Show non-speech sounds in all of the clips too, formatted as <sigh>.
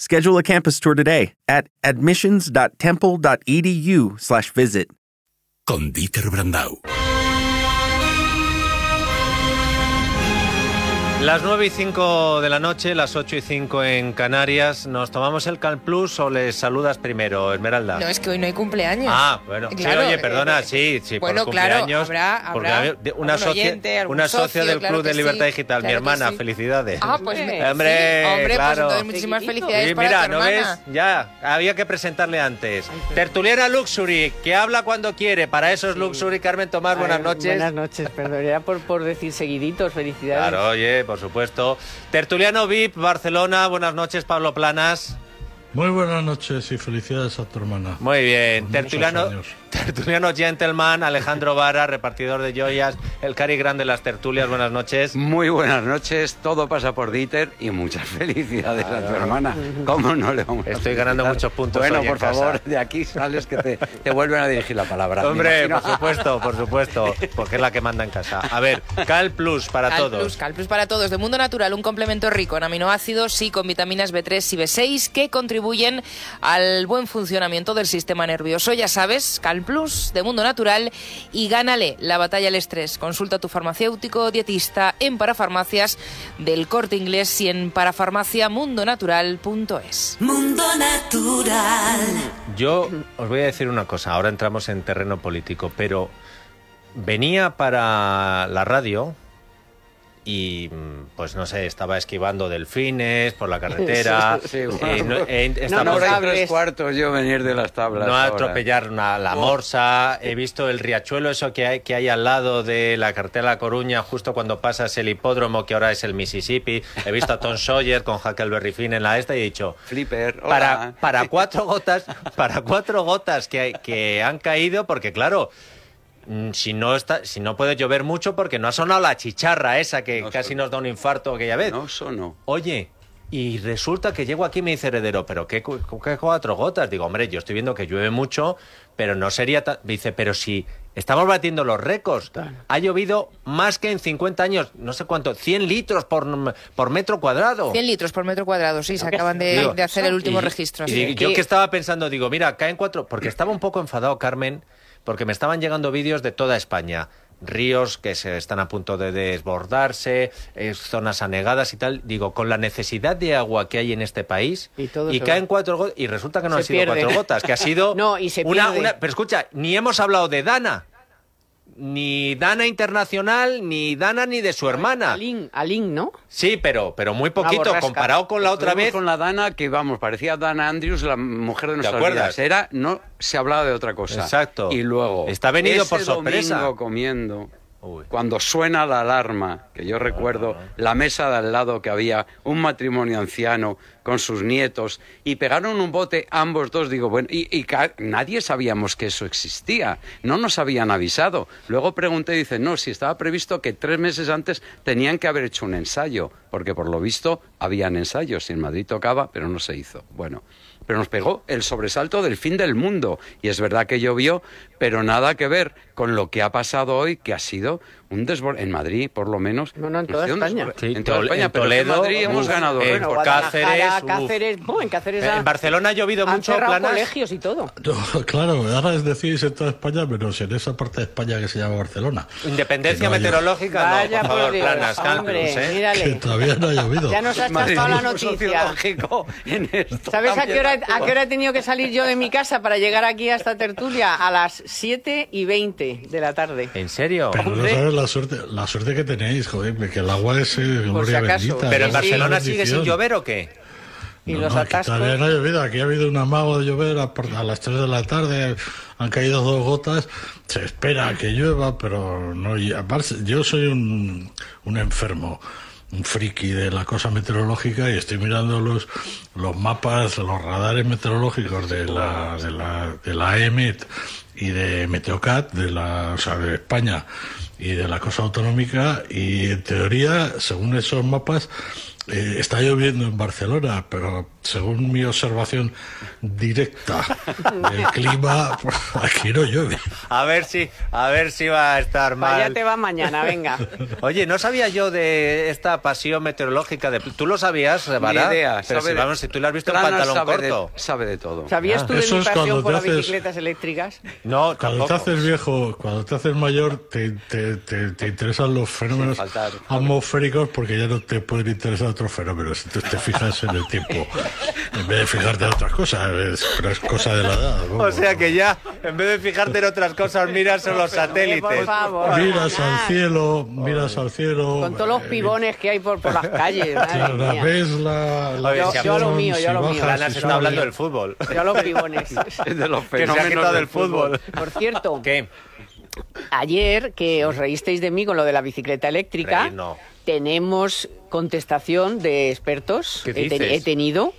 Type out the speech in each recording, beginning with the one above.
Schedule a campus tour today at admissions.temple.edu/visit. Con Dieter Brandau. Las 9 y 5 de la noche, las 8 y 5 en Canarias. ¿Nos tomamos el Cal Plus o les saludas primero, Esmeralda? No, es que hoy no hay cumpleaños. Ah, bueno. Claro, sí, oye, perdona, eh, sí, sí, bueno, por claro, cumpleaños. habrá- porque habrá una algún socia, oyente, algún una socia socio, del claro Club de Libertad sí, Digital, mi hermana, sí. felicidades. Ah, pues me- Hombre, sí, hombre, claro. pues entonces muchísimas felicidades Sí, para mira, tu ¿no ves? hermana. Ya, había que presentarle antes. Tertuliana Luxury, que habla cuando quiere. Para eso es Luxury. Carmen Tomás, buenas Ay, noches. Buenas noches, perdón, era por, por decir seguiditos, felicidades. Claro, oye, por supuesto. Tertuliano VIP, Barcelona, buenas noches, Pablo Planas. Muy buenas noches y felicidades a tu hermana. Muy bien. Tertuliano. Tertuliano Gentleman, Alejandro Vara, repartidor de joyas, el cari grande de las tertulias, buenas noches. Muy buenas noches, todo pasa por Dieter y muchas <laughs> felicidades a tu hermana. ¿Cómo no le vamos a Estoy ganando muchos puntos Bueno, hoy en por favor, casa. de aquí sales que te, te vuelven a dirigir la palabra. Hombre, por supuesto, por supuesto, porque es la que manda en casa. A ver, Cal Plus para Cal todos. Plus, Cal Plus para todos. De Mundo Natural, un complemento rico en aminoácidos y con vitaminas B3 y B6 que contribuyen al buen funcionamiento del sistema nervioso. Ya sabes, Cal Plus de Mundo Natural y gánale la batalla al estrés. Consulta a tu farmacéutico dietista en parafarmacias del corte inglés y en parafarmaciamundonatural.es. Mundo Natural. Yo os voy a decir una cosa, ahora entramos en terreno político, pero venía para la radio y mm, pues no sé, estaba esquivando delfines por la <laughs> carretera. Sí, eh, no, eh, tres cuartos yo venir de las tablas. no ahora. atropellar una- la morsa, he visto el riachuelo eso que hay, que hay al lado de la carretera La Coruña, justo cuando pasas el hipódromo que ahora es el Mississippi, he visto a Tom <laughs> Sawyer con Huckleberry Finn en la esta y he dicho, Flipper, hola. para, para cuatro gotas, para cuatro gotas que, han caído, porque claro, si no está, si no puede llover mucho, porque no ha sonado la chicharra esa que No casi sonó. nos da un infarto aquella vez. No sonó. Oye, y resulta que llego aquí y me dice heredero, pero ¿qué, qué cuatro gotas? Digo, hombre, yo estoy viendo que llueve mucho, pero no sería tan... Dice, pero si estamos batiendo los récords, ha llovido más que en 50 años, no sé cuánto, 100 litros por, por metro cuadrado. 100 litros por metro cuadrado, sí, se acaban de, Digo, de hacer el último y- registro. Y sí. digo, yo que estaba pensando, digo, mira, caen cuatro, porque estaba un poco enfadado Carmen, porque me estaban llegando vídeos de toda España. Ríos que se están a punto de desbordarse, eh, zonas anegadas y tal. Digo, con la necesidad de agua que hay en este país, Y caen va. cuatro gotas, y resulta que no Se han sido pierde. cuatro gotas, que ha <laughs> sido No, y se una, una- Pero escucha, ni hemos hablado de Dana. Ni Dana Internacional, ni Dana ni de su hermana. Alín, Alín, ¿no? Sí, pero, pero muy poquito, comparado con la otra Estuvimos vez. con la Dana que, vamos, parecía Dana Andrews, la mujer de nuestras vidas. Era, no se hablaba de otra cosa. Exacto. Y luego... Está venido ese por sorpresa. domingo comiendo... Uy. Cuando suena la alarma, que yo recuerdo la mesa de al lado que había un matrimonio anciano con sus nietos y pegaron un bote ambos dos, digo, bueno, y, y nadie sabíamos que eso existía, no nos habían avisado. Luego pregunté y dice, no, si estaba previsto que tres meses antes tenían que haber hecho un ensayo, porque por lo visto habían ensayos y en Madrid tocaba, pero no se hizo. Bueno, pero nos pegó el sobresalto del fin del mundo. Y es verdad que llovió, pero nada que ver con lo que ha pasado hoy, que ha sido un desborde. En Madrid, por lo menos. No, no, en toda España. Sí, en toda España, en pero que en Toledo, Madrid hemos uf, ganado en récord. Cáceres. Cáceres, bueno, en Cáceres En ha- Barcelona ha llovido han mucho, cerrado Planas. colegios y todo. No, claro, ahora es decís en toda España, menos en esa parte de España que se llama Barcelona. Independencia no meteorológica, Vaya no, por favor, Dios, Planas, hombre, Campus, ¿eh? mírale. Que todavía no ha llovido. Ya nos has chafado la noticia. en esto ¿Sabes a qué, hora, a qué hora he tenido que salir yo de mi casa para llegar aquí a esta tertulia? A las 7 y 20 de la tarde. ¿En serio? Pero no sabes la suerte, la suerte que tenéis, joder, que el agua es eh, si gloria bendita. ¿Pero en Barcelona sigue sin llover o qué? Y No, los no, aquí atascos. todavía no ha llovido. Aquí ha habido un amago de llover a, por- a las 3 de la tarde. Han caído dos gotas. Se espera que llueva, pero no. y aparte, yo soy un, un enfermo, un friki de la cosa meteorológica y estoy mirando los, los mapas, los radares meteorológicos de la, de la, de la EMET y de Meteocat, de la, o sea, de España y de la cosa autonómica y en teoría, según esos mapas, eh, está lloviendo en Barcelona, pero según mi observación directa del <laughs> clima, pues, aquí no llueve. A ver si, a ver si va a estar allá mal. te va mañana, venga. <laughs> Oye, no sabía yo de esta pasión meteorológica. De... ¿Tú lo sabías, Ni Vara? idea. Pero sabe si, de- vamos, si tú lo has visto en pantalón sabe corto. De, sabe de todo. ¿Sabías Ah. tú de Eso mi pasión por te las haces- bicicletas eléctricas? No, Cuando te tampoco. haces viejo, cuando te haces mayor, te, te, te, te interesan los fenómenos atmosféricos porque ya no te pueden interesar otros fenómenos. Entonces te fijas en el tiempo en vez de fijarte en otras cosas. Es, pero es cosa de la edad. O sea que ya, en vez de fijarte en otras cosas, miras en los satélites. Por favor. Miras al cielo, miras al cielo. Con todos los eh, pibones que hay por, por las calles. <laughs> Claro, mía. ves la, la Oye, Yo- si yo a lo mío, yo a lo si mío. si está hablando del fútbol. Yo a los pibones. <laughs> Es de los Que se ha fenómenos quitado del del fútbol. Por cierto, ¿Qué? ayer que os reísteis de mí con lo de la bicicleta eléctrica, Reír no. Tenemos contestación de expertos. ¿Qué He, te- dices? he tenido.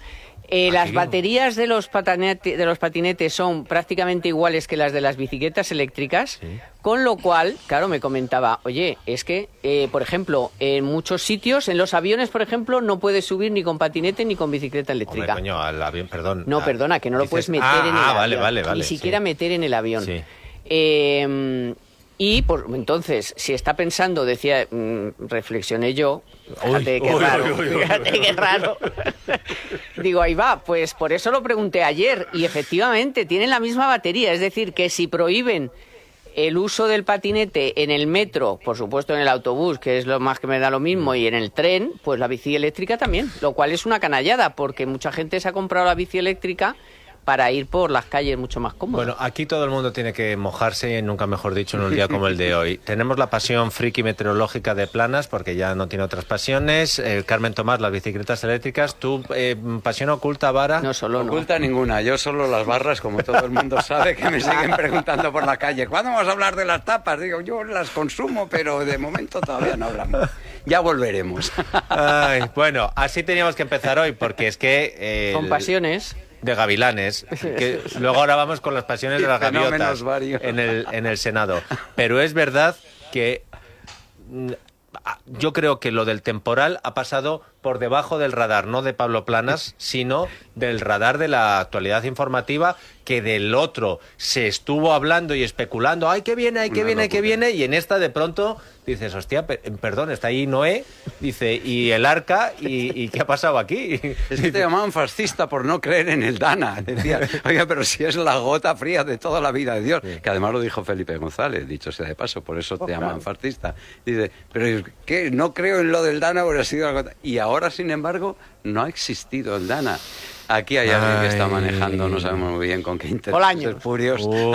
Eh, las sí? baterías de los, patinete- de los patinetes son prácticamente iguales que las de las bicicletas eléctricas, con lo cual, claro, me comentaba, oye, es que, eh, por ejemplo, en muchos sitios, en los aviones, por ejemplo, no puedes subir ni con patinete ni con bicicleta Hombre, eléctrica. coño, al avión, perdón. No, Ah, perdona, que no lo puedes meter ah, en el ah, avión. vale, vale, vale. Ni siquiera sí. meter en el avión. Sí. Eh, y por, entonces, si está pensando, decía, mm, reflexioné yo, fíjate Uy, qué uy, raro, uy, fíjate qué raro. <laughs> Digo, ahí va, pues por eso lo pregunté ayer y efectivamente tienen la misma batería, es decir, que si prohíben el uso del patinete en el metro, por supuesto en el autobús, que es lo más que me da lo mismo, y en el tren, pues la bici eléctrica también, lo cual es una canallada, porque mucha gente se ha comprado la bici eléctrica para ir por las calles mucho más cómodo. Bueno, aquí todo el mundo tiene que mojarse, nunca mejor dicho, en un día como el de hoy. <laughs> Tenemos la pasión friki meteorológica de Planas, porque ya no tiene otras pasiones. Eh, Carmen Tomás, las bicicletas eléctricas. ¿Tu eh, pasión oculta, Vara? no solo no. oculta ninguna, yo solo las barras, como todo el mundo sabe, que me <laughs> siguen preguntando por la calle. ¿Cuándo vamos a hablar de las tapas? Digo, yo las consumo, pero de momento todavía no hablamos. Ya volveremos. Ay, bueno, así teníamos que empezar hoy, porque es que... eh, Con pasiones. De gavilanes. <laughs> Que luego ahora vamos con las pasiones de las gaviotas en el, en el Senado. Pero es verdad que mm, yo creo que lo del temporal ha pasado por debajo del radar, no de Pablo Planas, sino del radar de la actualidad informativa, que del otro se estuvo hablando y especulando, ay, que viene, ay, que viene, ay, que viene, y en esta de pronto dices, hostia, pe- perdón, está ahí Noé, dice, y el arca, y, y ¿qué ha pasado aquí? <laughs> Es que te llamaban fascista por no creer en el Dana. Decía, oiga, pero si es la gota fría de toda la vida de Dios. Que además lo dijo Felipe González, dicho sea de paso, por eso te llaman fascista. Dice, pero ¿qué? No creo en lo del Dana, hubiera sido la gota. Y ahora ahora, sin embargo, no ha existido el Dana. Aquí hay alguien que está manejando, no sabemos muy bien con qué intereses Bolaños.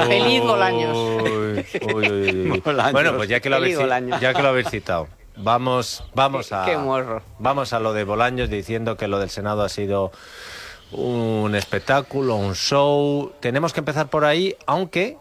Feliz Bolaños. Uy, uy, uy, uy. Bolaños. Bueno, pues ya que lo habéis, Feliz Bolaños. ya que lo habéis citado, vamos, vamos a, Qué morro. vamos a lo de Bolaños diciendo que lo del Senado ha sido un espectáculo, un show. Tenemos que empezar por ahí, aunque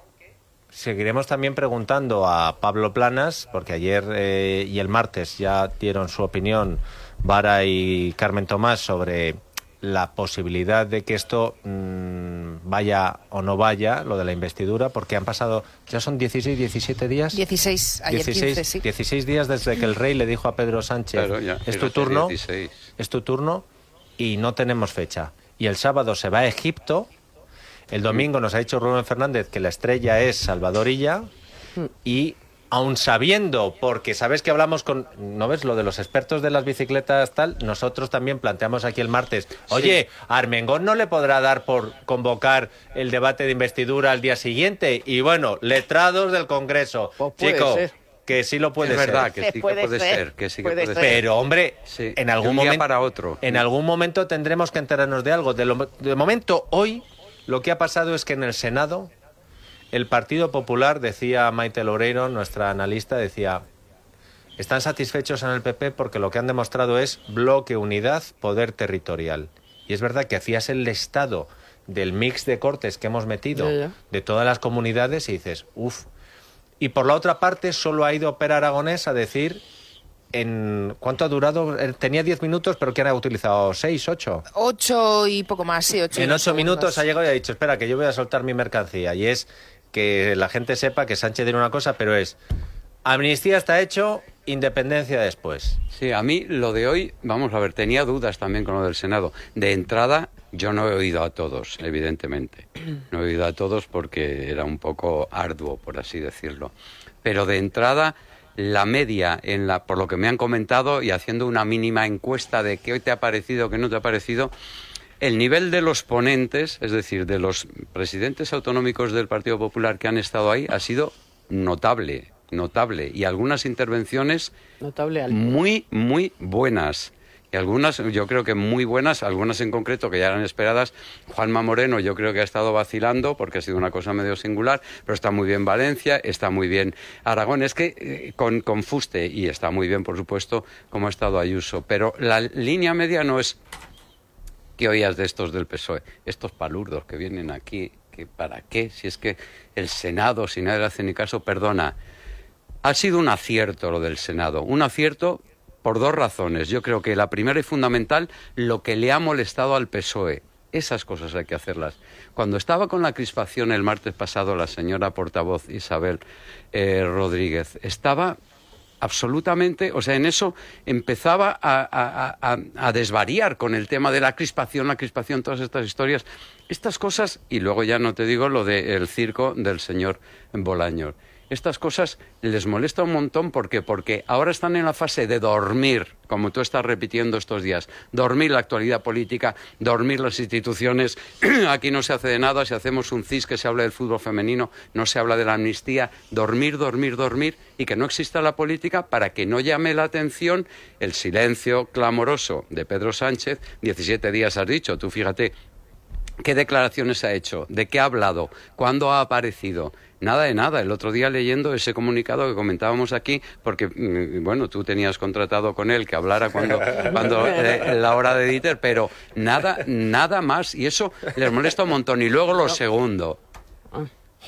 seguiremos también preguntando a Pablo Planas, porque ayer eh, y el martes ya dieron su opinión Vara y Carmen Tomás sobre la posibilidad de que esto mm, vaya o no vaya, lo de la investidura, porque han pasado, ya son 16, 17 días. 16, ayer 15, sí. 16 días desde que el rey le dijo a Pedro Sánchez, Claro, ya, es tu turno, 16. es tu turno y no tenemos fecha. Y el sábado se va a Egipto, el domingo nos ha dicho Rubén Fernández que la estrella es Salvadorilla y aun sabiendo, porque sabes que hablamos con, ¿no ves lo de los expertos de las bicicletas tal? Nosotros también planteamos aquí el martes, oye, Armengón no le podrá dar por convocar el debate de investidura al día siguiente y bueno, letrados del Congreso, Pues puede chico, ser. que sí lo puede es ser. verdad que sí que Puede puede ser, ser, que sí que puede puede ser. Pero, hombre, Sí, en algún un día momento. para otro. En algún momento tendremos que enterarnos de algo. De, lo- de momento, hoy, lo que ha pasado es que en el Senado, el Partido Popular, decía Maite Loureiro, nuestra analista, decía. Están satisfechos en el PP porque lo que han demostrado es bloque, unidad, poder territorial. Y es verdad que hacías el estado del mix de cortes que hemos metido Ya, ya. de todas las comunidades y dices, uff. Y por la otra parte, solo ha ido Per Aragonés a decir en cuánto ha durado. Eh, Tenía 10 minutos, pero que han utilizado 6, 8. 8 y poco más, sí, 8 En 8 minutos ha llegado y ha dicho, espera, que yo voy a soltar mi mercancía. Y es que la gente sepa que Sánchez tiene una cosa, pero es amnistía está hecho, independencia después. Sí, a mí lo de hoy, vamos a ver, tenía dudas también con lo del Senado. De entrada, yo no he oído a todos, evidentemente. <clears throat> No he oído a todos porque era un poco arduo, por así decirlo. Pero de entrada, la media, en la, por lo que me han comentado y haciendo una mínima encuesta de qué te ha parecido, qué no te ha parecido, el nivel de los ponentes, es decir, de los presidentes autonómicos del Partido Popular que han estado ahí, ha sido notable, notable. Y algunas intervenciones Notable muy, muy buenas. Y algunas, yo creo que muy buenas, algunas en concreto que ya eran esperadas. Juanma Moreno, yo creo que ha estado vacilando porque ha sido una cosa medio singular, pero está muy bien Valencia, está muy bien Aragón. Es que eh, con, con fuste, y está muy bien, por supuesto, como ha estado Ayuso. Pero la línea media no es ¿Qué oías de estos del PSOE? Estos palurdos que vienen aquí, que ¿para qué? Si es que el Senado, si nadie le hace ni caso, perdona. Ha sido un acierto lo del Senado, un acierto por dos razones. Yo creo que la primera y fundamental, lo que le ha molestado al PSOE. Esas cosas hay que hacerlas. Cuando estaba con la crispación el martes pasado la señora portavoz Isabel eh, Rodríguez, estaba absolutamente, o sea, en eso empezaba a, desvariar con el tema de la crispación, la crispación, todas estas historias, estas cosas, y luego ya no te digo lo del circo del señor Bolaños. Estas cosas les molesta un montón porque porque ahora están en la fase de dormir, como tú estás repitiendo estos días, dormir la actualidad política, dormir las instituciones. <clears throat> Aquí no se hace de nada, si hacemos un CIS que se habla del fútbol femenino, no se habla de la amnistía, dormir, dormir, dormir y que no exista la política para que no llame la atención el silencio clamoroso de Pedro Sánchez. 17 días has dicho, tú fíjate, ¿Qué declaraciones ha hecho? ¿De qué ha hablado? ¿Cuándo ha aparecido? Nada de nada. El otro día leyendo ese comunicado que comentábamos aquí, porque, mm, bueno, tú tenías contratado con él que hablara cuando, cuando <laughs> eh, la hora de Dieter, pero nada, nada más. Y eso les molesta un montón. Y luego lo segundo.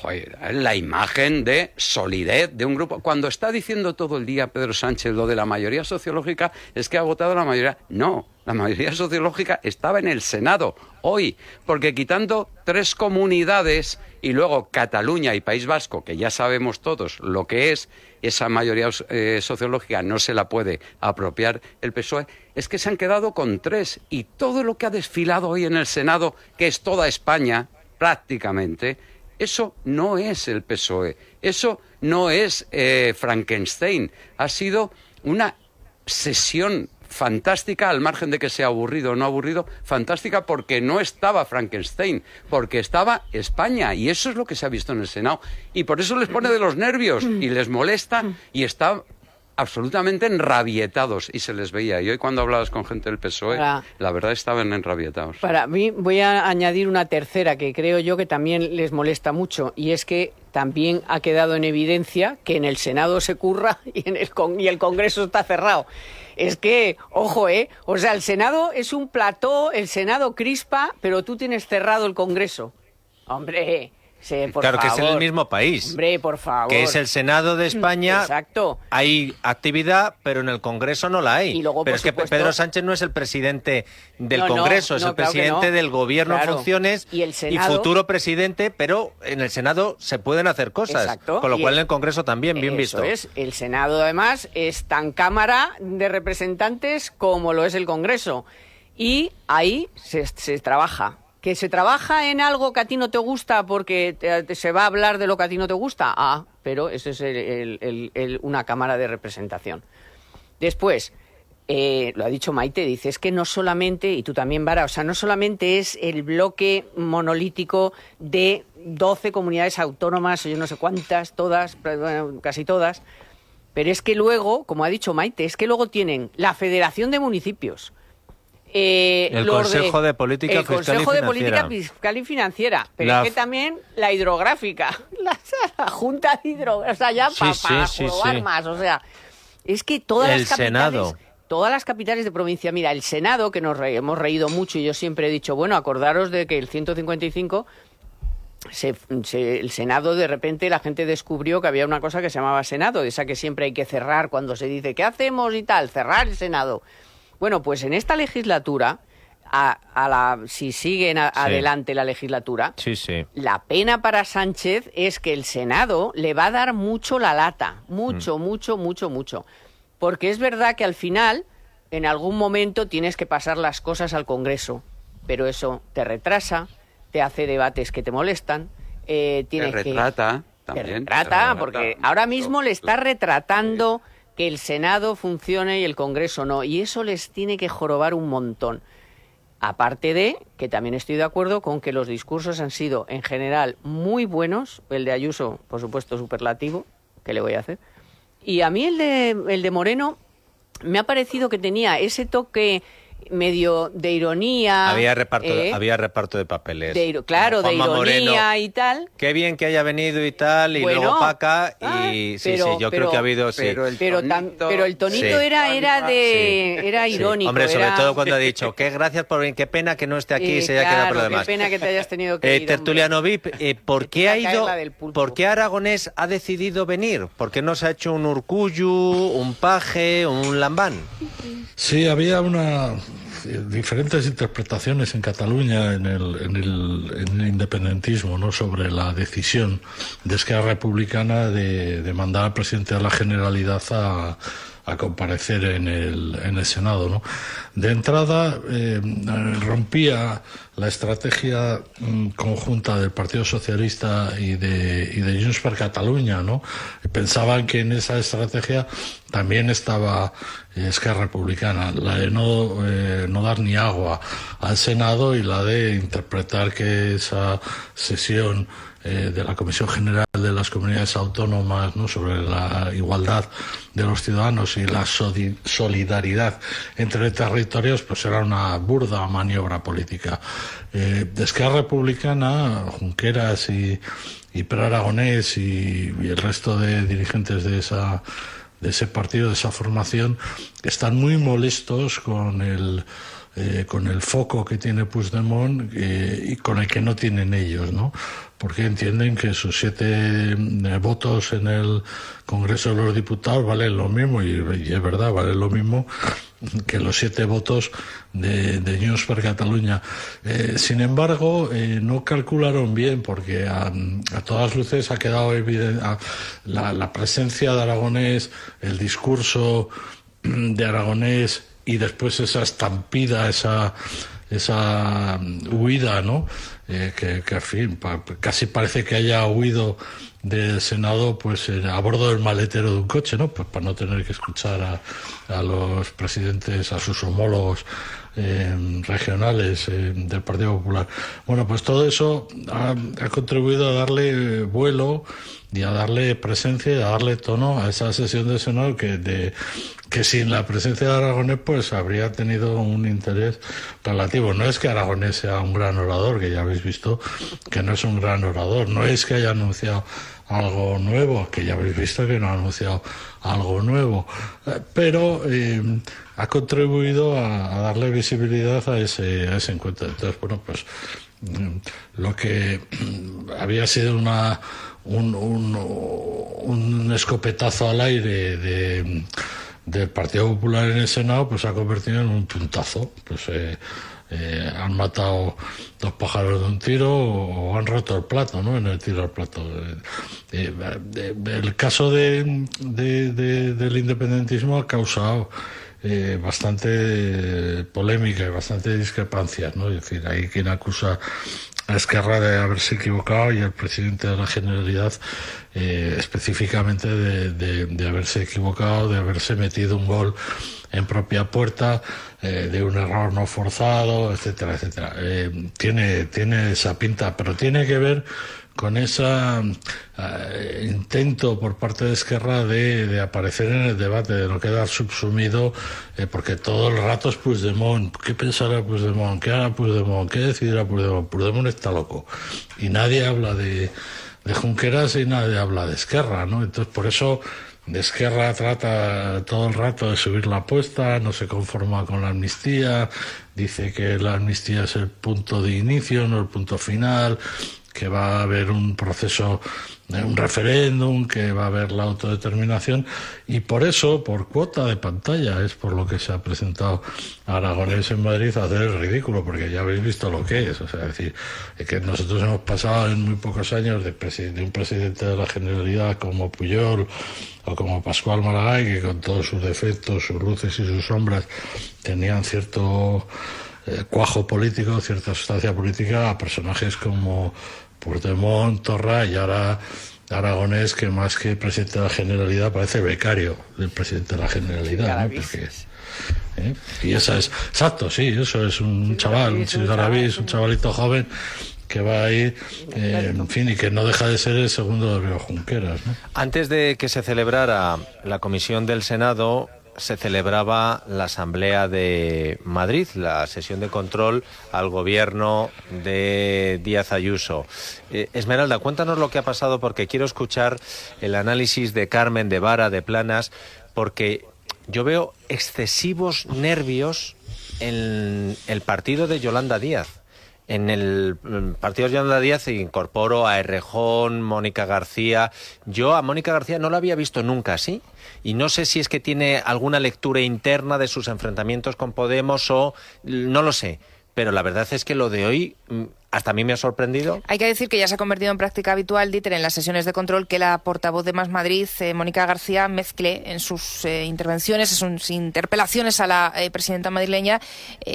Joder, la imagen de solidez de un grupo. Cuando está diciendo todo el día Pedro Sánchez lo de la mayoría sociológica, es que ha votado la mayoría. No, la mayoría sociológica estaba en el Senado hoy, porque quitando tres comunidades y luego Cataluña y País Vasco, que ya sabemos todos lo que es, esa mayoría eh, sociológica no se la puede apropiar el PSOE, es que se han quedado con tres. Y todo lo que ha desfilado hoy en el Senado, que es toda España, prácticamente, eso no es el PSOE, eso no es eh, Frankenstein, ha sido una sesión fantástica, al margen de que sea aburrido o no aburrido, fantástica porque no estaba Frankenstein, porque estaba España, y eso es lo que se ha visto en el Senado. Y por eso les pone de los nervios y les molesta y está absolutamente enrabietados y se les veía. Y hoy cuando hablabas con gente del PSOE, la verdad estaban enrabietados. Para mí voy a añadir una tercera que creo yo que también les molesta mucho y es que también ha quedado en evidencia que en el Senado se curra <laughs> y en el con- y el Congreso está cerrado. Es que, ojo, ¿eh? O sea, el Senado es un plató, el Senado crispa, pero tú tienes cerrado el Congreso. Hombre, por claro que es en el mismo país. Hombre, por favor. Que es el Senado de España. Exacto. Hay actividad, pero en el Congreso no la hay. Y luego, pero es que Pedro Sánchez no es el presidente del No, no, Congreso, es el claro presidente del gobierno en Claro. funciones Y el Senado- futuro presidente, pero en el Senado se pueden hacer cosas. Exacto. Con lo Y cual el- en el Congreso también, bien Eso visto. es. El Senado, además, es tan Cámara de Representantes como lo es el Congreso. Y ahí se, se trabaja. Que se trabaja en algo que a ti no te gusta porque te- se va a hablar de lo que a ti no te gusta. Ah, pero eso es el- el- una Cámara de Representación. Después, eh, lo ha dicho Maite, dice, es que no solamente, y tú también, Vara, o sea, no solamente es el bloque monolítico de 12 comunidades autónomas, o yo no sé cuántas, todas, casi todas, pero es que luego, como ha dicho Maite, es que luego tienen la Federación de Municipios. Eh, El Consejo de Política el Fiscal y de Financiera. Política Fiscal y Financiera, pero La es que también la hidrográfica, <laughs> la, la Junta de Hidrográfica, o sea, ya Sí, pa- sí, para sí, más, o sea, es que todas El las capitales, Senado. todas las capitales de provincia, mira, el Senado, que nos re- hemos reído mucho y yo siempre he dicho, bueno, acordaros de que el 155 se- se- el Senado, de repente la gente descubrió que había una cosa que se llamaba Senado, esa que siempre hay que cerrar cuando se dice, ¿qué hacemos y tal? Cerrar el Senado. Bueno, pues en esta legislatura, a, a la, si siguen a- adelante la legislatura, Sí, sí. la pena para Sánchez es que el Senado le va a dar mucho la lata, mucho, mucho, mucho, mucho. Porque es verdad que al final, en algún momento tienes que pasar las cosas al Congreso, pero eso te retrasa, te hace debates que te molestan, eh, Te tienes que retrata te también. retrata, te retrata. porque ahora mismo le está retratando que el Senado funcione y el Congreso no, y eso les tiene que jorobar un montón. Aparte de que también estoy de acuerdo con que los discursos han sido en general muy buenos, el de Ayuso, por supuesto, superlativo, que le voy a hacer. Y a mí el de, el de Moreno me ha parecido que tenía ese toque medio de ironía. Había reparto, ¿eh? había reparto de papeles. de claro, de ironía Moreno, y tal. Qué bien que haya venido y tal, y Bueno, luego para acá. ah, y sí, pero- sí, yo pero- creo que ha habido. Sí. pero el Pero, tam- tonito- pero el tonito Sí. era, era de era Sí. irónico. Hombre, sobre era- todo cuando ha dicho <laughs> que gracias por venir, qué pena que no esté aquí y Eh, se haya quedado por lo claro, demás. Qué pena que te hayas tenido que Eh, ir, Tertuliano hombre. VIP, eh, ¿por qué ha ido? ¿Por qué Aragonés ha decidido venir? ¿Por qué no se ha hecho un Urcuyu, un Paje, un Lambán? Sí, había una eh, diferentes interpretaciones en Cataluña en el, en el, en el independentismo, ¿no? Sobre la decisión de Esquerra Republicana de, de mandar al presidente de la Generalidad a, a comparecer en el, en el Senado, ¿no? De entrada eh, rompía la estrategia mm, conjunta del Partido Socialista y de, y de Junts per Catalunya, ¿no? Pensaban que en esa estrategia también estaba eh, Esquerra Republicana, la de no, eh, no dar ni agua al Senado y la de interpretar que esa sesión eh, de la Comisión General de las Comunidades Autónomas ¿no? sobre la igualdad de los ciudadanos y la solidaridad entre territorios, pues era una burda maniobra política. Eh, de Esquerra Republicana, Junqueras y, y Per Aragonés y, y el resto de dirigentes de esa de ese partido, de esa formación, están muy molestos con el eh, con el foco que tiene Puigdemont eh, y con el que no tienen ellos, ¿no? Porque entienden que sus siete eh, votos en el Congreso de los Diputados valen lo mismo, y, es verdad, valen lo mismo que los siete votos de, de Junts per Catalunya. Eh, sin embargo, eh, no calcularon bien porque a, todas luces ha quedado evidente la presencia de Aragonés, el discurso de Aragonés y después esa estampida, esa esa huida, ¿no? eh, que, que, en fin, pa- casi parece que haya huido del Senado pues a bordo del maletero de un coche, ¿no? Pues para no tener que escuchar a, a los presidentes, a sus homólogos eh, regionales eh, del Partido Popular. Bueno, pues todo eso ha, contribuido a darle vuelo y a darle presencia y a darle tono a esa sesión de Senado que, de, que sin la presencia de Aragonés pues habría tenido un interés relativo. No es que Aragonés sea un gran orador, que ya habéis visto que no es un gran orador, no es que haya anunciado algo nuevo, que ya habéis visto que no ha anunciado algo nuevo, eh, pero eh, ha contribuido a, a darle visibilidad a ese, a ese encuentro. Entonces, bueno, pues mm, lo que mm, había sido una un, un, escopetazo al aire de, del Partido Popular en el Senado, pues se ha convertido en un puntazo. Pues eh, eh, han matado dos pájaros de un tiro o, han roto el plato, ¿no? En el tiro al plato. Eh, eh, el caso de, de- de- del independentismo ha causado eh, bastante polémica y bastante discrepancias, ¿no? Es decir, hay quien acusa Esquerra de haberse equivocado y al presidente de la Generalidad eh, específicamente de, de- haberse equivocado, de haberse metido un gol en propia puerta, eh, de un error no forzado, etcétera, etcétera. Eh, tiene, tiene esa pinta, pero tiene que ver con ese intento por parte de Esquerra de, de aparecer en el debate, de no quedar subsumido, eh, porque todo el rato es Puigdemont. ¿Qué pensará Puigdemont? ¿Qué hará Puigdemont? ¿Qué decidirá Puigdemont? Puigdemont está loco. Y nadie habla de, de Junqueras y nadie habla de Esquerra, ¿no? Entonces, por eso de Esquerra trata todo el rato de subir la apuesta, no se conforma con la amnistía, dice que la amnistía es el punto de inicio, no el punto final, que va a haber un proceso, eh, un referéndum, que va a haber la autodeterminación, y por eso, por cuota de pantalla, es por lo que se ha presentado Aragonés en Madrid a hacer el ridículo, porque ya habéis visto lo que es. O sea, es decir, es que nosotros hemos pasado en muy pocos años de, de un presidente de la Generalidad como Puyol o como Pascual Maragall, que con todos sus defectos, sus luces y sus sombras tenían cierto eh, cuajo político, cierta sustancia política, a personajes como Puigdemont, Torra y ahora Aragonés, que más que presidente de la Generalidad parece becario del presidente de la Generalidad. ¿no? Porque, ¿eh? Y esa es, exacto, sí, eso es un chaval, un chigarabís, un chavalito joven que va ahí, eh, en fin, y que no deja de ser el segundo de Río Junqueras. ¿no? Antes de que se celebrara la comisión del Senado, se celebraba la Asamblea de Madrid, la sesión de control al gobierno de Díaz Ayuso. Eh, Esmeralda, cuéntanos lo que ha pasado porque quiero escuchar el análisis de Carmen, de Vara, de Planas, porque yo veo excesivos nervios en el partido de Yolanda Díaz. En el mm, partido de Yolanda Díaz incorporo a Errejón, Mónica García. Yo a Mónica García no la había visto nunca así. Y no sé si es que tiene alguna lectura interna de sus enfrentamientos con Podemos o no lo sé. Pero la verdad es que lo de hoy mm, hasta a mí me ha sorprendido. Hay que decir que ya se ha convertido en práctica habitual, Dieter, en las sesiones de control que la portavoz de Más Madrid, eh, Mónica García, mezcle en sus eh, intervenciones, en sus interpelaciones a la eh, presidenta madrileña,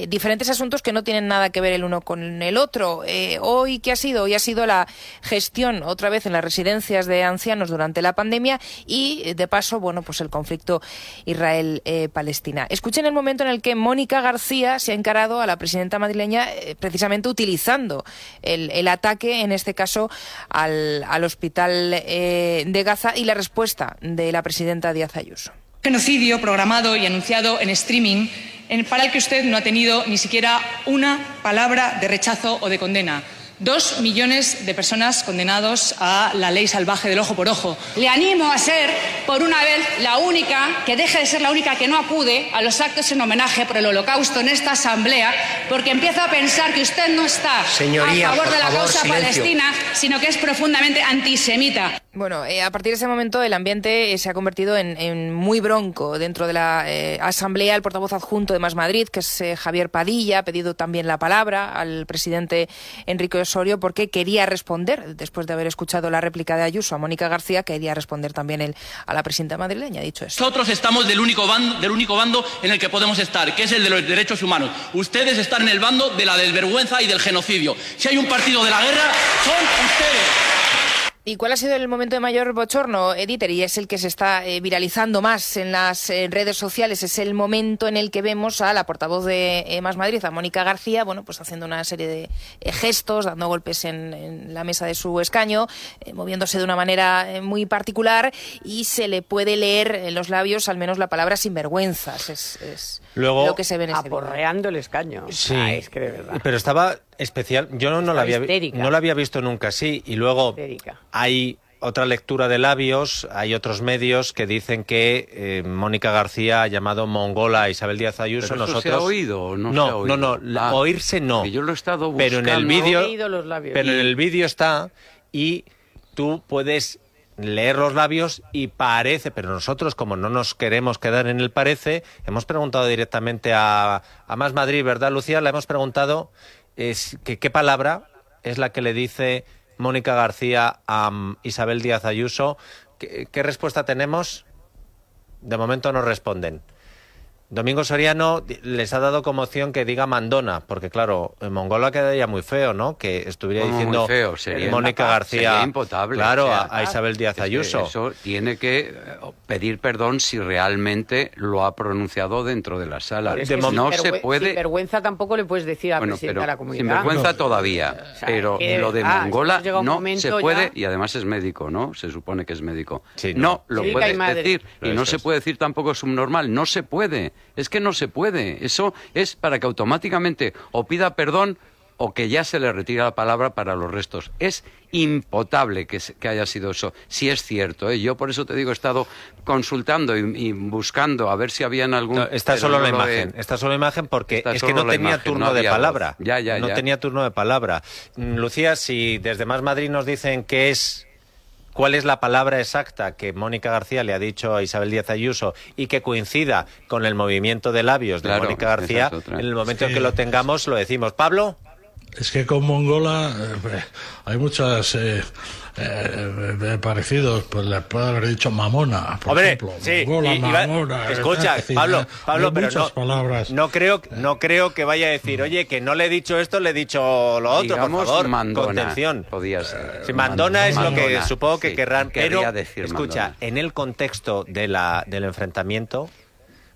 diferentes asuntos que no tienen nada que ver el uno con el otro. Hoy, ¿qué ha sido? Hoy ha sido la gestión, otra vez, en las residencias de ancianos durante la pandemia y, de paso, bueno, pues el conflicto Israel-Palestina. Escuchen el momento en el que Mónica García se ha encarado a la presidenta madrileña precisamente utilizando el, ataque, en este caso, al, al hospital eh, de Gaza y la respuesta de la presidenta Díaz Ayuso. Genocidio programado y anunciado en streaming para el que usted no ha tenido ni siquiera una palabra de rechazo o de condena. Dos millones de personas condenados a la ley salvaje del ojo por ojo. Le animo a ser, por una vez, la única, que deje de ser la única que no acude a los actos en homenaje por el holocausto en esta asamblea, porque empiezo a pensar que usted no está Señoría, a favor de la favor, causa silencio. palestina, sino que es profundamente antisemita. Bueno, eh, a partir de ese momento el ambiente eh, se ha convertido en, en muy bronco dentro de la eh, asamblea. El portavoz adjunto de Más Madrid, que es eh, Javier Padilla, ha pedido también la palabra al presidente Enrique Porque quería responder, después de haber escuchado la réplica de Ayuso a Mónica García, quería responder también él a la presidenta madrileña. Dicho eso. Nosotros estamos del único, bando, del único bando en el que podemos estar, que es el de los derechos humanos. Ustedes están en el bando de la desvergüenza y del genocidio. Si hay un partido de la guerra, son ustedes. ¿Y cuál ha sido el momento de mayor bochorno, Editer? Y es el que se está eh, viralizando más en las eh, redes sociales. Es el momento en el que vemos a la portavoz de eh, Más Madrid, a Mónica García, bueno, pues haciendo una serie de gestos, dando golpes en, en la mesa de su escaño, moviéndose de una manera muy particular y se le puede leer en los labios al menos la palabra sinvergüenzas. Es, es Luego- lo que se ve en ese vídeo. Aporreando el escaño. Sí, Ah, es que de verdad. pero estaba especial. Yo no, no la había, histérica. no la había visto nunca así. Y luego Histérica. hay otra lectura de labios, hay otros medios que dicen que eh, Mónica García ha llamado mongola a Isabel Díaz Ayuso. ¿Pero eso Nosotros se ha oído o no no, se ha oído? no, Ah, oírse no. yo lo he estado Pero en el buscando. vídeo, He leído los labios. pero en el vídeo está y tú puedes leer los labios y parece, pero nosotros como no nos queremos quedar en el parece, hemos preguntado directamente a, a Más Madrid, ¿verdad, Lucía? Le hemos preguntado es, qué palabra es la que le dice Mónica García a mm, Isabel Díaz Ayuso. ¿Qué, qué respuesta tenemos? De momento no responden. Domingo Soriano les ha dado como opción que diga Mandona, porque claro, en Mongola quedaría muy feo, ¿no? Que estuviera Como muy diciendo feo, sería Mónica impotable, García, sería impotable, claro, o sea, a, a Isabel Díaz Es que Ayuso. Eso tiene que eh, pedir perdón si realmente lo ha pronunciado dentro de la sala. Es que no se puede. Sin vergüenza tampoco le puedes decir a la Bueno, presidenta de la comunidad. sin vergüenza todavía, sea, pero que lo de Mongola no se ya- puede y además es médico, ¿no? Se supone que es médico. Sí, no. no. lo Sí, puedes decir y no se puede decir tampoco subnormal, no se puede. Es que no se puede. Eso es para que automáticamente o pida perdón o que ya se le retira la palabra para los restos. Es impotable que, que haya sido eso, si es cierto. ¿eh? Yo por eso te digo, he estado consultando y, y buscando a ver si habían algún... No, está solo la imagen, está solo la imagen porque es que no tenía imagen, turno no de palabra. Ya, ya, no ya. tenía turno de palabra. Lucía, si desde Más Madrid nos dicen qué es cuál es la palabra exacta que Mónica García le ha dicho a Isabel Díaz Ayuso y que coincida con el movimiento de labios de Claro, Mónica García, es en el momento en que lo tengamos lo decimos. Pablo, Es que con Mongola eh, hay muchas eh, eh, eh, parecidos. Pues le puede haber dicho mamona, por Hombre, ejemplo. sí, Mongola, y- y va- mamona. escucha, es decir, Pablo, Pablo, pero muchas no, palabras. no creo, no creo que vaya a decir, oye, que no le he dicho esto, le he dicho lo otro, Digamos por favor, mandona, contención. Podía ser. Sí, Mandona es lo que Mandona, supongo que sí, querrán, pero decir escucha, Mandona. en el contexto de la, del enfrentamiento,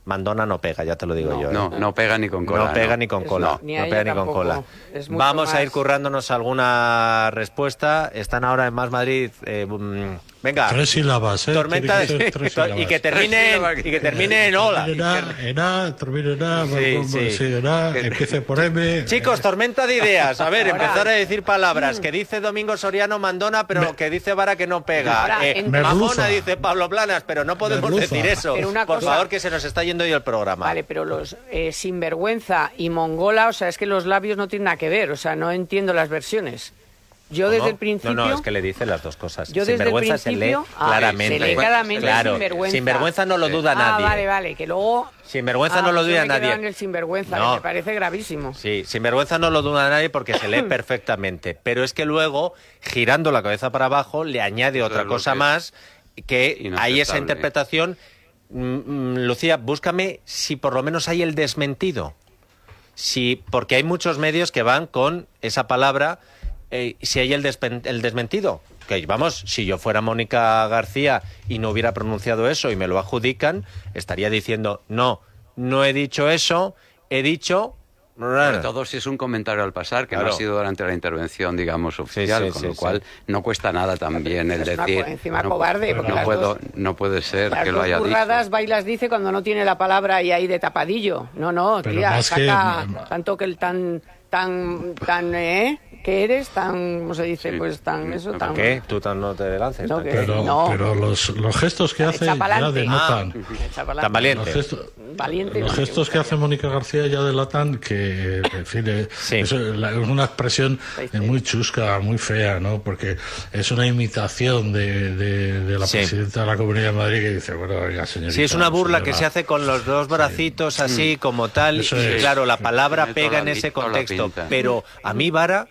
Mandona no pega, ya te lo digo yo. ¿eh? No, no pega ni con cola. no pega ni con Es cola, no, ni a no pega ni con cola. Vamos a más- ir currándonos alguna respuesta. Están ahora en Más Madrid. eh, mm, venga. Tres sílabas, ¿eh? Tormenta que <laughs> tres y sílabas. que termine en- y que termine en hola. Termina en A, en A, termina en A, Sí, sí. sí, en A, empiece por M. Chicos, tormenta de ideas. A ver, empezar a decir palabras que dice Domingo Soriano Mandona, pero que dice Vara que no pega. Eh, en- Mamona dice Pablo Planas, pero no podemos Merluza. decir eso. Por favor, que se nos está yendo hoy el programa. Vale, pero los eh, sinvergüenza y mongola, o sea, es que los labios no tienen nada que ver, o sea, no entiendo las versiones. Yo desde el principio... No, no, es que le dice las dos cosas. Yo desde el Sinvergüenza se lee principio- ah, claramente. se lee claramente Claro, sinvergüenza. sinvergüenza no lo duda Ah, nadie. vale, vale, que luego... Sinvergüenza Ah, no lo duda me nadie. en el sinvergüenza, No. que me parece gravísimo. Sí, sinvergüenza no lo duda nadie porque se lee <coughs> perfectamente. Pero es que luego, girando la cabeza para abajo, le añade otra cosa más que hay esa interpretación. Mm, mm, Lucía, búscame si por lo menos hay el desmentido. Si, porque hay muchos medios que van con esa palabra, eh, si hay el, el desmentido. Que vamos, si yo fuera Mónica García y no hubiera pronunciado eso y me lo adjudican, estaría diciendo, no, no he dicho eso, he dicho... Sobre todo si es un comentario al pasar, que no Claro. ha sido durante la intervención, digamos, oficial, sí, con sí, lo sí. cual no cuesta nada también el Es una decir... co- encima no, cobarde, porque no las puedo, dos- no puede ser Las que lo haya burradas dicho. bailas dice cuando no tiene la palabra ahí, ahí de tapadillo. No, no, Pero tía, más que- saca tanto que el tan, tan, tan, ¿eh? Que eres, tan, ¿cómo se dice? Pues tan, eso, tan... ¿Qué? Tú tan no te lances. No, tan que- qué. Pero, No. pero los, los gestos que hace ya denotan. Pa'lante. Tan valiente. Los gestos, Valiente. los gestos que hace Mónica García ya delatan que, en fin, eh, es una expresión muy chusca, muy fea, ¿no? Porque es una imitación de, de- de la Sí. presidenta de la Comunidad de Madrid que dice, bueno, oiga, señorita. Sí, es una burla que se hace con los dos bracitos así como tal. Eso y es. claro, la palabra pega en ese contexto. Pero a mí, Vara,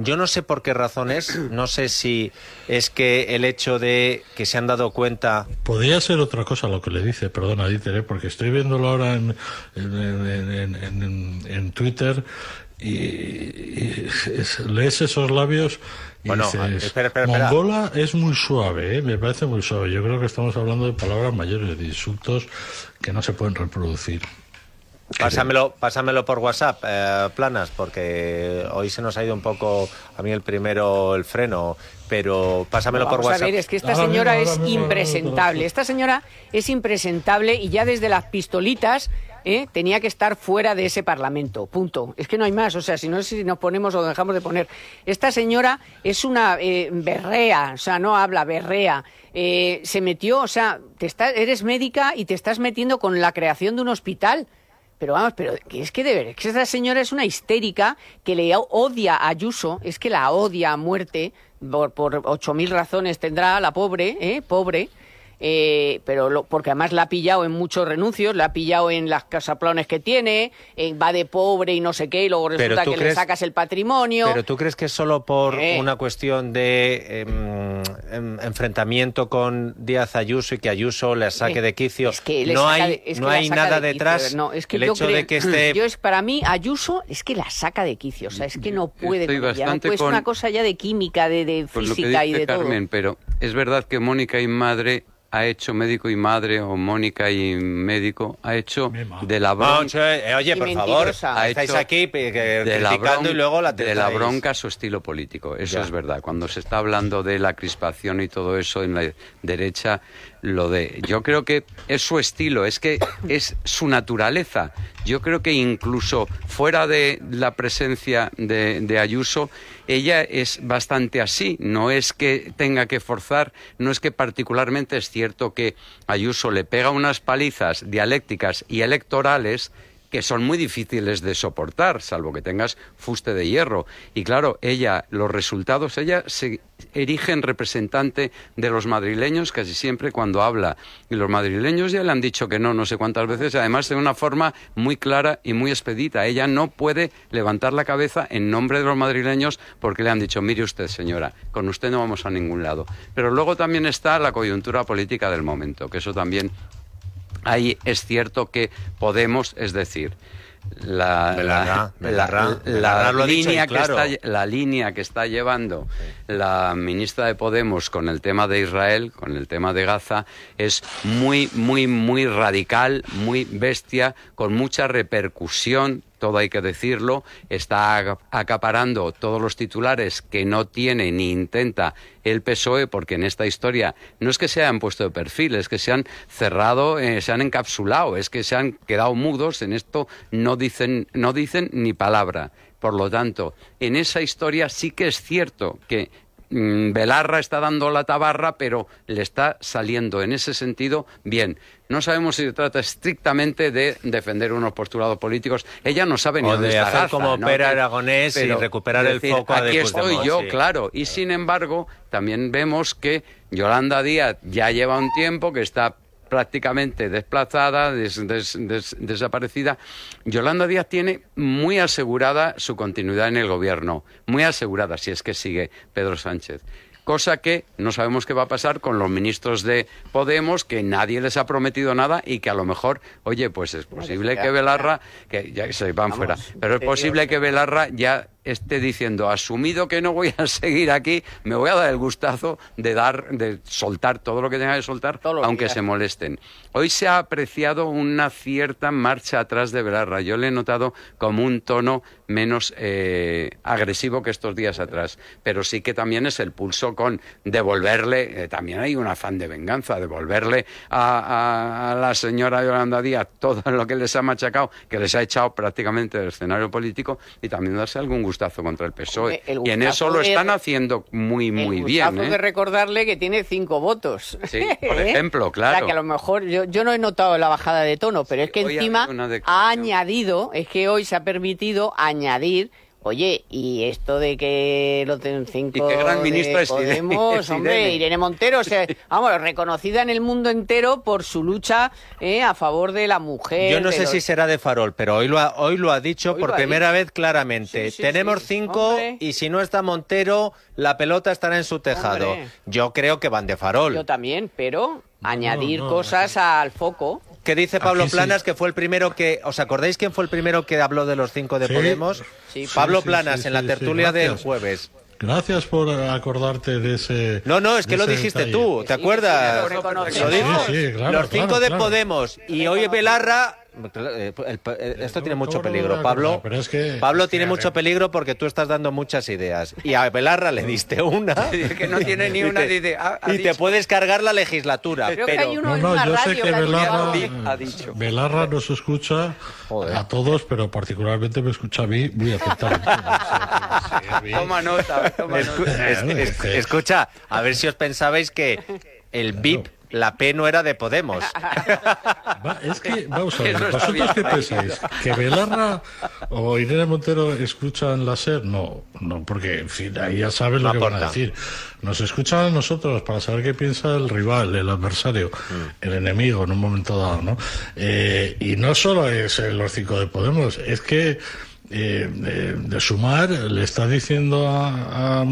yo no sé por qué razón es. No sé si es que el hecho de que se han dado cuenta. Podría ser otra cosa lo que le dice, perdona, Dieter, ¿eh? porque estoy viéndolo ahora en, en, en- en- en- en Twitter y, y es- lees esos labios y Bueno, dices, espera, espera, espera. Mongola es muy suave, ¿eh? me parece muy suave. Yo creo que estamos hablando de palabras mayores, de insultos que no se pueden reproducir. Pásamelo, pásamelo por WhatsApp, eh, planas, porque hoy se nos ha ido un poco a mí el primero el freno, pero pásamelo por Vamos a WhatsApp. ver, es que esta señora es mismo, impresentable. Esta señora es impresentable y ya desde las pistolitas ¿eh? tenía que estar fuera de ese Parlamento. Punto. Es que no hay más. O sea, si no es si nos ponemos o dejamos de poner. Esta señora es una eh, berrea, o sea, no habla, berrea. Eh, se metió, o sea, te está, eres médica y te estás metiendo con la creación de un hospital. Pero vamos, pero es que de ver, es que esta señora es una histérica que le odia a Ayuso, es que la odia a muerte, por, por ocho mil razones tendrá la pobre, ¿eh? Pobre. Eh, pero lo- porque además la ha pillado en muchos renuncios, la ha pillado en las casaplones que tiene, en va de pobre y no sé qué, y luego resulta que le sacas el patrimonio. Pero tú crees que es solo por Eh. una cuestión de em, em, enfrentamiento con Díaz Ayuso y que Ayuso le saque Eh, de quicio. Es que le no saca hay, de- es que no la hay saca nada de quicio, detrás. No, es que el yo hecho creo- de que esté. <clears throat> yo es para mí Ayuso es que la saca de quicio, o sea, es que no puede, estoy bastante con- una cosa ya de química, de, de Pues lo que física dice y de Carmen, pero es verdad que Mónica y madre ha hecho médico y madre o Mónica y médico ha hecho de la bronca eh, oye, por favor. Ha estáis hecho aquí eh, de la, criticando bron- y luego la de la bronca su estilo político. Eso Ya. es verdad. Cuando se está hablando de la crispación y todo eso en la derecha, lo de. Yo creo que es su estilo, es que es su naturaleza. Yo creo que incluso fuera de la presencia de, de Ayuso, ella es bastante así. No es que tenga que forzar, no es que particularmente es cierto que Ayuso le pega unas palizas dialécticas y electorales que son muy difíciles de soportar, salvo que tengas fuste de hierro. Y claro, ella, los resultados, ella se erige en representante de los madrileños casi siempre cuando habla. Y los madrileños ya le han dicho que no, no sé cuántas veces, además de una forma muy clara y muy expedita. Ella no puede levantar la cabeza en nombre de los madrileños porque le han dicho, mire usted, señora, con usted no vamos a ningún lado. Pero luego también está la coyuntura política del momento, que eso también Ahí es cierto que Podemos, es decir, la, Belarra, la- Belarra, la- Belarra la lo ha dicho línea que claro. está, la línea que está llevando la ministra de Podemos con el tema de Israel, con el tema de Gaza, es muy, muy, muy radical, muy bestia, con mucha repercusión todo hay que decirlo, está acaparando todos los titulares que no tiene ni intenta el PSOE, porque en esta historia no es que se hayan puesto de perfil, es que se han cerrado, eh, se han encapsulado, es que se han quedado mudos, en esto no dicen, no dicen ni palabra. Por lo tanto, en esa historia sí que es cierto que Belarra está dando la tabarra, pero le está saliendo en ese sentido bien. No sabemos si se trata estrictamente de defender unos postulados políticos. Ella no sabe ni O dónde de está hacer Gaza, como ¿no? Pera Aragonés y recuperar el decir, foco de Aquí estoy yo, sí. claro. Y sin embargo, también vemos que Yolanda Díaz ya lleva un tiempo que está prácticamente desplazada, des- des- des- desaparecida. Yolanda Díaz tiene muy asegurada su continuidad en el gobierno, muy asegurada, si es que sigue Pedro Sánchez. Cosa que no sabemos qué va a pasar con los ministros de Podemos, que nadie les ha prometido nada y que a lo mejor, oye, pues es posible que Belarra, que ya se van fuera, pero es posible que Belarra ya esté diciendo, asumido que no voy a <laughs> seguir aquí, me voy a dar el gustazo de dar, de soltar todo lo que tenga que soltar, aunque se molesten. Hoy se ha apreciado una cierta marcha atrás de Belarra. Yo le he notado como un tono menos eh, agresivo que estos días atrás. Pero sí que también es el pulso con devolverle, eh, también hay un afán de venganza, devolverle a, a- a la señora Yolanda Díaz todo lo que les ha machacado, que les ha echado prácticamente del escenario político y también darse algún gustazo contra el PSOE. El y en eso lo de- están haciendo muy, muy el bien. ¿eh? de recordarle que tiene cinco votos. Sí, <laughs> por ¿Eh? ejemplo, O sea, claro. que a lo mejor yo, yo no he notado la bajada de tono, pero es que encima ha añadido, es que hoy se ha permitido añadir. Oye, y esto de que lo ten cinco Y qué gran de ministra es Irene- Podemos, <laughs> es hombre, Irene. Irene Montero, o sea, vamos, reconocida en el mundo entero por su lucha eh, a favor de la mujer. Yo no de sé los- si será de farol, pero hoy lo ha, hoy lo ha dicho Hoy por primera dicho. vez claramente. Sí, sí, Tenemos sí. cinco Hombre. y si no está Montero, la pelota estará en su tejado. Hombre. Yo creo que van de farol. Yo también, pero añadir no, cosas al foco. ¿Qué dice Pablo Aquí sí. Planas, que fue el primero que... ¿Os acordáis quién fue el primero que habló de los cinco de Sí. Podemos? Sí. Pablo Planas, sí, en la tertulia sí, del jueves. Gracias por acordarte de ese. No, no, es que lo dijiste detalle. tú, ¿te acuerdas? sí, lo dijo. Sí, sí, claro, los cinco claro, de claro. Podemos y hoy Belarra... eh, el- Esto tiene mucho ¿Cómo no me voy peligro, Pablo. acordar? Pero es que- Pablo es que, tiene mucho peligro porque tú estás dando muchas ideas. Y a Belarra le diste una. <laughs> que no tiene ni Y una, ha y te puedes cargar la legislatura. Creo que pero hay uno No, no, yo sé radio que que Belarra, escuchado. ha dicho. Belarra nos escucha Joder. a todos, pero particularmente me escucha a mí muy atentamente. Que- que- Toma nota, toma Escu- nota. es- es- escucha, a ver si os pensabais que el BIP, la P no era de Podemos. <laughs> Va, es que, vamos a ver, ¿vosotros qué pensáis? ¿Que Belarra o Irene Montero escuchan la SER? No, no, porque, en fin, ahí ya saben lo que van a decir. Nos escuchan a nosotros para saber qué piensa el rival, el adversario, Mm. el enemigo en un momento dado, ¿no? Eh, y no solo es los cinco de Podemos, es que eh, de, de Sumar le está diciendo a- a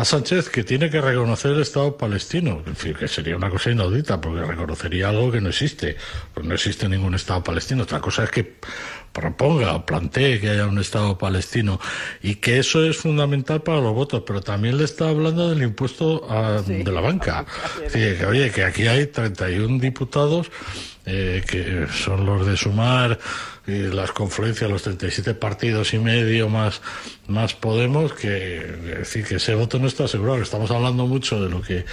a Sánchez que tiene que reconocer el Estado palestino, en fin, que sería una cosa inaudita, porque reconocería algo que no existe, pues no existe ningún Estado palestino. Otra cosa es que proponga o plantee que haya un Estado palestino y que eso es fundamental para los votos, pero también le está hablando del impuesto a- de la banca. Que, oye, que aquí hay 31 diputados eh, que son los de sumar y las confluencias, los 37 partidos y medio más, más Podemos, que es decir que ese voto no está asegurado. que Estamos hablando mucho de lo que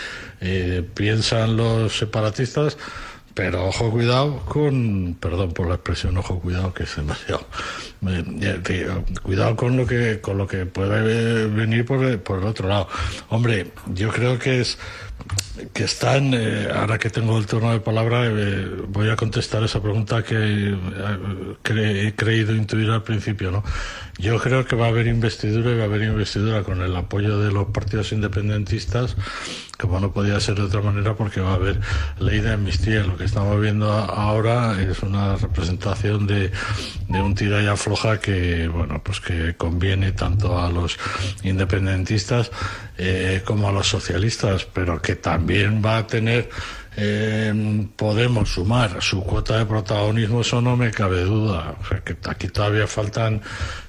eh, piensan los separatistas, pero ojo cuidado con, perdón por la expresión, ojo cuidado que es demasiado. cuidado con lo que con lo que puede venir por, por el otro lado. Hombre, yo creo que es que están, eh, ahora que tengo el turno de palabra, eh, voy a contestar esa pregunta que eh, he creído intuir al principio. ¿no? Yo creo que va a haber investidura y va a haber investidura con el apoyo de los partidos independentistas, como no podía ser de otra manera, porque va a haber ley de amnistía. Lo que estamos viendo ahora es una representación de, de un tira y afloja que, bueno, pues que conviene tanto a los independentistas eh, como a los socialistas, pero que también va a tener eh, Podemos sumar su cuota de protagonismo, eso no me cabe duda. O sea, que aquí todavía faltan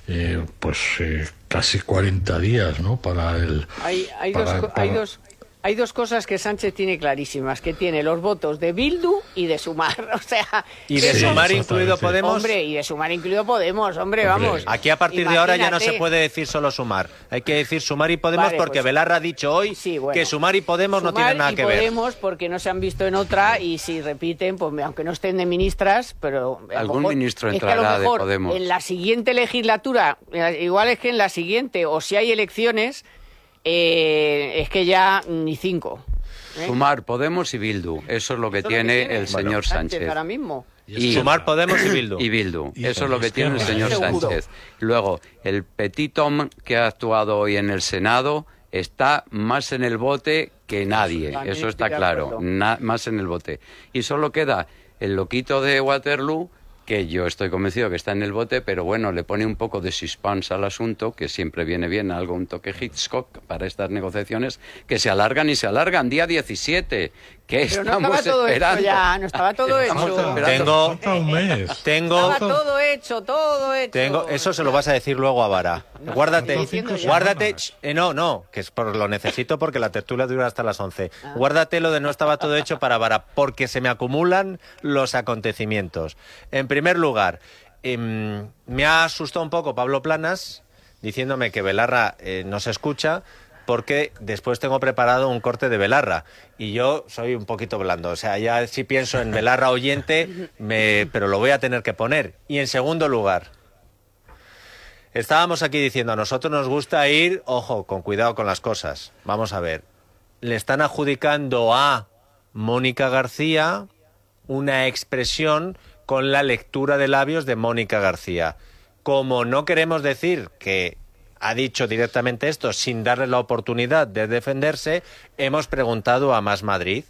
eh, pues eh, casi 40 días, ¿no? Para el. Hay, hay, para- dos, hay, dos, hay dos cosas que Sánchez tiene clarísimas, que tiene los votos de Bildu y de Sumar. <laughs> O sea, Y de sumar incluido sí. Podemos. Hombre, y de Sumar incluido Podemos, hombre, vamos. Aquí a partir de ahora ya no se puede decir solo sumar. Hay que decir sumar y Podemos Vale, porque pues- Belarra ha dicho hoy Sí, bueno. que sumar y Podemos no tienen nada y que ver. Podemos porque no se han visto en otra y si repiten, pues aunque no estén de ministras, pero lo Algún mejor- ministro es que a lo entrará de mejor Podemos. En la siguiente legislatura, eh, igual es que en la siguiente o si hay elecciones, eh, es que ya ni cinco. ¿eh? Sumar Podemos y Bildu. Eso es lo que lo tiene el señor Sánchez. ahora mismo. Y- Sumar Podemos y Bildu. <coughs> Y Bildu. Y Eso es lo que tiene el señor. Sánchez. Luego, el Petit Homme que ha actuado hoy en el Senado está más en el bote que nadie. También Eso está claro. Na- más en el bote. Y solo queda el loquito de Waterloo que yo estoy convencido que está en el bote, pero bueno, le pone un poco de suspense al asunto, que siempre viene bien algo, un toque Hitchcock para estas negociaciones, que se alargan y se alargan. Día 17, ¿qué Pero no estamos estaba todo esperando? hecho ya, no estaba todo Estamos hecho. esperando. Tengo, un mes. tengo, Estaba todo hecho, todo hecho. tengo, eso se lo vas a decir luego a Vara. Guárdate, guárdate, eh, no, no, que es por lo necesito porque la tertulia dura hasta las 11. Guárdate lo de no estaba todo hecho para Vara, porque se me acumulan los acontecimientos. En primer lugar, em, me ha asustado un poco Pablo Planas diciéndome que Belarra eh, no se escucha porque después tengo preparado un corte de Belarra y yo soy un poquito blando, o sea, ya si pienso en Belarra oyente, pero lo voy a tener que poner. Y en segundo lugar, estábamos aquí diciendo, a nosotros nos gusta ir, ojo, con cuidado con las cosas. Vamos a ver, le están adjudicando a Mónica García una expresión con la lectura de labios de Mónica García. Como no queremos decir que ha dicho directamente esto sin darle la oportunidad de defenderse, hemos preguntado a Más Madrid.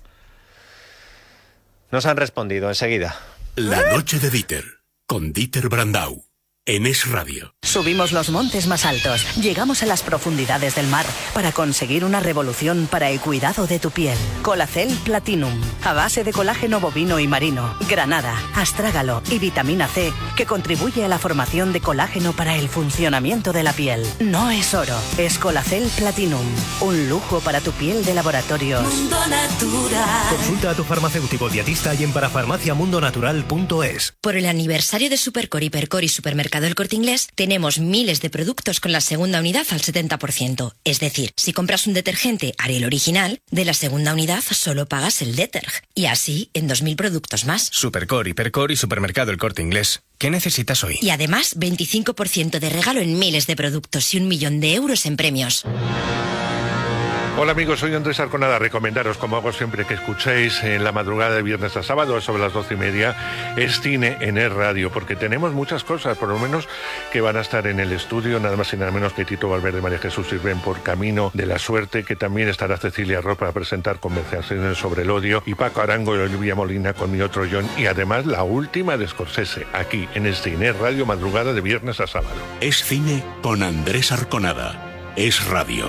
Nos han respondido enseguida. La noche de Dieter, con Dieter Brandau, en Es Radio. Subimos los montes más altos, llegamos a las profundidades del mar para conseguir una revolución para el cuidado de tu piel. Colacel Platinum, a base de colágeno bovino y marino, granada, astrágalo y vitamina C, que contribuye a la formación de colágeno para el funcionamiento de la piel. No es oro, es Colacel Platinum, un lujo para tu piel de laboratorios. Mundo Natural. Consulta a tu farmacéutico dietista y en parafarmaciamundonatural.es. Por el aniversario de Supercor, Hipercor y Supermercado El Corte Inglés, tenemos miles de productos con la segunda unidad al 70%. Es decir, si compras un detergente Ariel original, de la segunda unidad solo pagas el deterg. Y así en 2.000 productos más. Supercor, Hipercor y Supermercado El Corte Inglés. ¿Qué necesitas hoy? Y además, 25% de regalo en miles de productos y un millón de euros en premios. Hola amigos, soy Andrés Arconada. Recomendaros, como hago siempre que escuchéis en la madrugada de viernes a sábado sobre las doce y media, es cine en el radio, porque tenemos muchas cosas, por lo menos que van a estar en el estudio, nada más y nada menos que Tito Valverde, María Jesús Sirven por Camino de la Suerte, que también estará Cecilia Ropa para presentar conversaciones sobre el odio, y Paco Arango y Olivia Molina con mi otro John, y además la última de Scorsese, aquí en el cine radio, madrugada de viernes a sábado. Es cine con Andrés Arconada. Es radio.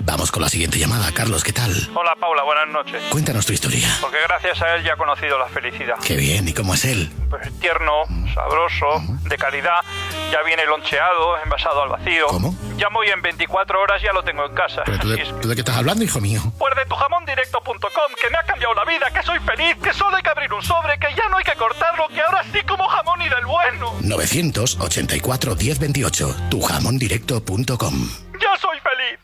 Vamos con la siguiente llamada. Carlos, ¿qué tal? Hola Paula, buenas noches. Cuéntanos tu historia. Porque gracias a él ya he conocido la felicidad. Qué bien, ¿y cómo es él? Pues tierno, sabroso, de calidad, ya viene loncheado, envasado al vacío. ¿Cómo? Ya muy en 24 horas ya lo tengo en casa. ¿Pero tú de, tú de qué estás hablando, hijo mío? Pues de tujamondirecto.com, que me ha cambiado la vida, que soy feliz, que solo hay que abrir un sobre, que ya no hay que cortarlo, que ahora sí como jamón y del bueno. 984 1028. Tujamondirecto.com. Ya soy feliz.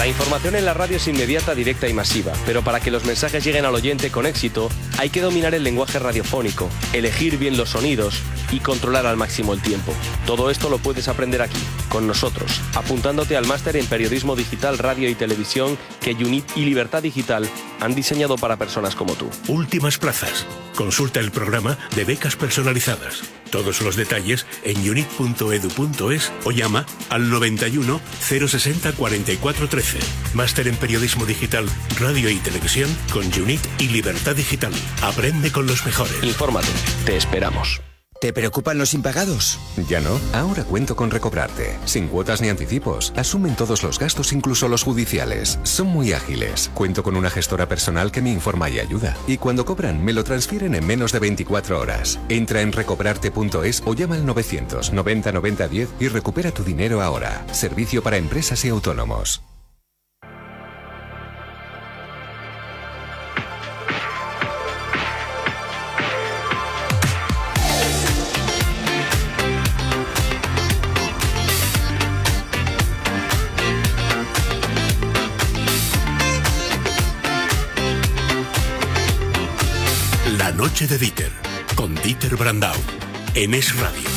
La información en la radio es inmediata, directa y masiva, pero para que los mensajes lleguen al oyente con éxito, hay que dominar el lenguaje radiofónico, elegir bien los sonidos y controlar al máximo el tiempo. Todo esto lo puedes aprender aquí, con nosotros, apuntándote al máster en periodismo digital, radio y televisión que UNIT y Libertad Digital han diseñado para personas como tú. Últimas plazas. Consulta el programa de becas personalizadas. Todos los detalles en unit.edu.es o llama al 91 060 44 13. Máster en periodismo digital, radio y televisión con Unit y Libertad Digital. Aprende con los mejores. Infórmate. Te esperamos. ¿Te preocupan los impagados? Ya no. Ahora cuento con Recobrarte. Sin cuotas ni anticipos. Asumen todos los gastos, incluso los judiciales. Son muy ágiles. Cuento con una gestora personal que me informa y ayuda. Y cuando cobran, me lo transfieren en menos de 24 horas. Entra en recobrarte.es o llama al 990 90 10 y recupera tu dinero ahora. Servicio para empresas y autónomos. De Dieter, con Dieter Brandau, en Es Radio.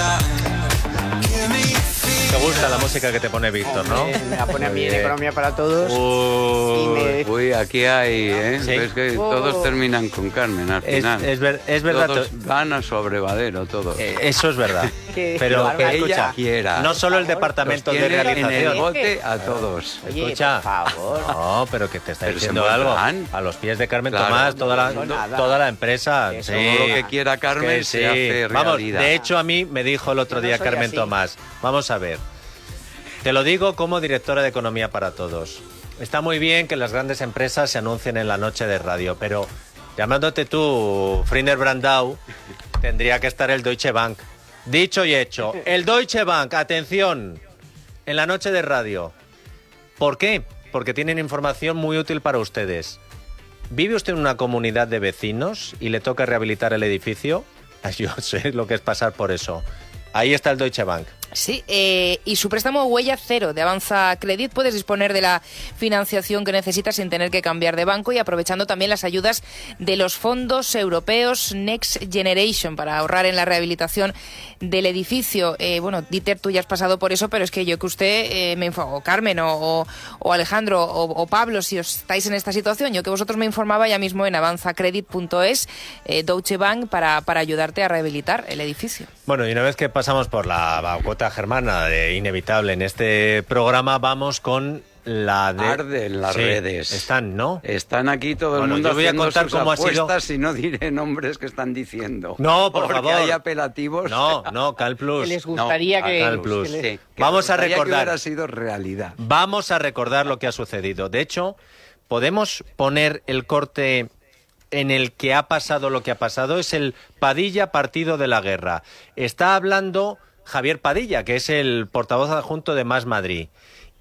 Time. Gusta la música que te pone Víctor, ¿no? Me la pone a mí en. Economía para Todos. Uy, Y me- Uy, aquí hay, ¿eh? Sí. Es que Oh. todos terminan con Carmen al final. es ver- es verdad, Todos to- van a su abrevadero, todos. Eh, Eso es verdad. <laughs> Qué Pero que escucha, ella quiera. no solo el departamento de en realización. el bote a todos. Oye, Escucha. por favor. <laughs> No, pero que te está Pero diciendo algo. A los pies de Carmen Claro. Tomás, toda la, No, nada. toda la empresa. Sí. Todo lo que quiera Carmen Que se sí. hace Vamos, realidad. de hecho a mí me dijo el otro día Carmen así. Tomás. Vamos a ver. Te lo digo como directora de Economía para Todos. Está muy bien que las grandes empresas se anuncien en la noche de radio, pero llamándote tú Friner Brandau, tendría que estar el Deutsche Bank. Dicho y hecho, el Deutsche Bank, atención, en la noche de radio. ¿Por qué? Porque tienen información muy útil para ustedes. ¿Vive usted en una comunidad de vecinos y le toca rehabilitar el edificio? <laughs> Yo sé lo que es pasar por eso. Ahí está el Deutsche Bank. Sí, eh, y su préstamo huella cero de Avanza Credit puedes disponer de la financiación que necesitas sin tener que cambiar de banco y aprovechando también las ayudas de los fondos europeos Next Generation para ahorrar en la rehabilitación del edificio. Eh, bueno, Dieter, tú ya has pasado por eso, pero es que yo que usted eh, me info- o Carmen o, o- o Alejandro o, o Pablo, si os estáis en esta situación, yo que vosotros me informaba ya mismo en avanzacredit.es, eh, Deutsche Bank, para, para ayudarte a rehabilitar el edificio. Bueno, y una vez que pasamos por la germana de inevitable en este programa, vamos con la de... Arden las Sí, redes. Están, ¿no? Están aquí todo el mundo yo voy a contar sus cómo ha sido- y no diré nombres que están diciendo. No, por Porque favor. hay apelativos. No, no, Cal Plus. Que les gustaría No, que... Cal Plus. que les- Sí, que Vamos a que recordar. hubiera sido realidad. Vamos a recordar lo que ha sucedido. De hecho, podemos poner el corte en el que ha pasado lo que ha pasado. Es el Padilla Partido de la Guerra. Está hablando Javier Padilla, que es el portavoz adjunto de Más Madrid.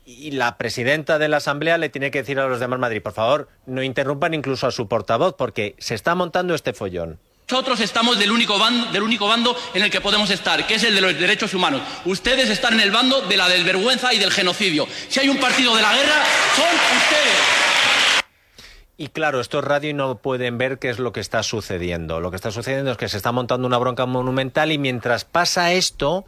Y la presidenta de la Asamblea le tiene que decir a los de Más Madrid, por favor, no interrumpan incluso a su portavoz, porque se está montando este follón. Nosotros estamos del único, bando, del único bando en el que podemos estar, que es el de los derechos humanos. Ustedes están en el bando de la desvergüenza y del genocidio. Si hay un partido de la guerra, son ustedes. Y claro, esto es radio y no pueden ver qué es lo que está sucediendo. Lo que está sucediendo es que se está montando una bronca monumental y mientras pasa esto,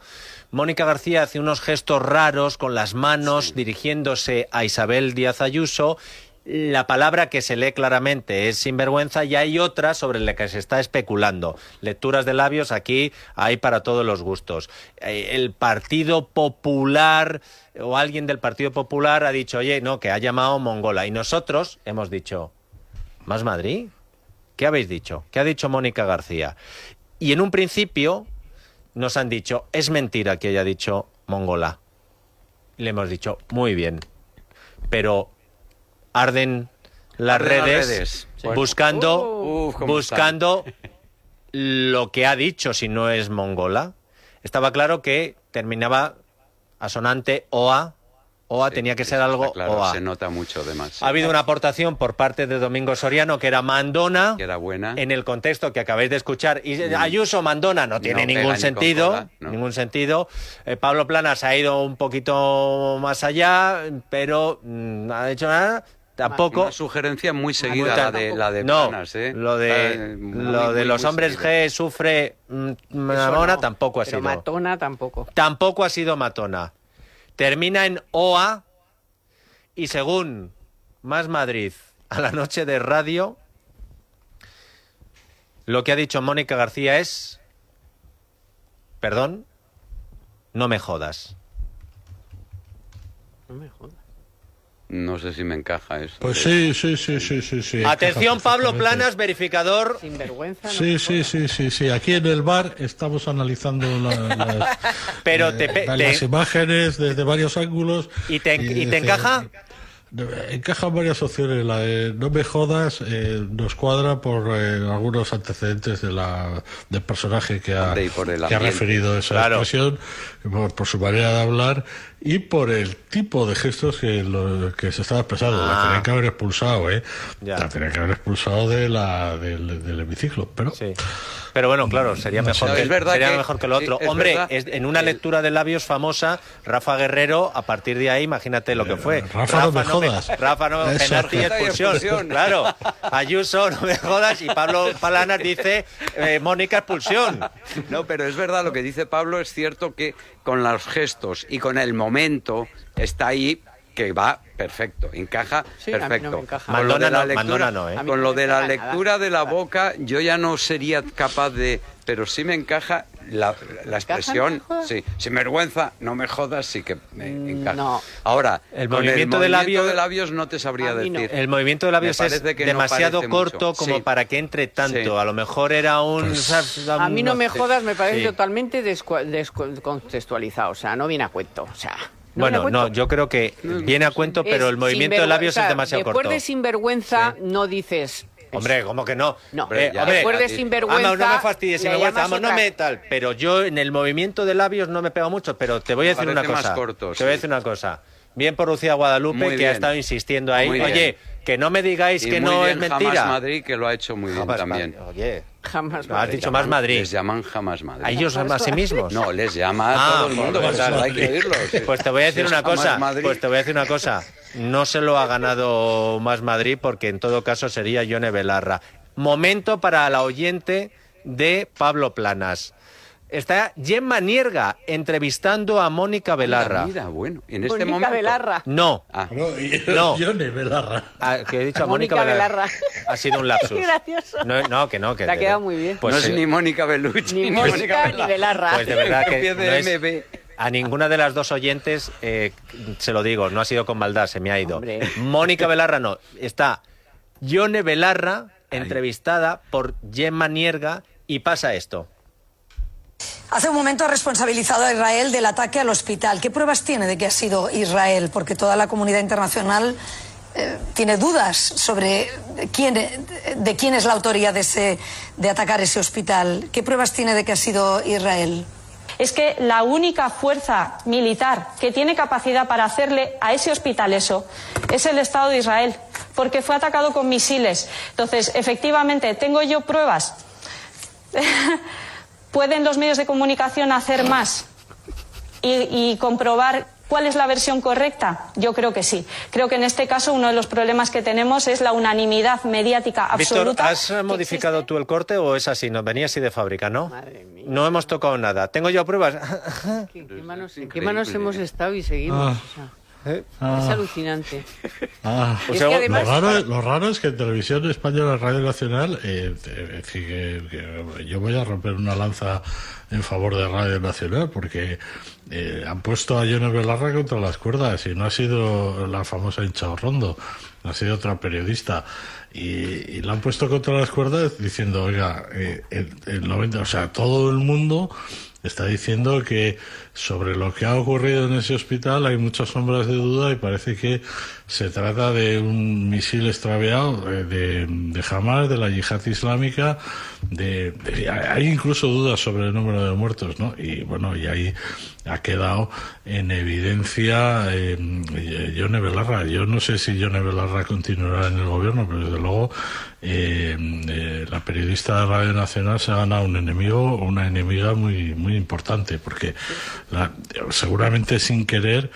Mónica García hace unos gestos raros con las manos dirigiéndose a Isabel Díaz Ayuso. La palabra que se lee claramente es sinvergüenza y hay otra sobre la que se está especulando. Lecturas de labios aquí hay para todos los gustos. Eh, El Partido Popular o alguien del Partido Popular ha dicho, oye, no, que ha llamado mongola. Y nosotros hemos dicho, ¿Más Madrid? ¿Qué habéis dicho? ¿Qué ha dicho Mónica García? Y en un principio nos han dicho, es mentira que haya dicho mongola. Y le hemos dicho, muy bien. Pero arden las Arden las redes. Bueno. buscando, Uf, cómo buscando lo que ha dicho si no es mongola. Estaba claro que terminaba asonante OA. OA tenía que ser algo claro, OA. se nota mucho además. Ha habido una aportación por parte de Domingo Soriano que era Mandona. Que era buena. En el contexto que acabáis de escuchar. Y Ayuso Mandona no tiene No ningún sentido. cola, no. Ningún sentido. Eh, Pablo Planas ha ido un poquito más allá, pero mm, no ha hecho nada. Tampoco. Una sugerencia muy seguida, la de, la de no, Planas, ¿eh? lo de, Eh, muy, lo de muy, los muy hombres seguido. G sufre mm, Mamona no, tampoco ha sido. Matona tampoco. Tampoco ha sido matona. Termina en OA y según Más Madrid a la noche de radio, lo que ha dicho Mónica García es, perdón, no me jodas. No me jodas. No sé si me encaja eso. Pues sí, sí, sí, sí, sí. sí Atención Pablo. Planas, verificador. Sin vergüenza. Sí, sí, sí, sí, sí. Aquí en el bar estamos analizando la- las, <laughs> Pero eh, te, pe- las te- imágenes desde varios ángulos. ¿Y te, y te encaja? encajan varias opciones. La de no me jodas eh, nos cuadra por eh, algunos antecedentes de la, del personaje que ha, por que referido esa Claro. expresión, por, por su manera de hablar y por el tipo de gestos que, lo- que se estaba expresando. La Ah. tenían que haber expulsado, ¿eh? Ya. La tenían que haber expulsado de la, del, del hemiciclo. Pero Pero bueno, claro, sería No mejor, sé. que, Es verdad sería que- mejor que lo sí, otro. es Hombre, verdad. es- en una lectura de labios famosa, Rafa Guerrero, a partir de ahí, imagínate lo que fue. Rafa, no me jodas. Rafa no, Eso. penalti y expulsión. Expulsión. Claro, Ayuso, no me jodas, y Pablo Palanas dice, eh, Mónica, expulsión. No, pero es verdad lo que dice Pablo, es cierto que con los gestos y con el momento está ahí que va perfecto, encaja Sí, a mí no perfecto. me encaja. Con lo de Mandona la no, lectura, Mandona no, ¿eh? Con lo de la lectura de la boca, yo ya no sería capaz de, pero sí me encaja la, la expresión, sí, sin vergüenza, no me jodas, sí que me encaja. no. Ahora, El con movimiento el de movimiento labio- de labios no te sabría no. decir. El movimiento de labios es no demasiado corto mucho. como Sí. para que entre tanto. Sí. A lo mejor era un... A mí no me jodas, me parece Sí. totalmente descua- descontextualizado. O sea, no viene a cuento. O sea, no Bueno, no, yo creo que viene a cuento, pero Es el movimiento de labios o sea, es demasiado después corto. de sinvergüenza no dices... Hombre, ¿cómo que no? No, Eh, ya, hombre, después de sinvergüenza... Vamos, no me fastidies, sinvergüenza, vamos, no me tal. Pero yo en el movimiento de labios no me pega mucho, pero te voy a decir una Parece más cosa. corto, te voy a decir una cosa. Bien por Lucía Guadalupe, Muy que bien. ha estado insistiendo ahí. Muy bien. Que no me digáis Y que no bien es mentira. Jamás Madrid, que lo ha hecho muy bien también. Madrid. Oye, Jamás no, has Madrid. dicho más Madrid. Les llaman jamás Madrid. ¿A ellos a sí mismos? No, les llama a Ah, todo el mundo, pues hay que oírlos. Pues te voy a decir una jamás cosa. Madrid. Pues te voy a decir una cosa. No se lo ha ganado más Madrid porque en todo caso sería Yone Belarra. Momento para la oyente de Pablo Planas. Está Gemma Nierga entrevistando a Mónica Belarra. Mira, bueno, en este Mónica momento. Belarra. No, Ah, No, y- No. <laughs> Yone Belarra. ah, que he dicho a Mónica Mónica, Belarra. Ha sido un lapsus. <laughs> Qué gracioso. No, no, que no. Que Te ha quedado muy bien. Pues, no es eh, ni Mónica Bellucci Ni Mónica ni Belarra. Pues de verdad que no es- a ninguna de las dos oyentes, eh, se lo digo, no ha sido con maldad, se me ha ido. Hombre. Mónica Belarra no, está Yone Belarra entrevistada por Gemma Nierga y pasa esto. Hace un momento ha responsabilizado a Israel del ataque al hospital. ¿Qué pruebas tiene de que ha sido Israel? Porque toda la comunidad internacional eh, tiene dudas sobre quién, de quién es la autoría de, ese, de atacar ese hospital. ¿Qué pruebas tiene de que ha sido Israel? es que la única fuerza militar que tiene capacidad para hacerle a ese hospital eso es el Estado de Israel, porque fue atacado con misiles. Entonces, efectivamente, ¿tengo yo pruebas? <laughs> ¿Pueden los medios de comunicación hacer más y, y comprobar cuál es la versión correcta? Yo creo que sí. Creo que en este caso uno de los problemas que tenemos es la unanimidad mediática Víctor, absoluta. ¿has eh, modificado tú el corte o es así? No, venía así de fábrica, ¿no? No hemos tocado nada. ¿Tengo yo pruebas? ¿En qué manos, en qué manos hemos estado y seguimos? Ah. O sea, Eh, Ah. Es alucinante. Ah. Es que además- lo, raro, lo raro es que en Televisión Española Radio Nacional, eh, decir, que, que yo voy a romper una lanza en favor de Radio Nacional porque eh, han puesto a Yone Belarra contra las cuerdas y no ha sido la famosa hincha Rondo, ha sido otra periodista. Y, y la han puesto contra las cuerdas diciendo, oiga, eh, el, el 90, o sea, todo el mundo está diciendo que sobre lo que ha ocurrido en ese hospital hay muchas sombras de duda y parece que se trata de un misil extraviado eh, de, de Hamas, de la yihad islámica, de, hay incluso dudas sobre el número de muertos, ¿no? Y bueno, y ahí ha quedado en evidencia eh, Belarra. Yo no sé si Yone Belarra continuará en el gobierno, pero desde luego eh, eh, la periodista de Radio Nacional se ha ganado un enemigo o una enemiga muy, muy importante, porque la- seguramente sin querer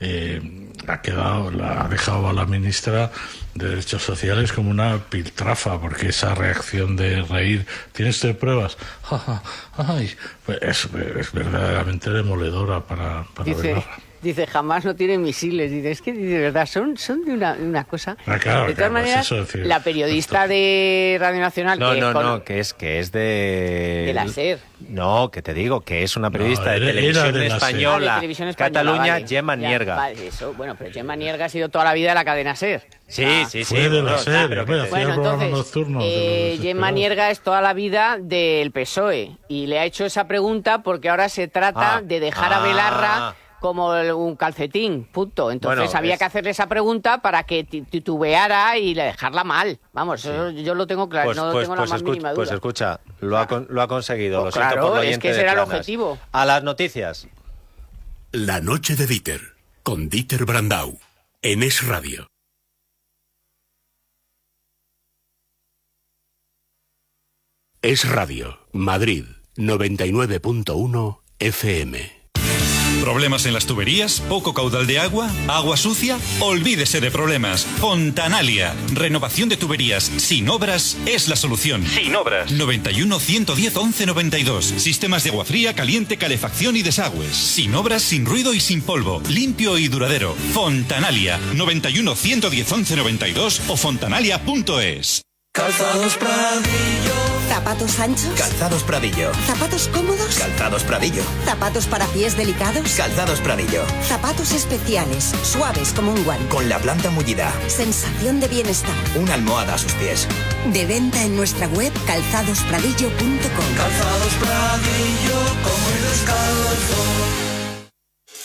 eh, ha quedado, la ha dejado a la ministra de Derechos Sociales como una piltrafa, porque esa reacción de reír, ¿tienes usted pruebas? Ja, <laughs> ja, ay, pues es, es verdaderamente demoledora para, para Dice, Belarra. Dice, jamás no tienen misiles. Dice, es que de verdad son, son de, una, de una cosa. Ah, claro, de todas claro, pues maneras, eso decir, la periodista de Radio Nacional, No, que no, con- no, que es que es de... De la SER. No, que te digo, que es una periodista No, de televisión de SER. Ah, de española, televisión española, Cataluña, vale. Gemma Ya, Nierga. vale, eso, bueno, pero Gemma Nierga ha sido toda la vida de la cadena SER. Sí, Ah. sí, sí. Fue de la serie, pero te- Bueno, entonces, nocturnos. eh, Gemma. Nierga es toda la vida del PSOE y le ha hecho esa pregunta porque ahora se trata Ah, de dejar a. Belarra como el- un calcetín, punto. Entonces Bueno, había es- que hacerle esa pregunta para que ti- titubeara y le dejarla mal. Vamos, eso yo lo tengo claro, Pues, no pues- tengo pues la más mínima duda. pues escucha, lo ha, con- lo ha conseguido. Pues lo siento claro, por lo es que ese era el objetivo. A las noticias. La noche de Dieter, con Dieter Brandau, en Es Radio. Es Radio, Madrid, 99.1 FM. ¿Problemas en las tuberías? ¿Poco caudal de agua? ¿Agua sucia? Olvídese de problemas. Fontanalia. Renovación de tuberías sin obras es la solución. Sin obras. 91 110 11 92. Sistemas de agua fría, caliente, calefacción y desagües. Sin obras, sin ruido y sin polvo. Limpio y duradero. Fontanalia. 91 110 11 92 o fontanalia.es. Calzados Pradillo. ¿Zapatos anchos? Calzados Pradillo. ¿Zapatos cómodos? Calzados Pradillo. ¿Zapatos para pies delicados? Calzados Pradillo. Zapatos especiales, suaves como un guante. Con la planta mullida. Sensación de bienestar. Una almohada a sus pies. De venta en nuestra web calzadospradillo.com. Calzados Pradillo, como el descalzo.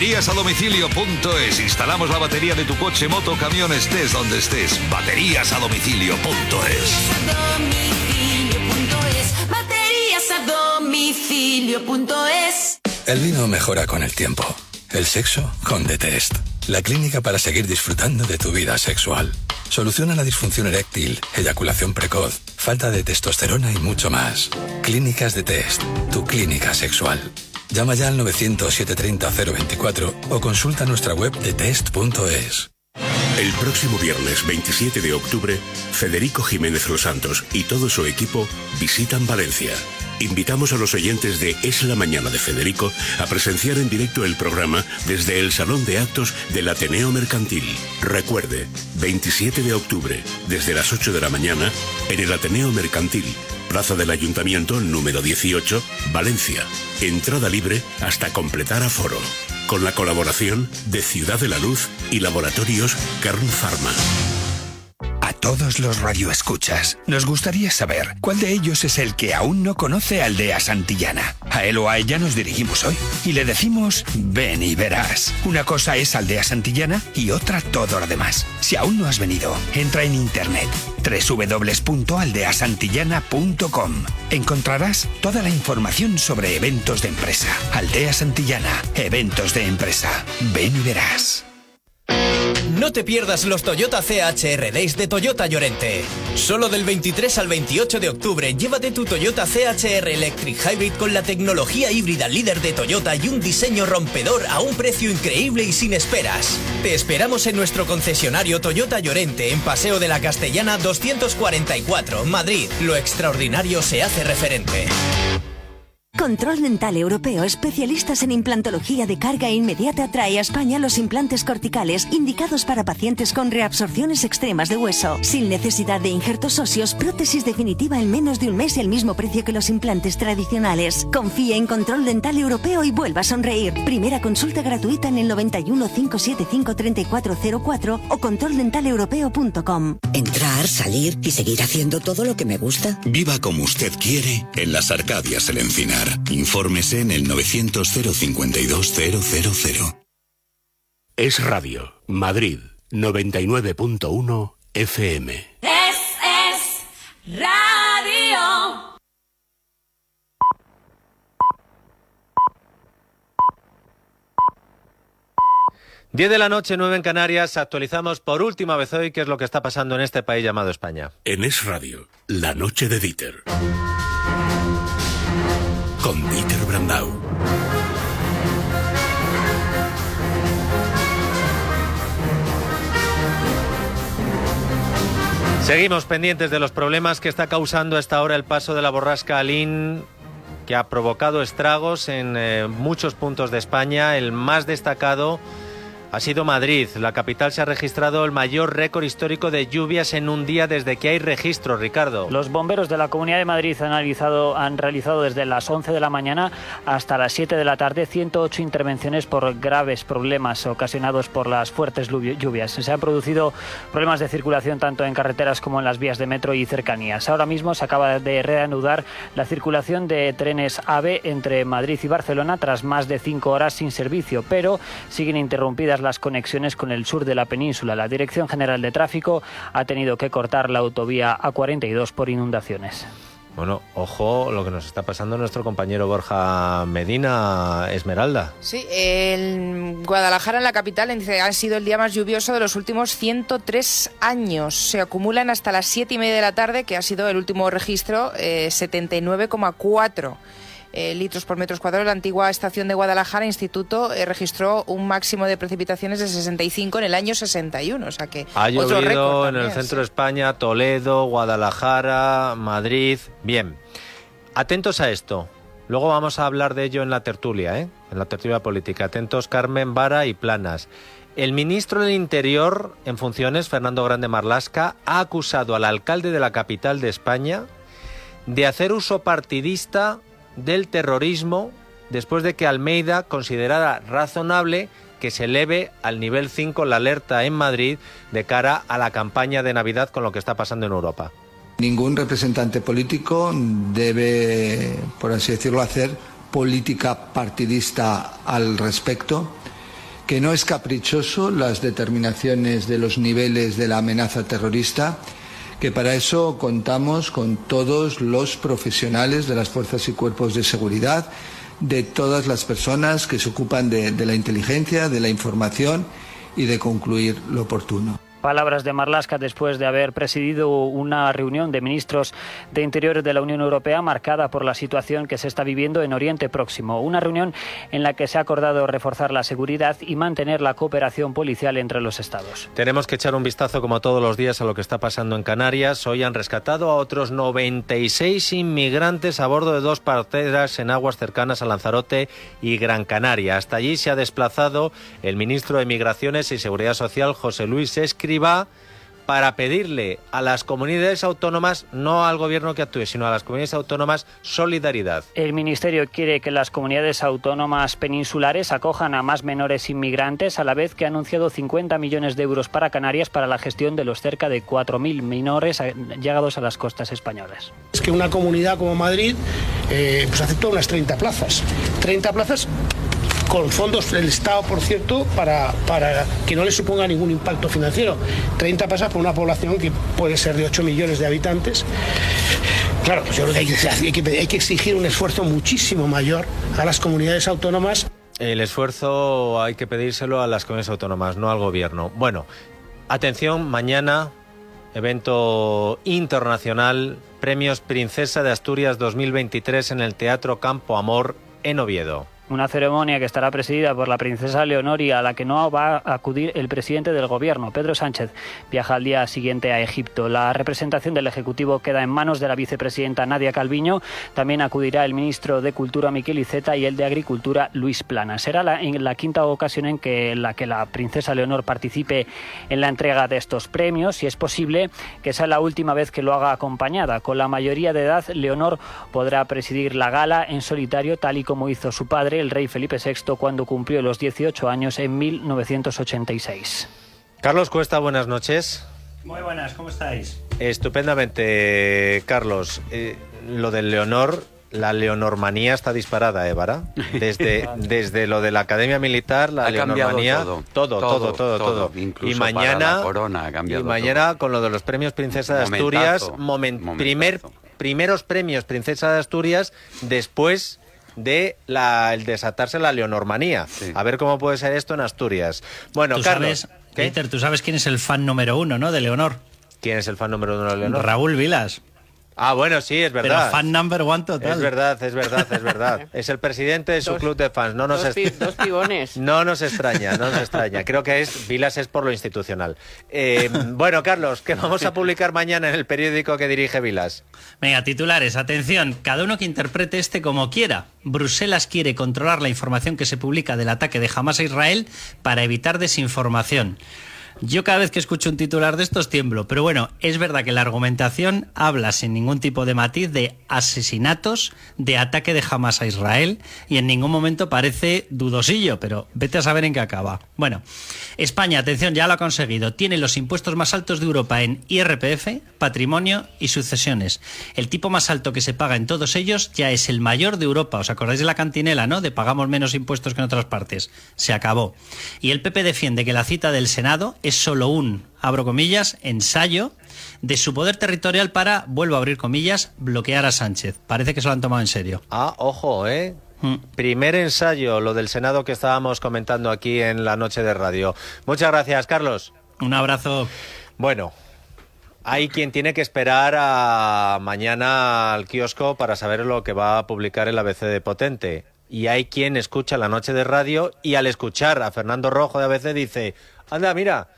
Baterías a domicilio.es. Instalamos la batería de tu coche, moto, camión, estés donde estés. Baterías a domicilio.es. A domicilio.es. Baterías a domicilio.es. El vino mejora con el tiempo. El sexo con The Test. La clínica para seguir disfrutando de tu vida sexual. Soluciona la disfunción eréctil, eyaculación precoz, falta de testosterona y mucho más. Clínicas de Test. Tu clínica sexual. Llama ya al 900-730-024 o consulta nuestra web de test.es. El próximo viernes 27 de octubre, Federico Jiménez Los Santos y todo su equipo visitan Valencia. Invitamos a los oyentes de Es la Mañana de Federico a presenciar en directo el programa desde el Salón de Actos del Ateneo Mercantil. Recuerde, 27 de octubre, desde las 8 de la mañana, en el Ateneo Mercantil, Plaza del Ayuntamiento número 18, Valencia. Entrada libre hasta completar aforo. Con la colaboración de Ciudad de la Luz y Laboratorios Kern Pharma. A todos los radioescuchas, nos gustaría saber cuál de ellos es el que aún no conoce Aldea Santillana. A él o a ella nos dirigimos hoy y le decimos, ven y verás. Una cosa es Aldea Santillana y otra todo lo demás. Si aún no has venido, entra en internet www.aldeasantillana.com. Encontrarás toda la información sobre eventos de empresa. Aldea Santillana, eventos de empresa. Ven y verás. No te pierdas los Toyota CHR Days de Toyota Llorente. Solo del 23 al 28 de octubre, llévate tu Toyota CHR Electric Hybrid con la tecnología híbrida líder de Toyota y un diseño rompedor a un precio increíble y sin esperas. Te esperamos en nuestro concesionario Toyota Llorente en Paseo de la Castellana 244, Madrid. Lo extraordinario se hace referente. Control Dental Europeo, especialistas en implantología de carga inmediata, trae a España los implantes corticales indicados para pacientes con reabsorciones extremas de hueso. Sin necesidad de injertos óseos, prótesis definitiva en menos de un mes y el mismo precio que los implantes tradicionales. Confía en Control Dental Europeo y vuelva a sonreír. Primera consulta gratuita en el 91 575 3404 o controldentalepeuropeo.com. Entrar, salir y seguir haciendo todo lo que me gusta. Viva como usted quiere en las Arcadias El Encinar. Infórmese en el 900 052 000. Es Radio, Madrid, 99.1 FM. Es, es radio. Diez de la noche, 9 en Canarias, actualizamos por última vez hoy qué es lo que está pasando en este país llamado España. En Es Radio, La Noche de Dieter. Dieter Brandau. Seguimos pendientes de los problemas que está causando hasta ahora el paso de la borrasca Alín, que ha provocado estragos en eh, muchos puntos de España. El más destacado Ha sido Madrid. La capital se ha registrado el mayor récord histórico de lluvias en un día desde que hay registro, Ricardo. Los bomberos de la Comunidad de Madrid han realizado, desde las 11 de la mañana hasta las 7 de la tarde 108 intervenciones por graves problemas ocasionados por las fuertes lluvi- lluvias. Se han producido problemas de circulación tanto en carreteras como en las vías de metro y cercanías. Ahora mismo se acaba de reanudar la circulación de trenes AVE entre Madrid y Barcelona tras más de cinco horas sin servicio, pero siguen interrumpidas las conexiones con el sur de la península. La Dirección General de Tráfico ha tenido que cortar la autovía A42 por inundaciones. Bueno, ojo lo que nos está pasando nuestro compañero Borja Medina Esmeralda. Sí, en Guadalajara, en la capital, ha sido el día más lluvioso de los últimos 103 años. Se acumulan hasta las 7 y media de la tarde, que ha sido el último registro, eh, 79,4 eh, litros por metros cuadrados. La antigua estación de Guadalajara, Instituto, eh, registró un máximo de precipitaciones de 65 en el año 61. O sea que Ha otro llovido en el centro de España, Toledo, Guadalajara, Madrid. Bien, atentos a esto. Luego vamos a hablar de ello en la tertulia, ¿eh? en la tertulia política. Atentos Carmen Vara y Planas. El ministro del Interior en funciones, Fernando Grande Marlasca, ha acusado al alcalde de la capital de España de hacer uso partidista del terrorismo después de que Almeida considerara razonable que se eleve al nivel 5 la alerta en Madrid de cara a la campaña de Navidad con lo que está pasando en Europa. Ningún representante político debe, por así decirlo, hacer política partidista al respecto, que no es caprichoso las determinaciones de los niveles de la amenaza terrorista, que para eso contamos con todos los profesionales de las fuerzas y cuerpos de seguridad, de todas las personas que se ocupan de, de la inteligencia, de la información y de concluir lo oportuno. Palabras de Marlaska después de haber presidido una reunión de ministros de Interior de la Unión Europea marcada por la situación que se está viviendo en Oriente Próximo. Una reunión en la que se ha acordado reforzar la seguridad y mantener la cooperación policial entre los Estados. Tenemos que echar un vistazo, como todos los días, a lo que está pasando en Canarias. Hoy han rescatado a otros 96 inmigrantes a bordo de dos parteras en aguas cercanas a Lanzarote y Gran Canaria. Hasta allí se ha desplazado el ministro de Migraciones y Seguridad Social, José Luis Escriba, para pedirle a las comunidades autónomas, no al gobierno que actúe, sino a las comunidades autónomas, solidaridad. El Ministerio quiere que las comunidades autónomas peninsulares acojan a más menores inmigrantes, a la vez que ha anunciado 50 millones de euros para Canarias para la gestión de los cerca de 4.000 menores llegados a las costas españolas. Es que una comunidad como Madrid eh, pues aceptó unas 30 plazas. 30 plazas con fondos del Estado, por cierto, para, para que no le suponga ningún impacto financiero. 30 plazas por una población que puede ser de 8 millones de habitantes. Claro, pues yo creo que- hay que exigir un esfuerzo muchísimo mayor a las comunidades autónomas El esfuerzo hay que pedírselo a las comunidades autónomas, no al gobierno. Bueno, atención, mañana, evento internacional, Premios Princesa de Asturias 2023 en el Teatro Campo Amor en Oviedo. Una ceremonia que estará presidida por la princesa Leonor y a la que no va a acudir el presidente del gobierno, Pedro Sánchez. Viaja al día siguiente a Egipto. La representación del Ejecutivo queda en manos de la vicepresidenta Nadia Calviño. También acudirá el ministro de Cultura Miquel Iceta y el de Agricultura Luis Plana. Será la, la quinta ocasión en que la que la princesa Leonor participe en la entrega de estos premios y es posible que sea la última vez que lo haga acompañada. Con la mayoría de edad, Leonor podrá presidir la gala en solitario, tal y como hizo su padre, el rey Felipe VI, cuando cumplió los 18 años en 1986. Carlos Cuesta, buenas noches. Muy buenas, ¿cómo estáis? Estupendamente, Carlos. Eh, lo del Leonor, la leonormanía está disparada, ¿eh, Vara? Desde, <laughs> desde lo de la Academia Militar, la Ha leonormanía, todo. todo, todo, todo, Todo, todo. incluso Y para mañana, la corona ha cambiado y mañana con lo de los premios Princesa de Momentazo, Asturias, momen- primer, primeros premios Princesa de Asturias después de la, el desatarse la leonormanía. A ver cómo puede ser esto en Asturias. Bueno, tú Carlos. sabes, Peter, tú sabes quién es el fan número uno, ¿no? De Leonor. ¿Quién es el fan número uno de Leonor? Raúl Vilas. Ah, bueno, sí, es Pero verdad. fan number one total. Es verdad, es verdad, es verdad. <laughs> Es el presidente de su Dos- club de fans. No nos, dos pi- dos pibones. <laughs> no nos extraña, no nos extraña. Creo que es Vilas es por lo institucional. Eh, bueno, Carlos, que vamos a publicar mañana en el periódico que dirige Vilas. Venga, titulares, atención, cada uno que interprete este como quiera. Bruselas quiere controlar la información que se publica del ataque de Hamas a Israel para evitar desinformación. Yo cada vez que escucho un titular de estos tiemblo, pero bueno, es verdad que la argumentación habla sin ningún tipo de matiz de asesinatos, de ataque de Hamas a Israel y en ningún momento parece dudosillo, pero vete a saber en qué acaba. Bueno, España, atención, ya lo ha conseguido, tiene los impuestos más altos de Europa en IRPF, patrimonio y sucesiones. El tipo más alto que se paga en todos ellos ya es el mayor de Europa. ¿Os acordáis de la cantinela, no? De pagamos menos impuestos que en otras partes. Se acabó. Y el PP defiende que la cita del Senado es solo un, abro comillas, ensayo de su poder territorial para, vuelvo a abrir comillas, bloquear a Sánchez. Parece que se lo han tomado en serio. Ah, ojo, ¿eh? Primer ensayo, lo del Senado que estábamos comentando aquí en la noche de radio. Muchas gracias, Carlos. Un abrazo. Bueno, hay quien tiene que esperar a mañana al kiosco para saber lo que va a publicar el ABC de Potente. Y hay quien escucha la noche de radio y al escuchar a Fernando Rojo de ABC dice, anda, mira,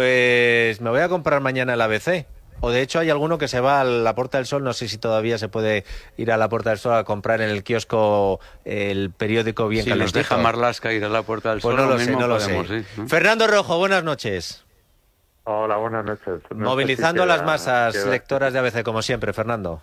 pues me voy a comprar mañana el ABC. O de hecho hay alguno que se va a la Puerta del Sol, no sé si todavía se puede ir a la Puerta del Sol a comprar en el kiosco el periódico bien Si nos deja Marlasca ir a la Puerta del Pues Sol, no lo lo sé, mismo no lo podemos sé. ¿no? Fernando Rojo, buenas noches. Hola, buenas noches. No Movilizando si a las masas queda- lectoras de ABC, como siempre, Fernando.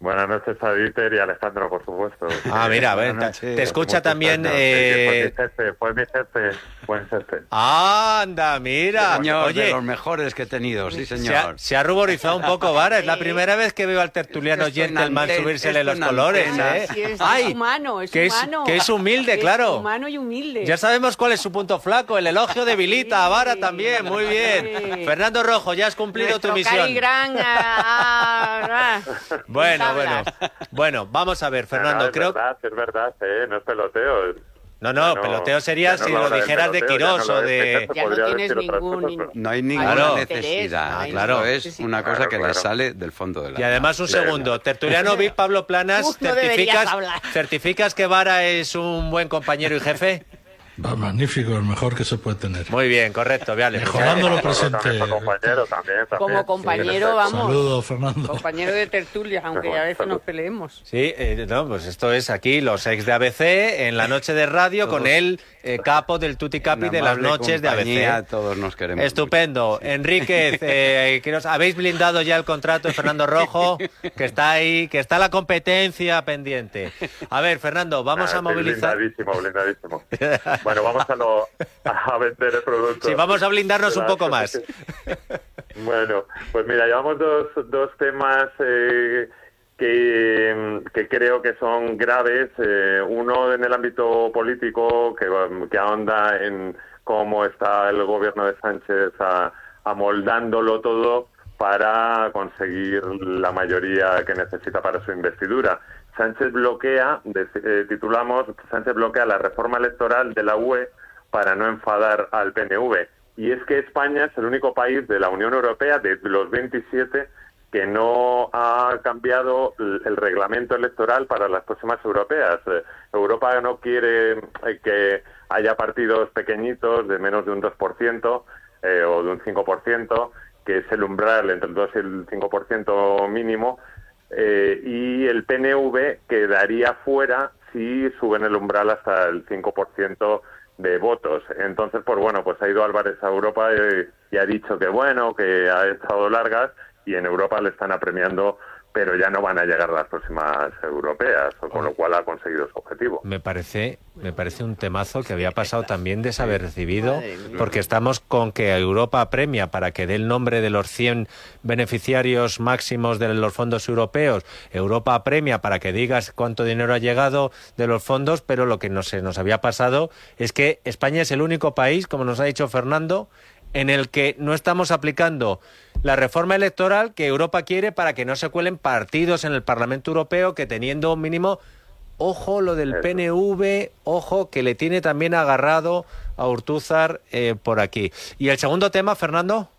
Buenas noches a Dieter y a Alejandro, por supuesto. Ah, mira, a ver, Buenas te- escucha también, eh, Fue mi jefe, fue mi jefe, buen jefe. Anda, mira. Señor, Oye, de los mejores que he tenido, sí, se ha, señor. se ha ruborizado un poco Vara. Es la primera vez que veo al tertuliano gentleman subírsele los colores. ¿eh? Sí, es, es Ay, humano, es que es- humano. que es humilde, Es claro. humano y humilde. Ya sabemos cuál es su punto flaco, el elogio de Vilita a Vara también, muy bien. Fernando Rojo, ya has cumplido Nuestro tu misión. Cari Gran, ah, ah, ah. Bueno, Tablas. <laughs> bueno. Bueno, vamos a ver, Fernando, No, es creo verdad, es verdad, eh, no es peloteo. No, no, peloteo sería no si es lo dijeras de Quirós no o es. de- Ya no podría tienes decir otras ningún cosas, pero- No hay ninguna Claro. necesidad. Ah, claro. es Sí, sí. una cosa Claro, que le sale del fondo de la Y además un segundo, tertuliano VIP Pablo Planas, <laughs> Uf, no certificas, certificas que Vara es un buen compañero y jefe. <laughs> Va, magnífico, el mejor que se puede tener. Muy bien, correcto, vale. Mejorando lo También presente. fue compañero, también, también. Como compañero, Sí, vamos. Saludos, Fernando. Compañero de tertulia, aunque a veces nos peleemos. Sí, eh, no, pues esto es aquí los ex de ABC en la noche de radio con el eh, capo del Tutti Capi de las noches de compañía, ABC. Todos nos queremos. Estupendo. Enrique, <laughs> eh, que nos- ¿habéis blindado ya el contrato de Fernando Rojo? Que está ahí, que está la competencia pendiente. A ver, Fernando, vamos a sí, movilizar. Blindadísimo, blindadísimo. bueno, vamos a, lo, a vender el producto. Sí, vamos a blindarnos un poco más. Bueno, pues mira, llevamos dos, dos temas eh, que, que creo que son graves. Eh, uno en el ámbito político, que, que ahonda en cómo está el gobierno de Sánchez amoldándolo todo para conseguir la mayoría que necesita para su investidura. Sánchez bloquea, eh, titulamos, Sánchez bloquea la reforma electoral de la UE para no enfadar al PNV. Y es que España es el único país de la Unión Europea, de los 27, que no ha cambiado el reglamento electoral para las próximas europeas. Eh, Europa no quiere eh, que haya partidos pequeñitos de menos de un 2% eh, o de un 5%, que es el umbral entre el 2 y el 5% mínimo, eh, y el PNV quedaría fuera si suben el umbral hasta el 5% de votos. Entonces, pues bueno, pues ha ido Álvarez a Europa eh, y ha dicho que bueno, que ha estado largas y en Europa le están apremiando, pero ya no van a llegar las próximas europeas, con lo cual ha conseguido su objetivo. Me parece, me parece un temazo que había pasado también desapercibido, porque estamos con que Europa apremia para que dé el nombre de los 100 beneficiarios máximos de los fondos europeos. Europa apremia para que digas cuánto dinero ha llegado de los fondos, pero lo que no se nos había pasado es que España es el único país, como nos ha dicho Fernando, en el que no estamos aplicando la reforma electoral que Europa quiere para que no se cuelen partidos en el Parlamento Europeo que teniendo un mínimo Ojo lo del PNV, ojo que le tiene también agarrado a Urtúzar eh, por aquí. ¿Y el segundo tema, Fernando?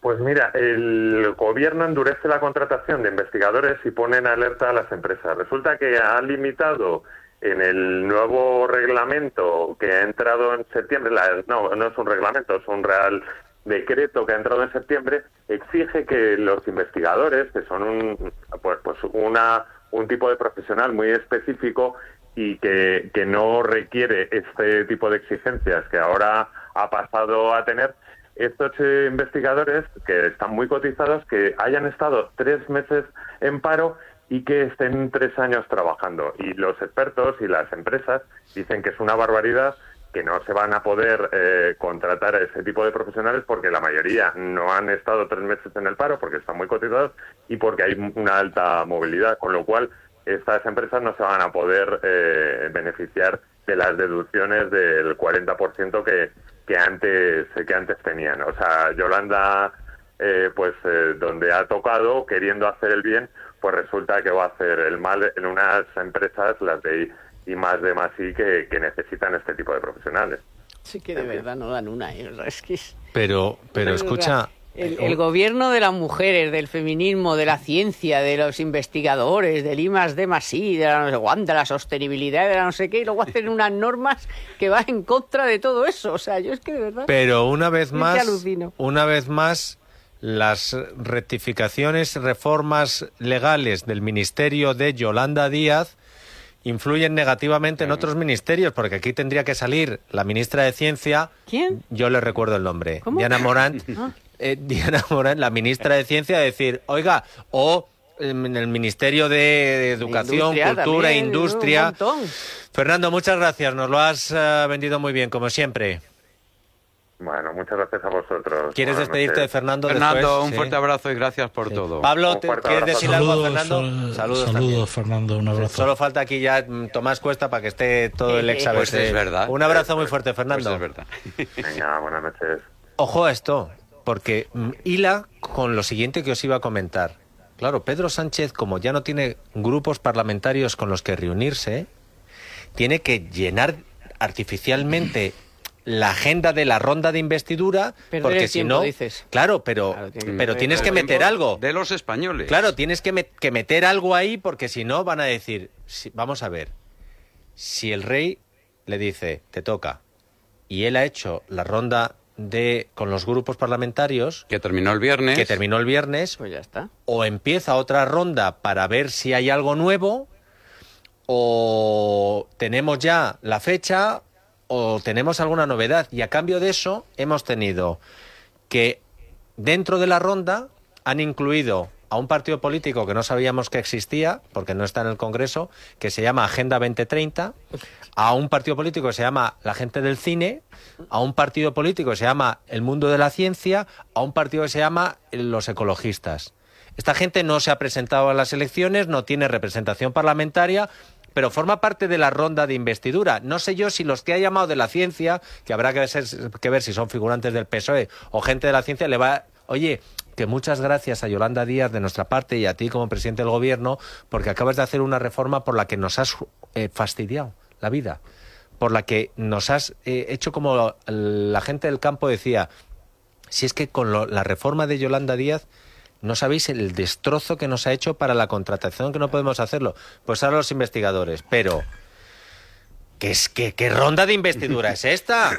Pues mira, el gobierno endurece la contratación de investigadores y pone en alerta a las empresas. Resulta que ha limitado en el nuevo reglamento que ha entrado en septiembre, la- no, no es un reglamento, es un real decreto que ha entrado en septiembre, exige que los investigadores, que son un, pues, pues una, un tipo de profesional muy específico y que, que no requiere este tipo de exigencias que ahora ha pasado a tener, estos eh, investigadores que están muy cotizados, que hayan estado tres meses en paro y que estén tres años trabajando. Y los expertos y las empresas dicen que es una barbaridad que no se van a poder eh, contratar a ese tipo de profesionales porque la mayoría no han estado tres meses en el paro porque están muy cotizados y porque hay una alta movilidad, con lo cual estas empresas no se van a poder eh, beneficiar de las deducciones del 40% que, que antes que antes tenían. O sea, Yolanda, eh, pues eh, donde ha tocado, queriendo hacer el bien, pues resulta que va a hacer el mal en unas empresas, las de I, y más de más y que, que necesitan este tipo de profesionales. Sí que de verdad no dan una, ¿eh? <laughs> Es que es- Pero, pero es escucha, verdad. El, el gobierno de las mujeres, del feminismo, de la ciencia, de los investigadores, del I más D más I, de la no sé de la sostenibilidad, de la no sé qué, y luego hacen <laughs> unas normas que van en contra de todo eso. O sea, yo es que de verdad. Pero una vez más, alucino. una vez más, las rectificaciones, reformas legales del ministerio de Yolanda Díaz influyen negativamente en otros ministerios, porque aquí tendría que salir la ministra de Ciencia. ¿Quién? Yo le recuerdo el nombre. ¿Cómo? Diana Morant. <laughs> Ah. eh, Diana Morant, la ministra de Ciencia, decir, oiga, o en el Ministerio de Educación, Industria Cultura, también, Industria. Fernando, muchas gracias. Nos lo has eh, vendido muy bien, como siempre. Bueno, muchas gracias a vosotros. ¿Quieres Buenas despedirte de. Fernando? Fernando, después? un Sí. fuerte abrazo y gracias por todo. Pablo, ¿te- ¿quieres decirle algo a Fernando? Saludos, Saludos, saludos, también. Fernando, un abrazo. Solo falta aquí ya mm, Tomás Cuesta para que esté todo el ex Pues es verdad. Un abrazo muy fuerte, Fernando. Pues es verdad. Venga, buenas noches. Ojo a esto, porque mm, hila con lo siguiente que os iba a comentar. Claro, Pedro Sánchez, como ya no tiene grupos parlamentarios con los que reunirse, tiene que llenar artificialmente la agenda de la ronda de investidura, Perder porque el si tiempo, no, dices. claro, pero, tiene que pero tienes que meter algo. De los españoles. Claro, tienes que, que meter algo ahí porque si no van a decir, si- vamos a ver, si el rey le dice, te toca, y él ha hecho la ronda de con los grupos parlamentarios, Que terminó el viernes. que terminó el viernes, Pues ya está. o empieza otra ronda para ver si hay algo nuevo, o tenemos ya la fecha, o tenemos alguna novedad. Y a cambio de eso, hemos tenido que dentro de la ronda han incluido a un partido político que no sabíamos que existía, porque no está en el Congreso, que se llama Agenda 2030, a un partido político que se llama La Gente del Cine, a un partido político que se llama El Mundo de la Ciencia, a un partido que se llama Los Ecologistas. Esta gente no se ha presentado a las elecciones, no tiene representación parlamentaria, pero forma parte de la ronda de investidura. No sé yo si los que ha llamado de la ciencia, que habrá que, ser- que ver si son figurantes del PSOE o gente de la ciencia, le va, oye, que muchas gracias a Yolanda Díaz de nuestra parte y a ti como presidente del gobierno, porque acabas de hacer una reforma por la que nos has eh, fastidiado la vida, por la que nos has eh, hecho como la gente del campo decía, si es que con lo- la reforma de Yolanda Díaz no sabéis el destrozo que nos ha hecho para la contratación que no podemos hacerlo. Pues ahora los investigadores, pero ¿qué es que qué ronda de investidura es esta?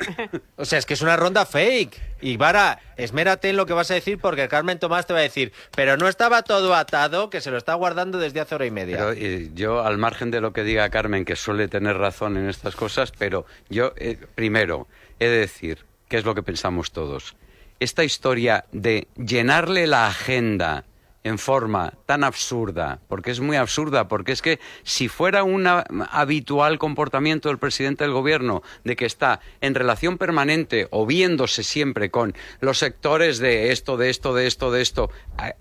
O sea, es que es una ronda fake. Y Vara, esmérate en lo que vas a decir porque Carmen Tomás te va a decir, pero no estaba todo atado, que se lo está guardando desde hace hora y media. Eh, yo, al margen de lo que diga Carmen, que suele tener razón en estas cosas, pero yo, eh, primero, he de decir, ¿qué es lo que pensamos todos? Esta historia de llenarle la agenda en forma tan absurda, porque es muy absurda, porque es que si fuera un habitual comportamiento del presidente del gobierno de que está en relación permanente o viéndose siempre con los sectores de esto, de esto, de esto, de esto,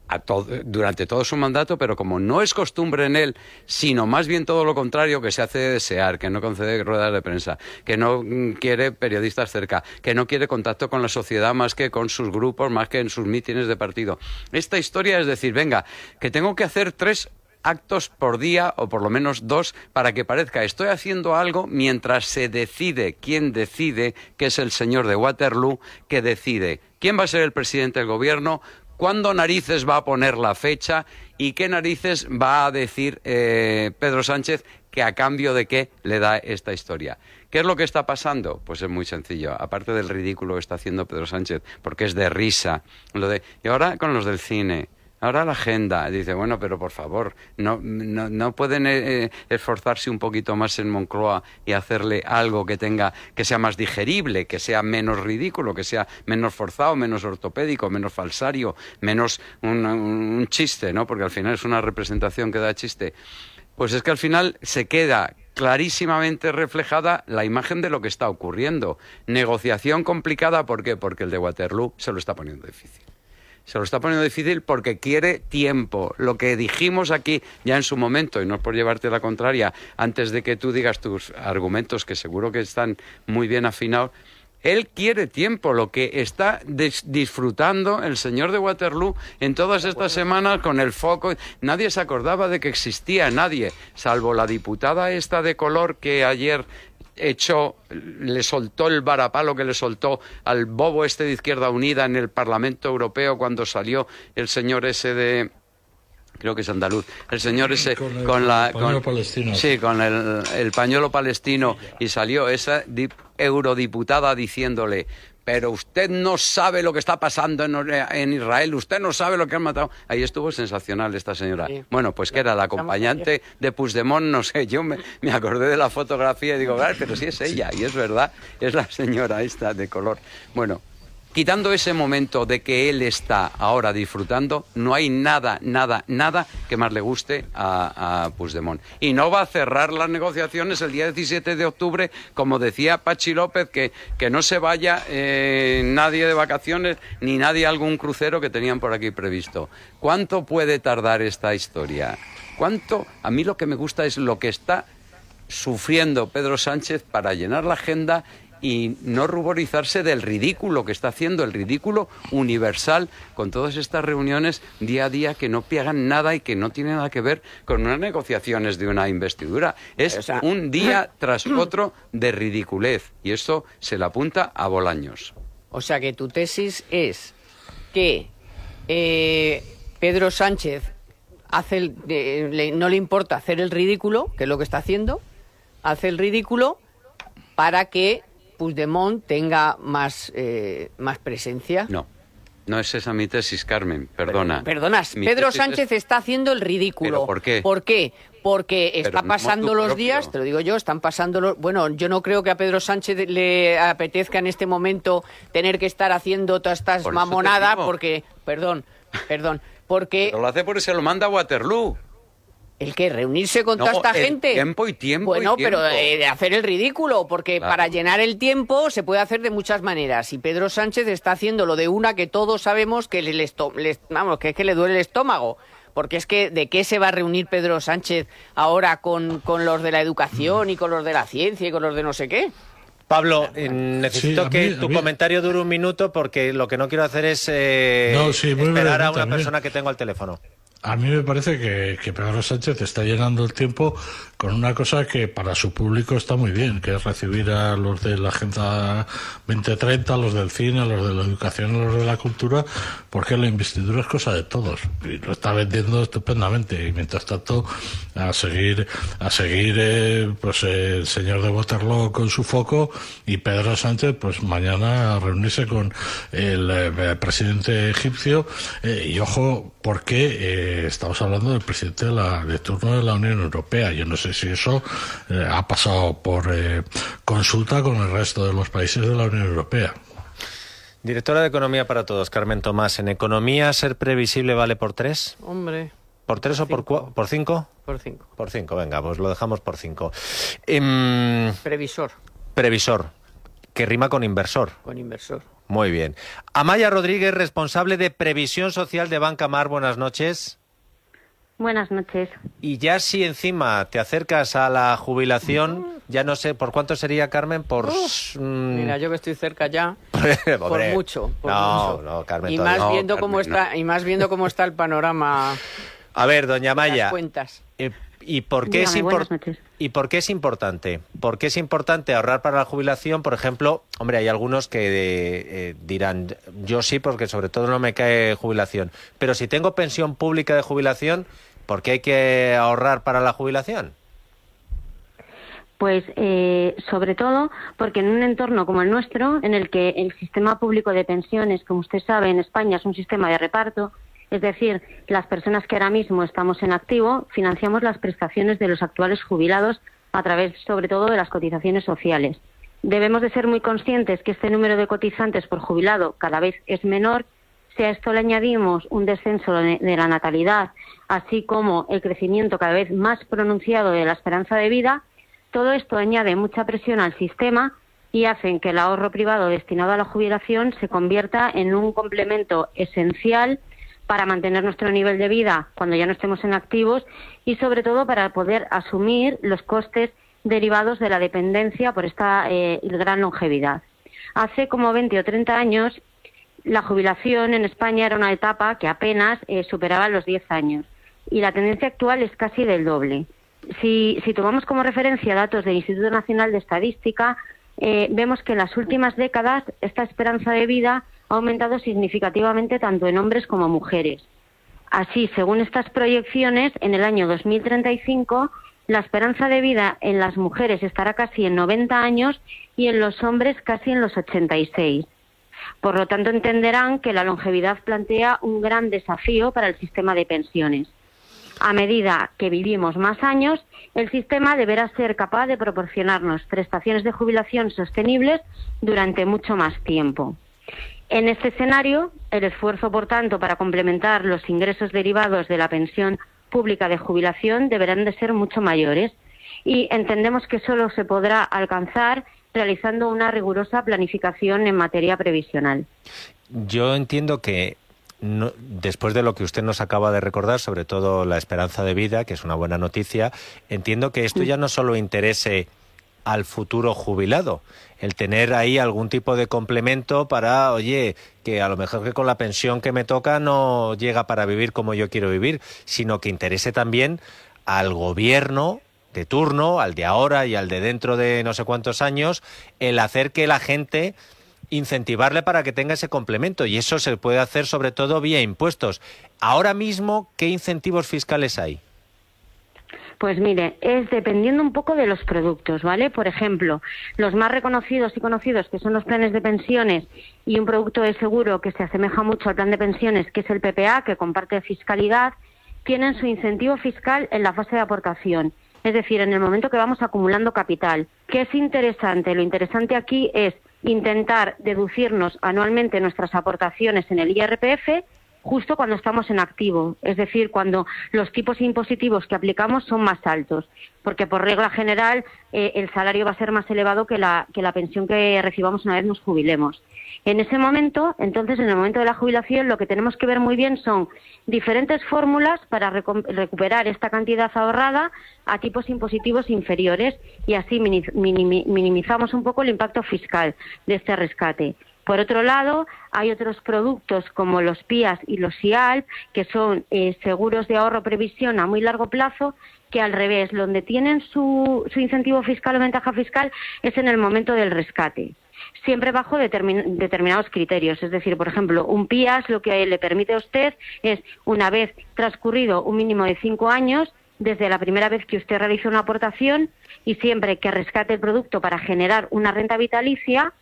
a- todo- durante todo su mandato, pero como no es costumbre en él, sino más bien todo lo contrario, que se hace de desear, que no concede ruedas de prensa, que no mm, quiere periodistas cerca, que no quiere contacto con la sociedad más que con sus grupos, más que en sus mítines de partido. Esta historia es decir, venga, que tengo que hacer tres actos por día o por lo menos dos para que parezca estoy haciendo algo mientras se decide quién decide, que es el señor de Waterloo, que decide quién va a ser el presidente del gobierno, cuándo narices va a poner la fecha y qué narices va a decir eh, Pedro Sánchez que a cambio de qué le da esta historia. ¿Qué es lo que está pasando? Pues es muy sencillo. Aparte del ridículo que está haciendo Pedro Sánchez, porque es de risa. Lo de, y ahora con los del cine. Ahora la agenda. Dice, bueno, pero por favor, no, no, no pueden eh, eh, esforzarse un poquito más en Moncloa y hacerle algo que tenga, que sea más digerible, que sea menos ridículo, que sea menos forzado, menos ortopédico, menos falsario, menos un, un chiste, ¿no? Porque al final es una representación que da chiste. Pues es que al final se queda clarísimamente reflejada la imagen de lo que está ocurriendo. Negociación complicada, ¿por qué? Porque el de Waterloo se lo está poniendo difícil. Se lo está poniendo difícil porque quiere tiempo. Lo que dijimos aquí ya en su momento, y no es por llevarte la contraria, antes de que tú digas tus argumentos, que seguro que están muy bien afinados, él quiere tiempo, lo que está dis- disfrutando el señor de Waterloo en todas estas semanas con el foco. Nadie se acordaba de que existía, nadie, salvo la diputada esta de color que ayer echó, le soltó el varapalo que le soltó al bobo este de Izquierda Unida en el Parlamento Europeo cuando salió el señor ese de creo que es andaluz, el señor ese Con con, el la pañuelo palestino. sí, con el, el pañuelo palestino y salió esa di- eurodiputada diciéndole pero usted no sabe lo que está pasando en, en Israel, usted no sabe lo que han matado. Ahí estuvo sensacional esta señora. Bueno, pues que era la acompañante de Puigdemont, no sé, yo me, me acordé de la fotografía y digo, "Claro, pero sí es ella, y es verdad, es la señora esta de color. Bueno, quitando ese momento de que él está ahora disfrutando, no hay nada, nada, nada que más le guste a, a Puigdemont. Y no va a cerrar las negociaciones el día 17 de octubre, como decía Pachi López, que, que no se vaya eh, nadie de vacaciones ni nadie a algún crucero que tenían por aquí previsto. ¿Cuánto puede tardar esta historia? ¿Cuánto? A mí lo que me gusta es lo que está sufriendo Pedro Sánchez para llenar la agenda y no ruborizarse del ridículo que está haciendo, el ridículo universal con todas estas reuniones día a día que no pegan nada y que no tienen nada que ver con unas negociaciones de una investidura. Es un día tras otro de ridiculez y esto se le apunta a Bolaños. O sea que tu tesis es que eh, Pedro Sánchez hace el- de- le- no le importa hacer el ridículo, que es lo que está haciendo, hace el ridículo para que Puigdemont tenga más, eh, más presencia. No, no es esa mi tesis, Carmen, perdona. Perdonas, Mi Pedro es- Sánchez está haciendo el ridículo. ¿Pero por qué? ¿Por qué? Porque Pero está pasando los propio. días, te lo digo yo, están pasando los... Bueno, yo no creo que a Pedro Sánchez le apetezca en este momento tener que estar haciendo todas estas Por mamonadas porque... Perdón, perdón, porque... Pero lo hace porque se lo manda a Waterloo. ¿El qué? ¿Reunirse con No, toda esta el gente? tiempo y tiempo y Bueno, pero eh, de hacer el ridículo, porque Claro. para llenar el tiempo se puede hacer de muchas maneras. Y Pedro Sánchez está haciendo lo de una que todos sabemos que le, le esto- le- vamos, que es que le duele el estómago. Porque es que, ¿de qué se va a reunir Pedro Sánchez ahora con, con los de la educación y con los de la ciencia y con los de no sé qué? Pablo, eh, necesito Sí, que tu comentario dure un minuto porque lo que no quiero hacer es eh, No, sí, muy esperar a una persona que tengo al teléfono. A mí me parece que, que Pedro Sánchez está llenando el tiempo con una cosa que para su público está muy bien, que es recibir a los de la Agenda 2030, a los del cine, a los de la educación, a los de la cultura, porque la investidura es cosa de todos y lo está vendiendo estupendamente. Y mientras tanto, a seguir, a seguir, eh, pues eh, el señor de Waterloo con su foco y Pedro Sánchez, pues mañana a reunirse con el, eh, presidente egipcio eh, y ojo, porque estamos hablando del presidente de, la, de turno de la Unión Europea. Yo no sé si eso eh, ha pasado por eh, consulta con el resto de los países de la Unión Europea. Directora de Economía para Todos, Carmen Tomás. ¿En economía ser previsible vale por tres? Hombre, ¿Por tres o por, cinco? por cinco. Por cinco, venga, pues lo dejamos por cinco. Em, Previsor previsor, que rima con inversor. con inversor. Muy bien. Amaya Rodríguez, responsable de Previsión Social de Banca Mar, buenas noches. Buenas noches. Y ya si encima te acercas a la jubilación, ya no sé, ¿por cuánto sería, Carmen? Por... mm, Mira, yo que estoy cerca ya, <laughs> por mucho, por no, mucho. no, Carmen, y todavía más no, viendo cómo Carmen, no. está y más viendo cómo está el panorama A ver, doña Maya. Las cuentas. eh, ¿Y por, qué es Dígame, noches. ¿Y por qué es importante? ¿Por qué es importante ahorrar para la jubilación? Por ejemplo, hombre, hay algunos que eh, dirán, yo sí, porque sobre todo no me cae jubilación. Pero si tengo pensión pública de jubilación, ¿por qué hay que ahorrar para la jubilación? Pues eh, sobre todo porque en un entorno como el nuestro, en el que el sistema público de pensiones, como usted sabe, en España es un sistema de reparto, es decir, las personas que ahora mismo estamos en activo financiamos las prestaciones de los actuales jubilados a través, sobre todo, de las cotizaciones sociales. Debemos de ser muy conscientes que este número de cotizantes por jubilado cada vez es menor. Si a esto le añadimos un descenso de la natalidad, así como el crecimiento cada vez más pronunciado de la esperanza de vida, todo esto añade mucha presión al sistema y hacen que el ahorro privado destinado a la jubilación se convierta en un complemento esencial para mantener nuestro nivel de vida cuando ya no estemos en activos y sobre todo para poder asumir los costes derivados de la dependencia por esta eh, gran longevidad. Hace como 20 o 30 años la jubilación en España era una etapa que apenas eh, superaba los 10 años y la tendencia actual es casi del doble. Si, tomamos como referencia datos del Instituto Nacional de Estadística, eh, vemos que en las últimas décadas esta esperanza de vida ha aumentado significativamente tanto en hombres como mujeres. Así, según estas proyecciones, en el año 2035 la esperanza de vida en las mujeres estará casi en 90 años y en los hombres casi en los 86. Por lo tanto, entenderán que la longevidad plantea un gran desafío para el sistema de pensiones. A medida que vivimos más años, el sistema deberá ser capaz de proporcionarnos prestaciones de jubilación sostenibles durante mucho más tiempo. En este escenario, el esfuerzo, por tanto, para complementar los ingresos derivados de la pensión pública de jubilación deberán de ser mucho mayores y entendemos que solo se podrá alcanzar realizando una rigurosa planificación en materia previsional. Yo entiendo que no- después de lo que usted nos acaba de recordar, sobre todo la esperanza de vida, que es una buena noticia, entiendo que esto ya no solo interese al futuro jubilado, el tener ahí algún tipo de complemento para, oye, que a lo mejor que con la pensión que me toca no llega para vivir como yo quiero vivir, sino que interese también al gobierno de turno, al de ahora y al de dentro de no sé cuántos años, el hacer que la gente incentivarle para que tenga ese complemento y eso se puede hacer sobre todo vía impuestos. Ahora mismo, ¿qué incentivos fiscales hay? Pues mire, es dependiendo un poco de los productos, ¿vale? Por ejemplo, los más reconocidos y conocidos, que son los planes de pensiones y un producto de seguro que se asemeja mucho al plan de pensiones, que es el PPA, que comparte fiscalidad, tienen su incentivo fiscal en la fase de aportación. Es decir, en el momento que vamos acumulando capital. ¿Qué es interesante? Lo interesante aquí es intentar deducirnos anualmente nuestras aportaciones en el IRPF justo cuando estamos en activo, es decir, cuando los tipos impositivos que aplicamos son más altos, porque por regla general eh, el salario va a ser más elevado que la, que la pensión que recibamos una vez nos jubilemos. En ese momento, entonces, en el momento de la jubilación, lo que tenemos que ver muy bien son diferentes fórmulas para recuperar esta cantidad ahorrada a tipos impositivos inferiores y así mini- minimi- minimizamos un poco el impacto fiscal de este rescate. Por otro lado, hay otros productos como los PIAS y los IALP, que son eh, seguros de ahorro previsión a muy largo plazo, que al revés, donde tienen su, su incentivo fiscal o ventaja fiscal es en el momento del rescate siempre bajo determin- determinados criterios. Es decir, por ejemplo, un PIAS lo que le permite a usted es, una vez transcurrido un mínimo de cinco años, desde la primera vez que usted realiza una aportación y siempre que rescate el producto para generar una renta vitalicia,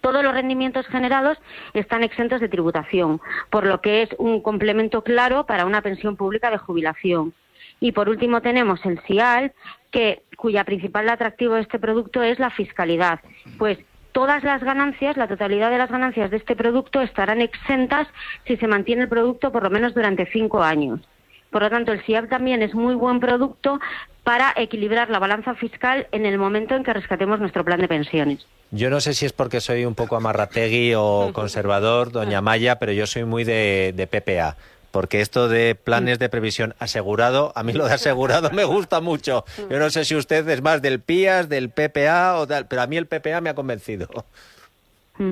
todos los rendimientos generados están exentos de tributación, por lo que es un complemento claro para una pensión pública de jubilación. Y por último tenemos el SIAL, que, cuya principal atractivo de este producto es la fiscalidad. Pues todas las ganancias, la totalidad de las ganancias de este producto estarán exentas si se mantiene el producto por lo menos durante cinco años. Por lo tanto, el SIAP también es muy buen producto para equilibrar la balanza fiscal en el momento en que rescatemos nuestro plan de pensiones. Yo no sé si es porque soy un poco amarrategui o <laughs> conservador, doña Maya, pero yo soy muy de, de PPA. Porque esto de planes de previsión asegurado, a mí lo de asegurado me gusta mucho. Yo no sé si usted es más del PIAS, del PPA o tal, pero a mí el PPA me ha convencido. Mm.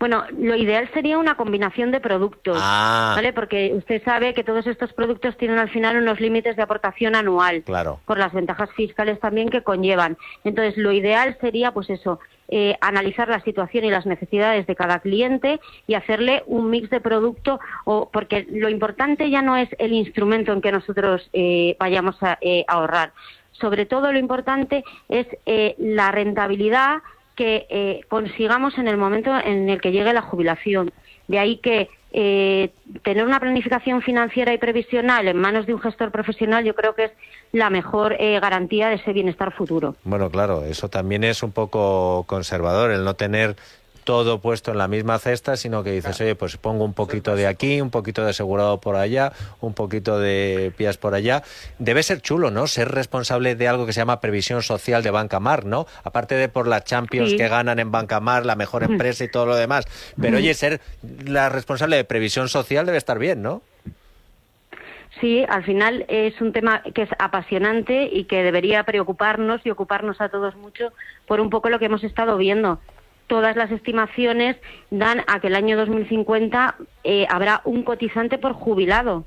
Bueno, lo ideal sería una combinación de productos, Ah. ¿vale? Porque usted sabe que todos estos productos tienen al final unos límites de aportación anual, Claro. por las ventajas fiscales también que conllevan. Entonces, lo ideal sería, pues eso, eh, analizar la situación y las necesidades de cada cliente y hacerle un mix de producto, o, porque lo importante ya no es el instrumento en que nosotros eh, vayamos a eh, ahorrar. Sobre todo lo importante es eh, la rentabilidad que eh, consigamos en el momento en el que llegue la jubilación. De ahí que eh, tener una planificación financiera y previsional en manos de un gestor profesional yo creo que es la mejor eh, garantía de ese bienestar futuro. Bueno, claro, eso también es un poco conservador, el no tener todo puesto en la misma cesta, sino que dices, oye, pues pongo un poquito de aquí, un poquito de asegurado por allá, un poquito de pías por allá. Debe ser chulo, ¿no? Ser responsable de algo que se llama previsión social de Banca Mar, ¿no? Aparte de por la Champions Sí. que ganan en Banca Mar, la mejor empresa y todo lo demás. Pero oye, ser la responsable de previsión social debe estar bien, ¿no? Sí, al final es un tema que es apasionante y que debería preocuparnos y ocuparnos a todos mucho por un poco lo que hemos estado viendo. Todas las estimaciones dan a que el año 2050 eh, habrá un cotizante por jubilado,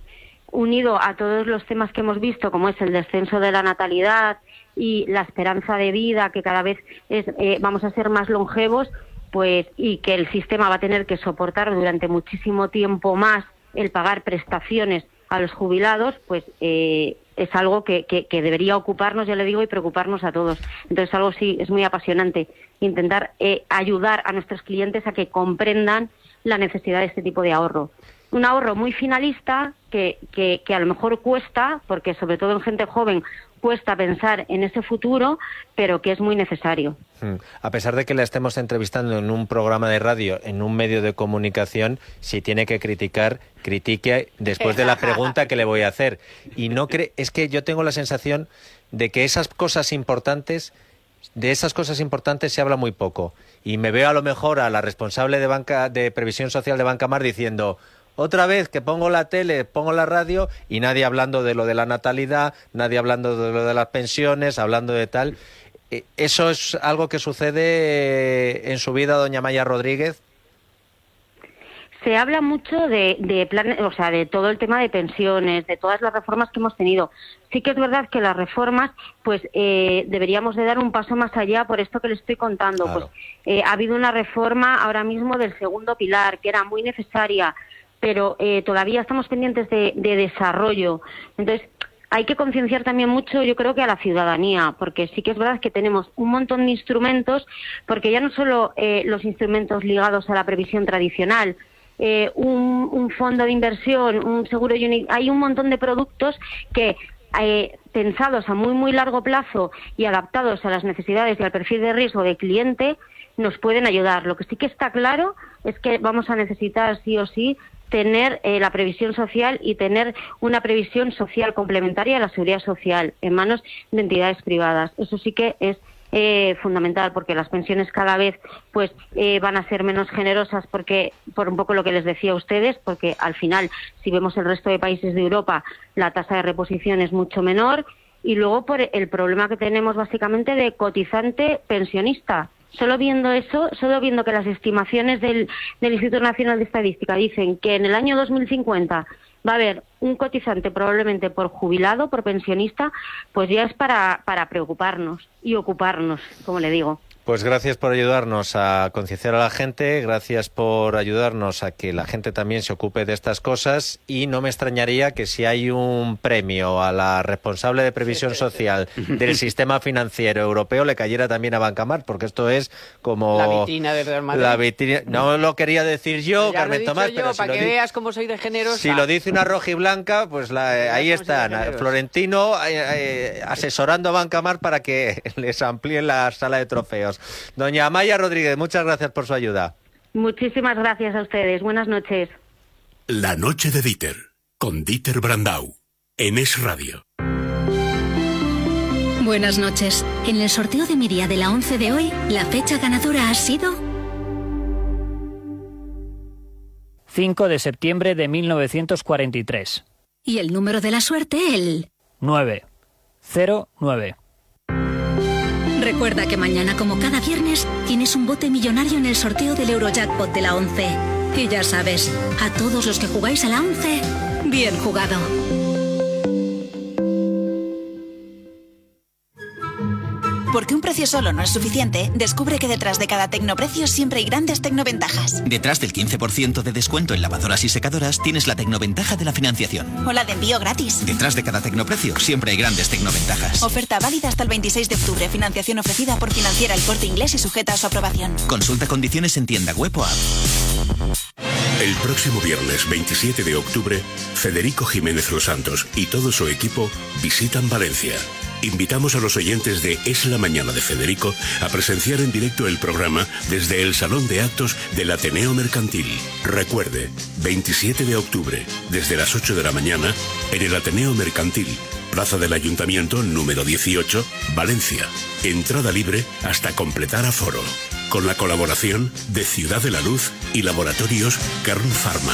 unido a todos los temas que hemos visto, como es el descenso de la natalidad y la esperanza de vida, que cada vez es, eh, vamos a ser más longevos, pues y que el sistema va a tener que soportar durante muchísimo tiempo más el pagar prestaciones a los jubilados, pues eh, es algo que, que- que debería ocuparnos, ya le digo, y preocuparnos a todos. Entonces, algo sí es muy apasionante, intentar eh, ayudar a nuestros clientes a que comprendan la necesidad de este tipo de ahorro. Un ahorro muy finalista que, que, que a lo mejor cuesta, porque sobre todo en gente joven cuesta pensar en ese futuro, pero que es muy necesario. Mm. A pesar de que la estemos entrevistando en un programa de radio, en un medio de comunicación, si tiene que criticar, critique después de la <laughs> pregunta que le voy a hacer. Y no cree, es que yo tengo la sensación de que esas cosas importantes, de esas cosas importantes se habla muy poco. Y me veo a lo mejor a la responsable de banca, de previsión social de Banca Mar diciendo otra vez que pongo la tele, pongo la radio y nadie hablando de lo de la natalidad, nadie hablando de lo de las pensiones, hablando de tal. Eh, ¿Eso es algo que sucede eh, en su vida, doña Maya Rodríguez? Se habla mucho de, de plan- o sea, de todo el tema de pensiones, de todas las reformas que hemos tenido. Sí que es verdad que las reformas, pues eh, deberíamos de dar un paso más allá por esto que le estoy contando. Pues eh, ha habido una reforma ahora mismo del segundo pilar que era muy necesaria, pero eh, todavía estamos pendientes de, de desarrollo. Entonces hay que concienciar también mucho, yo creo que a la ciudadanía, porque sí que es verdad que tenemos un montón de instrumentos, porque ya no solo eh, los instrumentos ligados a la previsión tradicional, eh, un, un fondo de inversión, un seguro hay un montón de productos que eh, pensados a muy muy largo plazo y adaptados a las necesidades y al perfil de riesgo del cliente nos pueden ayudar. Lo que sí que está claro es que vamos a necesitar sí o sí tener eh, la previsión social y tener una previsión social complementaria a la seguridad social en manos de entidades privadas. Eso sí que es eh, fundamental porque las pensiones cada vez pues eh, van a ser menos generosas porque por un poco lo que les decía a ustedes porque al final si vemos el resto de países de Europa la tasa de reposición es mucho menor y luego por el problema que tenemos básicamente de cotizante pensionista Solo viendo eso, solo viendo que las estimaciones del, del Instituto Nacional de Estadística dicen que en el año 2050 va a haber un cotizante probablemente por jubilado, por pensionista, pues ya es para, para preocuparnos y ocuparnos, como le digo. Pues gracias por ayudarnos a concienciar a la gente, gracias por ayudarnos a que la gente también se ocupe de estas cosas y no me extrañaría que si hay un premio a la responsable de previsión social del <laughs> sistema financiero europeo le cayera también a Bancamar, porque esto es como La vitrina del Real Madrid. la vitrina- no lo quería decir yo, Ya lo he Carmen dicho Tomás, yo, pero si para lo, que di- veas cómo soy de generosa. si lo dice una roja y blanca, pues la- ahí están. Florentino eh, eh, asesorando a Bancamar para que <laughs> les amplíen la sala de trofeos. Doña Amaya Rodríguez, muchas gracias por su ayuda. Muchísimas gracias a ustedes. Buenas noches. La noche de Dieter, con Dieter Brandau, en Es Radio. Buenas noches. En el sorteo de mi día de la 11 de hoy, la fecha ganadora ha sido 5 de septiembre de 1943. y el número de la suerte el 9. 09. Recuerda que mañana, como cada viernes, tienes un bote millonario en el sorteo del Eurojackpot de la 11. Y ya sabes, a todos los que jugáis a la 11, bien jugado. Porque un precio solo no es suficiente, descubre que detrás de cada tecnoprecio siempre hay grandes tecnoventajas. Detrás del 15% de descuento en lavadoras y secadoras tienes la tecnoventaja de la financiación. O la de envío gratis. Detrás de cada tecnoprecio siempre hay grandes tecnoventajas. Oferta válida hasta el 26 de octubre. Financiación ofrecida por Financiera El Corte Inglés y sujeta a su aprobación. Consulta condiciones en tienda web o app. El próximo viernes 27 de octubre, Federico Jiménez Los Santos y todo su equipo visitan Valencia. Invitamos a los oyentes de Es la Mañana de Federico a presenciar en directo el programa desde el Salón de Actos del Ateneo Mercantil. Recuerde, 27 de octubre, desde las 8 de la mañana, en el Ateneo Mercantil, Plaza del Ayuntamiento número 18, Valencia. Entrada libre hasta completar aforo. Con la colaboración de Ciudad de la Luz y Laboratorios Kern Pharma.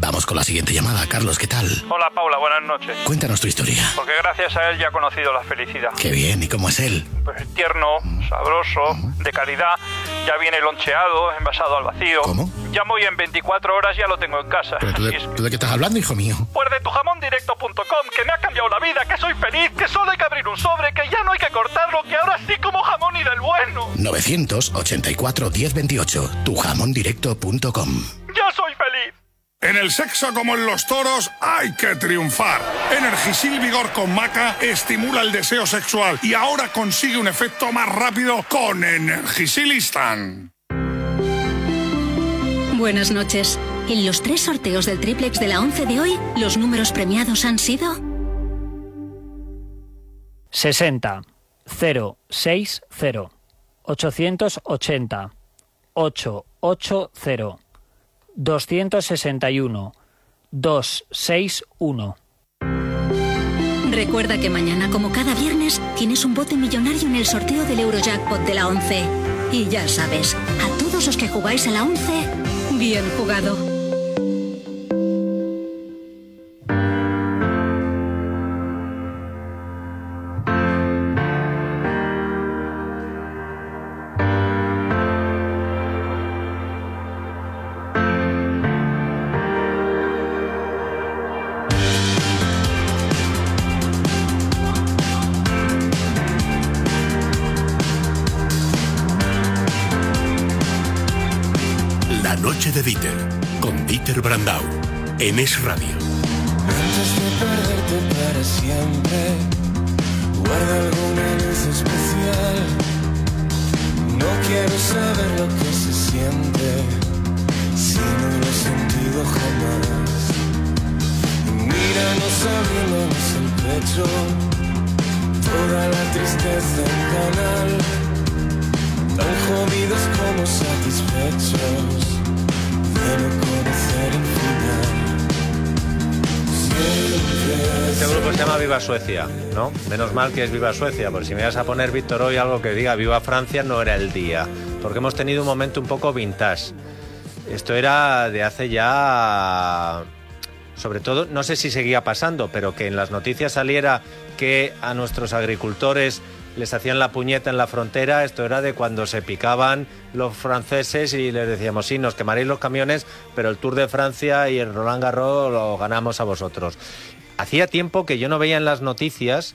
Vamos con la siguiente llamada. Carlos, ¿qué tal? Hola Paula, buenas noches. Cuéntanos tu historia. Porque gracias a él ya he conocido la felicidad. Qué bien, ¿y cómo es él? Pues tierno, sabroso, de calidad, ya viene loncheado, envasado al vacío. ¿Cómo? Ya muy en 24 horas ya lo tengo en casa. ¿Pero tú de, Y es- tú de qué estás hablando, hijo mío? Pues de tujamondirecto.com, que me ha cambiado la vida, que soy feliz, que solo hay que abrir un sobre, que ya no hay que cortarlo, que ahora sí como jamón y del bueno. 984 1028, tujamondirecto.com. En el sexo como en los toros hay que triunfar. Energisil Vigor con Maca estimula el deseo sexual y ahora consigue un efecto más rápido con Energisilistan. Buenas noches. En los tres sorteos del triplex de la 11 de hoy, los números premiados han sido 60 060 880 880 261 261 Recuerda que mañana, como cada viernes, tienes un bote millonario en el sorteo del Eurojackpot de la 11. Y ya sabes, a todos los que jugáis a la 11, bien jugado. En Es Radio. Antes de perderte para siempre, guarda alguna luz especial. No quiero saber lo que se siente, si no lo he sentido jamás. Míranos abriéndonos el pecho, toda la tristeza en canal, tan jodidos como satisfechos de no conocer el final. Este grupo se llama Viva Suecia, ¿no? Menos mal que es Viva Suecia, porque si me vas a poner Víctor hoy algo que diga Viva Francia no era el día, porque hemos tenido un momento un poco vintage. Esto era de hace ya, sobre todo, no sé si seguía pasando, pero que en las noticias saliera que a nuestros agricultores les hacían la puñeta en la frontera, esto era de cuando se picaban los franceses y les decíamos, sí, nos quemaréis los camiones, pero el Tour de Francia y el Roland Garros lo ganamos a vosotros. Hacía tiempo que yo no veía en las noticias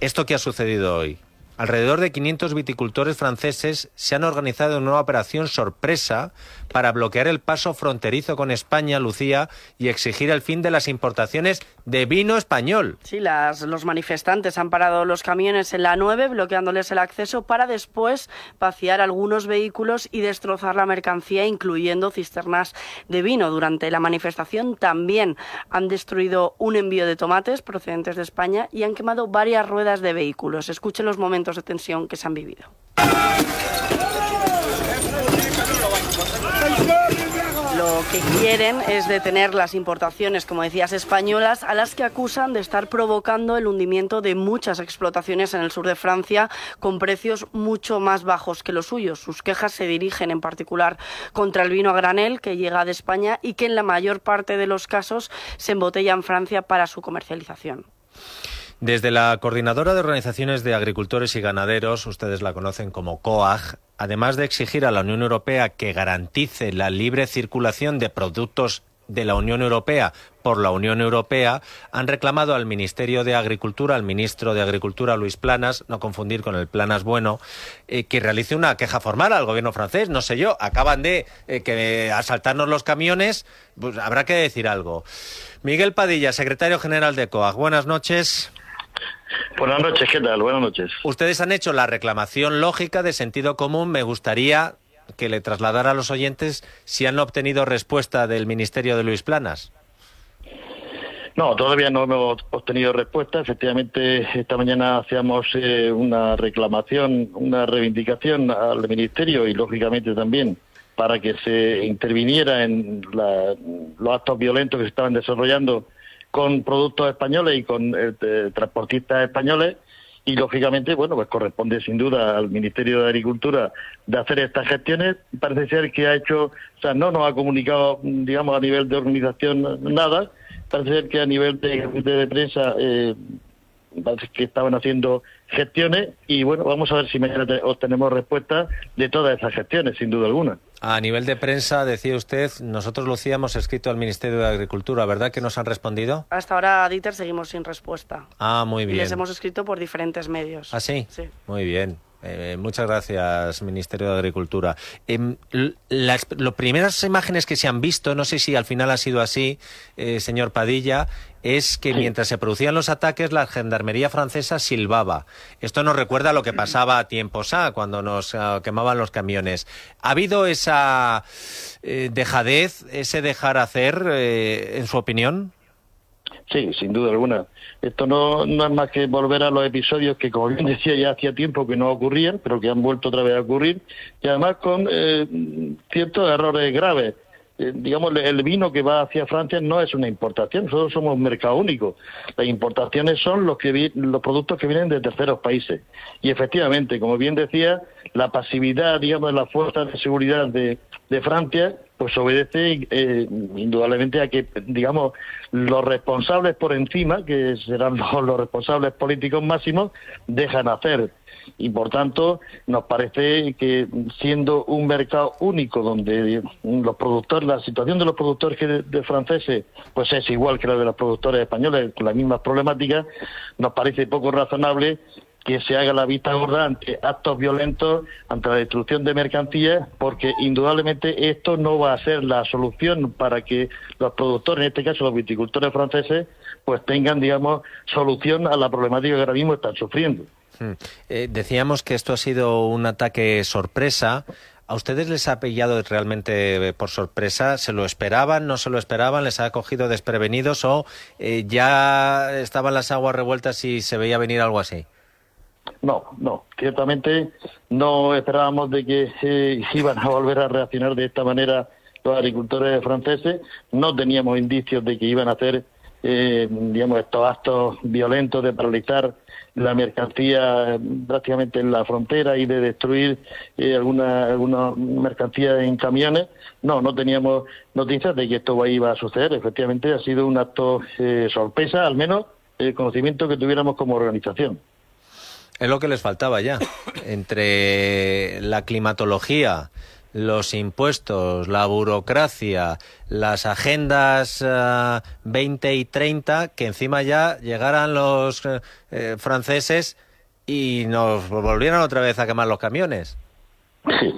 esto que ha sucedido hoy. Alrededor de 500 viticultores franceses se han organizado en una operación sorpresa para bloquear el paso fronterizo con España, Lucía, y exigir el fin de las importaciones de vino español. Sí, las, los manifestantes han parado los camiones en la 9, bloqueándoles el acceso para después vaciar algunos vehículos y destrozar la mercancía, incluyendo cisternas de vino. Durante la manifestación también han destruido un envío de tomates procedentes de España y han quemado varias ruedas de vehículos. Escuchen los momentos de tensión que se han vivido. Que quieren es detener las importaciones, como decías, españolas, a las que acusan de estar provocando el hundimiento de muchas explotaciones en el sur de Francia con precios mucho más bajos que los suyos. Sus quejas se dirigen en particular contra el vino a granel que llega de España y que en la mayor parte de los casos se embotella en Francia para su comercialización. Desde la Coordinadora de Organizaciones de Agricultores y Ganaderos, ustedes la conocen como COAG, además de exigir a la Unión Europea que garantice la libre circulación de productos de la Unión Europea por la Unión Europea, han reclamado al Ministerio de Agricultura, al ministro de Agricultura, Luis Planas, no confundir con el Planas Bueno, eh, que realice una queja formal al gobierno francés. No sé yo, acaban de eh, que asaltarnos los camiones, pues habrá que decir algo. Miguel Padilla, secretario general de COAG, buenas noches. Buenas noches, ¿qué tal? Buenas noches. Ustedes han hecho la reclamación lógica de sentido común. Me gustaría que le trasladara a los oyentes si han obtenido respuesta del Ministerio de Luis Planas. No, todavía no hemos obtenido respuesta. Efectivamente, esta mañana hacíamos eh, una reclamación, una reivindicación al Ministerio y, lógicamente, también para que se interviniera en la- los actos violentos que se estaban desarrollando con productos españoles y con eh, transportistas españoles. Y, lógicamente, bueno, pues corresponde sin duda al Ministerio de Agricultura de hacer estas gestiones. Parece ser que ha hecho, o sea, no nos ha comunicado, digamos, a nivel de organización nada. Parece ser que a nivel de, de prensa eh, parece que estaban haciendo gestiones y bueno, vamos a ver si mañana te- obtenemos respuesta de todas esas gestiones, sin duda alguna. A nivel de prensa, decía usted, nosotros lo hacíamos escrito al Ministerio de Agricultura, ¿verdad que nos han respondido? Hasta ahora, Dieter, seguimos sin respuesta. Ah, muy Y bien. les hemos escrito por diferentes medios. ¿Ah, sí? Sí. Muy bien. Eh, muchas gracias, Ministerio de Agricultura. Em, las primeras imágenes que se han visto, no sé si al final ha sido así, eh, señor Padilla, es que mientras se producían los ataques, la gendarmería francesa silbaba. Esto nos recuerda a lo que pasaba a tiempos A, cuando nos ah, quemaban los camiones. ¿Ha habido esa eh, dejadez, ese dejar hacer, eh, en su opinión? Sí, sin duda alguna. Esto no, no es más que volver a los episodios que, como bien <laughs> decía, ya hacía tiempo que no ocurrían, pero que han vuelto otra vez a ocurrir, y además con eh, ciertos errores graves. Eh, digamos, el vino que va hacia Francia no es una importación, nosotros somos un mercado único. Las importaciones son los, que los productos que vienen de terceros países. Y efectivamente, como bien decía, la pasividad, digamos, de las fuerzas de seguridad de, de Francia, pues obedece eh, indudablemente a que, digamos, los responsables por encima, que serán <laughs> los, los responsables políticos máximos, dejan hacer. Y por tanto, nos parece que siendo un mercado único donde los productores, la situación de los productores de franceses, pues es igual que la de los productores españoles, con las mismas problemáticas, nos parece poco razonable que se haga la vista gorda ante actos violentos, ante la destrucción de mercancías, porque indudablemente esto no va a ser la solución para que los productores, en este caso los viticultores franceses, pues tengan, digamos, solución a la problemática que ahora mismo están sufriendo. Hmm. Eh, decíamos que esto ha sido un ataque sorpresa. ¿A ustedes les ha pillado realmente eh, por sorpresa? ¿Se lo esperaban? ¿No se lo esperaban? ¿Les ha cogido desprevenidos? ¿O eh, ya estaban las aguas revueltas y se veía venir algo así? No, no, ciertamente no esperábamos de que eh, <laughs> iban a volver a reaccionar de esta manera los agricultores franceses. No teníamos indicios de que iban a hacer, eh, digamos, estos actos violentos de paralizar la mercancía prácticamente en la frontera y de destruir eh, alguna, alguna mercancía en camiones. No, no teníamos noticias de que esto iba a suceder. Efectivamente, ha sido un acto eh, sorpresa, al menos el conocimiento que tuviéramos como organización. Es lo que les faltaba ya. Entre la climatología, los impuestos, la burocracia, las agendas eh, 20 y 30, que encima ya llegaran los eh, eh, franceses y nos volvieran otra vez a quemar los camiones. Sí,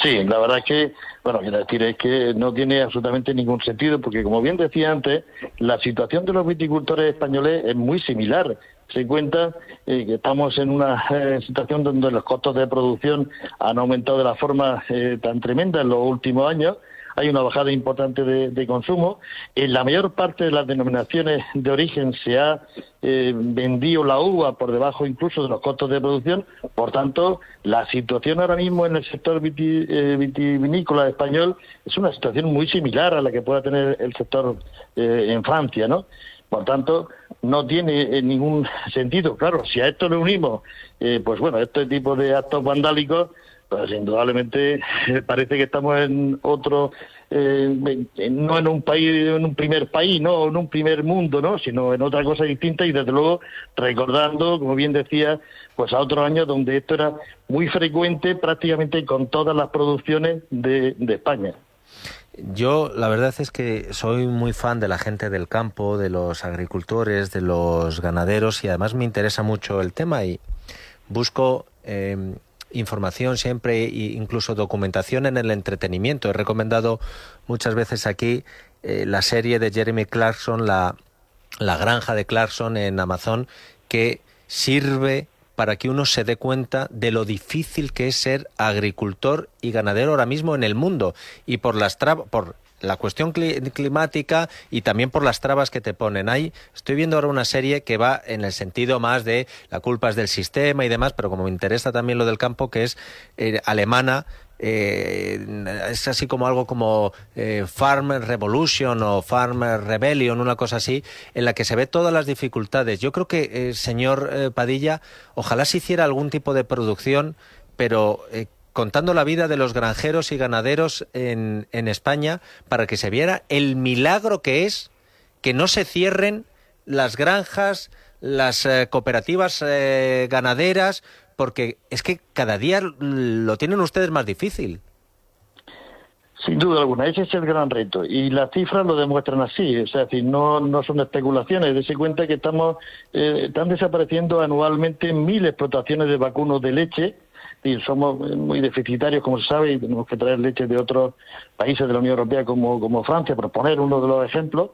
sí, la verdad es que, bueno, quiero decir, es que no tiene absolutamente ningún sentido, porque como bien decía antes, la situación de los viticultores españoles es muy similar. Se cuenta que estamos en una eh, situación donde los costos de producción han aumentado de la forma eh, tan tremenda en los últimos años. hay una bajada importante de, de consumo. En la mayor parte de las denominaciones de origen se ha eh, vendido la uva por debajo incluso de los costos de producción. Por tanto, la situación ahora mismo en el sector eh, vitivinícola español es una situación muy similar a la que pueda tener el sector en Francia, ¿no? Por tanto, no tiene eh, ningún sentido. Claro, si a esto le unimos, eh, pues bueno, este tipo de actos vandálicos, pues indudablemente eh, parece que estamos en otro, eh, no en un país, en un primer país, no en un primer mundo, no, sino en otra cosa distinta y desde luego recordando, como bien decía, pues a otros años donde esto era muy frecuente prácticamente con todas las producciones de España. Yo la verdad es que soy muy fan de la gente del campo, de los agricultores, de los ganaderos y además me interesa mucho el tema y busco eh, información siempre e incluso documentación en el entretenimiento. He recomendado muchas veces aquí eh, la serie de Jeremy Clarkson, la, la granja de Clarkson en Amazon, que sirve para que uno se dé cuenta de lo difícil que es ser agricultor y ganadero ahora mismo en el mundo y por las la cuestión cli- climática y también por las trabas que te ponen. Ahí estoy viendo ahora una serie que va en el sentido más de la culpa es del sistema y demás, pero como me interesa también lo del campo, que es eh, alemana, eh, es así como algo como eh, Farm Revolution o Farm Rebellion, una cosa así, en la que se ve todas las dificultades. Yo creo que, eh, señor eh, Padilla, ojalá se hiciera algún tipo de producción, pero eh, contando la vida de los granjeros y ganaderos en, España para que se viera el milagro que es que no se cierren las granjas, las cooperativas ganaderas, porque es que cada día lo tienen ustedes más difícil. Sin duda alguna, ese es el gran reto. Y las cifras lo demuestran así, o sea, decir, no, no son especulaciones. Dese cuenta que estamos, eh, están desapareciendo anualmente mil explotaciones de vacunos de leche. Y somos muy deficitarios, como se sabe, y tenemos que traer leche de otros países de la Unión Europea como, como Francia, por poner uno de los ejemplos.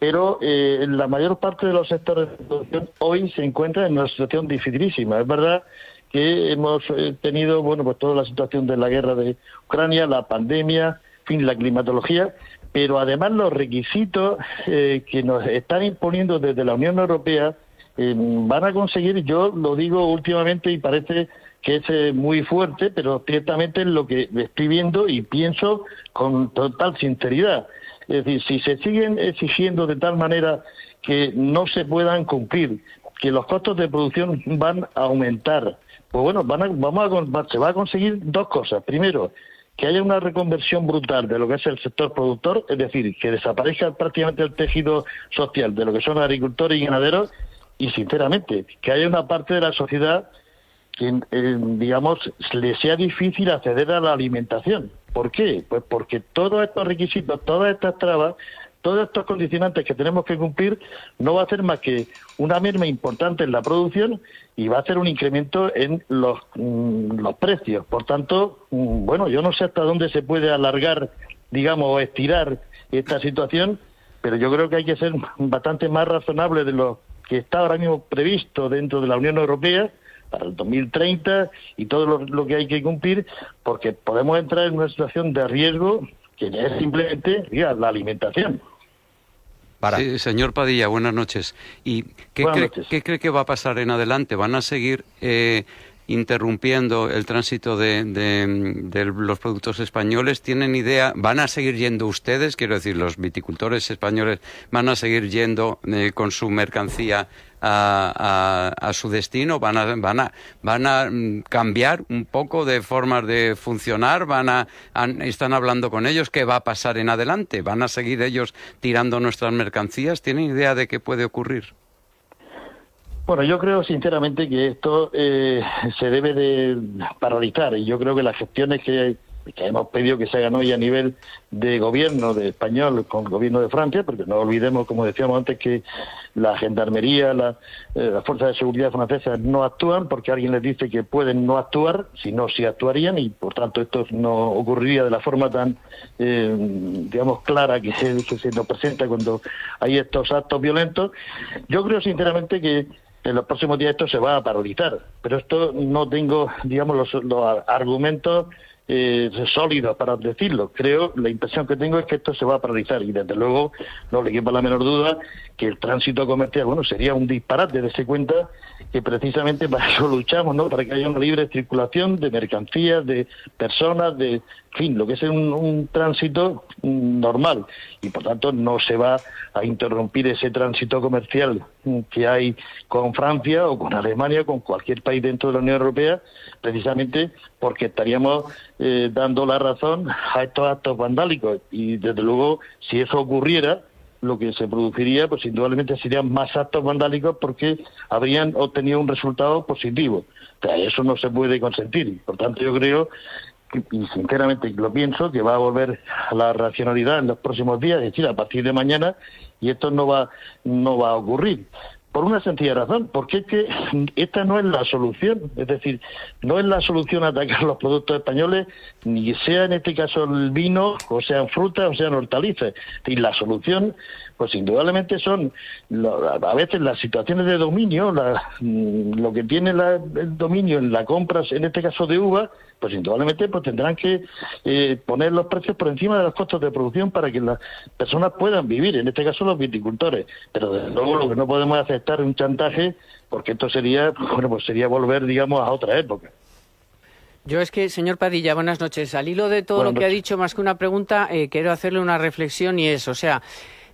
Pero eh, la mayor parte de los sectores de producción hoy se encuentran en una situación dificilísima. Es verdad que hemos eh, tenido, bueno, pues toda la situación de la guerra de Ucrania, la pandemia, fin, la climatología, pero además los requisitos eh, que nos están imponiendo desde la Unión Europea eh, van a conseguir, yo lo digo últimamente y parece que es eh, muy fuerte, pero ciertamente es lo que estoy viendo y pienso con total sinceridad. Es decir, si se siguen exigiendo de tal manera que no se puedan cumplir, que los costos de producción van a aumentar, pues bueno, van a- vamos a, se va a conseguir dos cosas. Primero, que haya una reconversión brutal de lo que es el sector productor, es decir, que desaparezca prácticamente el tejido social de lo que son agricultores y ganaderos, y sinceramente, que haya una parte de la sociedad que, digamos, le sea difícil acceder a la alimentación. ¿Por qué? Pues porque todos estos requisitos, todas estas trabas, todos estos condicionantes que tenemos que cumplir, no va a hacer más que una merma importante en la producción y va a hacer un incremento en los, mm, los precios. Por tanto, mm, bueno, yo no sé hasta dónde se puede alargar, digamos, o estirar esta situación, pero yo creo que hay que ser bastante más razonable de lo que está ahora mismo previsto dentro de la Unión Europea para el 2030 y todo lo, que hay que cumplir, porque podemos entrar en una situación de riesgo que es simplemente la alimentación. Sí, señor Padilla, buenas noches. ¿Y qué Buenas cree, noches. qué cree que va a pasar en adelante? ¿Van a seguir eh, interrumpiendo el tránsito de, de- de los productos españoles? ¿Tienen idea? ¿Van a seguir yendo ustedes? Quiero decir, los viticultores españoles van a seguir yendo eh, con su mercancía a, su destino? ¿Van a, van a, van a mm, cambiar un poco de formas de funcionar? ¿Van a, ¿Están hablando con ellos? ¿Qué va a pasar en adelante? ¿Van a seguir ellos tirando nuestras mercancías? ¿Tienen idea de qué puede ocurrir? Bueno, yo creo sinceramente que esto eh, se debe de paralizar y yo creo que las gestiones que, que hemos pedido que se hagan hoy a nivel de gobierno de español con el gobierno de Francia, porque no olvidemos, como decíamos antes, que la gendarmería, la, eh, las fuerzas de seguridad francesas no actúan porque alguien les dice que pueden no actuar, si no, sí actuarían y por tanto esto no ocurriría de la forma tan, eh, digamos, clara que se, que se nos presenta cuando hay estos actos violentos. Yo creo sinceramente que en los próximos días esto se va a paralizar, pero esto no tengo, digamos, los, los argumentos eh, sólidos para decirlo. Creo, la impresión que tengo es que esto se va a paralizar y desde luego no le quepa la menor duda que el tránsito comercial, bueno, sería un disparate, de cuenta que precisamente <laughs> para eso luchamos, ¿no? Para que haya una libre circulación de mercancías, de personas, de, fin, lo que es un, un tránsito normal y por tanto no se va a interrumpir ese tránsito comercial que hay con Francia o con Alemania o con cualquier país dentro de la Unión Europea, precisamente porque estaríamos eh, dando la razón a estos actos vandálicos y desde luego si eso ocurriera lo que se produciría, pues indudablemente serían más actos vandálicos porque habrían obtenido un resultado positivo. O sea, eso no se puede consentir. Por tanto, yo creo, y sinceramente lo pienso, que va a volver a la racionalidad en los próximos días, es decir, a partir de mañana, y esto no va, no va a ocurrir. Por una sencilla razón, porque es que esta no es la solución, es decir, no es la solución atacar los productos españoles, ni sea en este caso el vino, o sean frutas, o sean hortalizas. Y la solución, pues indudablemente son lo- a veces las situaciones de dominio, la- mm, lo que tiene la- el dominio en la compra, en este caso de uva, pues indudablemente pues tendrán que eh, poner los precios por encima de los costos de producción para que las personas puedan vivir, en este caso los viticultores. Pero desde luego lo que no podemos aceptar es un chantaje, porque esto sería, bueno, pues sería volver, digamos, a otra época. Yo es que, señor Padilla, buenas noches. Al hilo de todo Buenas lo que ha dicho, más que una pregunta, eh, quiero hacerle una reflexión y es, o sea,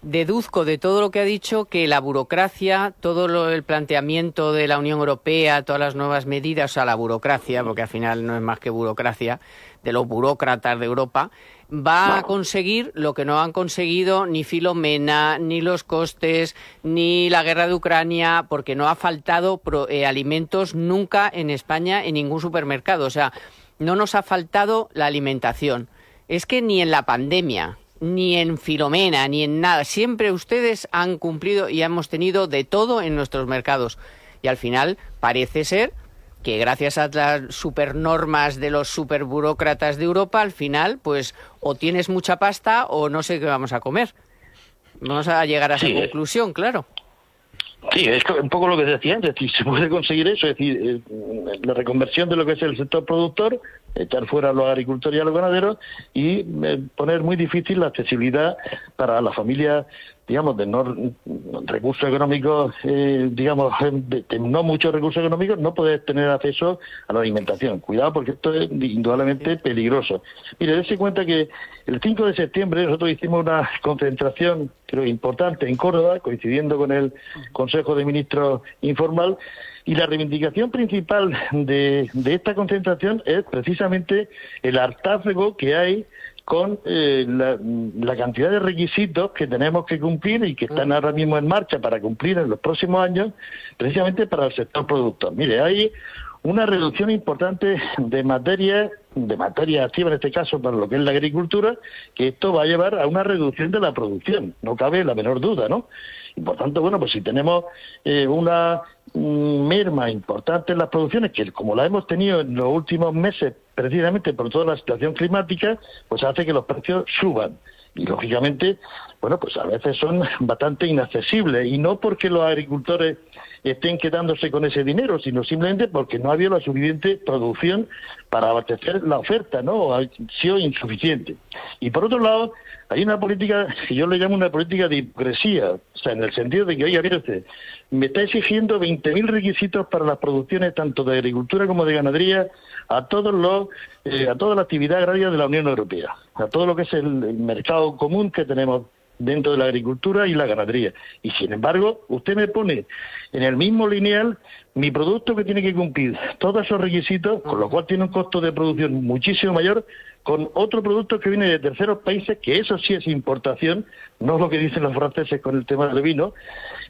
deduzco de todo lo que ha dicho que la burocracia, todo lo, el planteamiento de la Unión Europea, todas las nuevas medidas, o sea, la burocracia, porque al final no es más que burocracia, de los burócratas de Europa, va a conseguir lo que no han conseguido ni Filomena, ni los costes, ni la guerra de Ucrania, porque no ha faltado pro- eh, alimentos nunca en España en ningún supermercado. O sea, no nos ha faltado la alimentación. Es que ni en la pandemia, ni en Filomena, ni en nada, siempre ustedes han cumplido y hemos tenido de todo en nuestros mercados. Y al final parece ser que gracias a las supernormas de los superburócratas de Europa, al final, pues o tienes mucha pasta o no sé qué vamos a comer. Vamos a llegar a esa Sí, eh. conclusión, claro. Sí, es un poco lo que decía antes, <laughs> es decir, se puede conseguir eso, es decir, eh, la reconversión de lo que es el sector productor, echar fuera a los agricultores y a los ganaderos y eh, poner muy difícil la accesibilidad para las familias, digamos, de no recursos económicos, eh, digamos, de, de no muchos recursos económicos, no poder tener acceso a la alimentación. Cuidado porque esto es indudablemente peligroso. Mire, dése cuenta que el 5 de septiembre nosotros hicimos una concentración, creo, importante en Córdoba, coincidiendo con el Consejo de Ministros informal, y la reivindicación principal de, de esta concentración es precisamente el hartazgo que hay con eh, la, la cantidad de requisitos que tenemos que cumplir y que están ahora mismo en marcha para cumplir en los próximos años, precisamente para el sector productor. Mire, hay una reducción importante de materia, de materia activa en este caso para lo que es la agricultura, que esto va a llevar a una reducción de la producción, no cabe la menor duda, ¿no? Y por tanto, bueno, pues si tenemos eh, una mm, merma importante en las producciones, que como la hemos tenido en los últimos meses, precisamente por toda la situación climática, pues hace que los precios suban. Y lógicamente, bueno, pues a veces son <laughs> bastante inaccesibles. Y no porque los agricultores estén quedándose con ese dinero, sino simplemente porque no ha habido la suficiente producción para abastecer la oferta, ¿no? Ha sido insuficiente. Y por otro lado, hay una política que yo le llamo una política de hipocresía, o sea, en el sentido de que, oiga, mire me está exigiendo 20.000 requisitos para las producciones tanto de agricultura como de ganadería a todos los eh, a toda la actividad agraria de la Unión Europea, a todo lo que es el mercado común que tenemos dentro de la agricultura y la ganadería. Y sin embargo, usted me pone en el mismo lineal mi producto que tiene que cumplir todos esos requisitos, con lo cual tiene un costo de producción muchísimo mayor, con otro producto que viene de terceros países, que eso sí es importación, no lo que dicen los franceses con el tema del vino,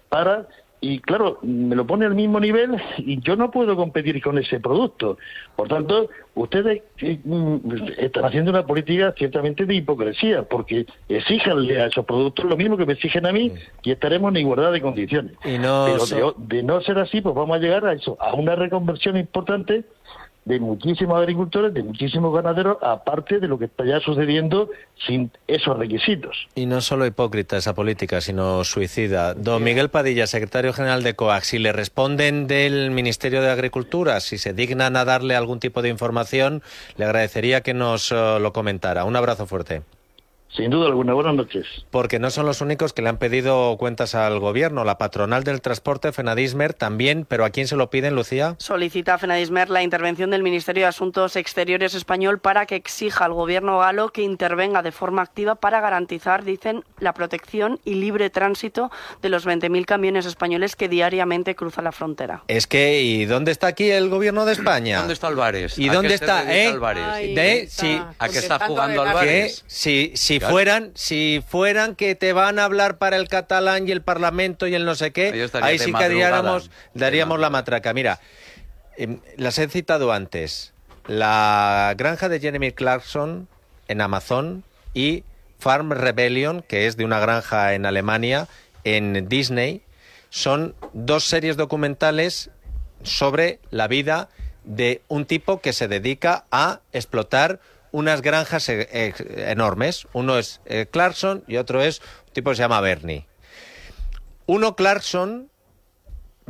para y claro, me lo pone al mismo nivel y yo no puedo competir con ese producto. Por tanto, ustedes eh, mm, están haciendo una política ciertamente de hipocresía, porque exíjanle a esos productos lo mismo que me exigen a mí y estaremos en igualdad de condiciones. Y no Pero so- de, de no ser así, pues vamos a llegar a eso, a una reconversión importante de muchísimos agricultores, de muchísimos ganaderos, aparte de lo que está ya sucediendo sin esos requisitos. Y no solo hipócrita esa política, sino suicida. Don Miguel Padilla, secretario general de COAC, si le responden del Ministerio de Agricultura, si se dignan a darle algún tipo de información, le agradecería que nos eh, lo comentara. Un abrazo fuerte. Sin duda alguna, buenas noches. Porque no son los únicos que le han pedido cuentas al gobierno. La patronal del transporte, Fenadismer, también, pero ¿a quién se lo piden, Lucía? Solicita a Fenadismer la intervención del Ministerio de Asuntos Exteriores español para que exija al gobierno galo que intervenga de forma activa para garantizar, dicen, la protección y libre tránsito de los 20.000 camiones españoles que diariamente cruzan la frontera. Es que, ¿y dónde está aquí el gobierno de España? ¿Dónde está Álvarez? ¿Y ¿A dónde está? ¿Eh? Álvarez? Ay, De- está sí. ¿A qué está jugando de la- que Álvarez? Si, Claro. fueran si fueran que te van a hablar para el catalán y el parlamento y el no sé qué ahí sí que daríamos la matraca. Mira em, las he citado antes. La granja de Jeremy Clarkson en Amazon y Farm Rebellion que es de una granja en Alemania en Disney son dos series documentales sobre la vida de un tipo que se dedica a explotar unas granjas e- ex- enormes. Uno es eh, Clarkson y otro es un tipo que se llama Bernie. Uno, Clarkson,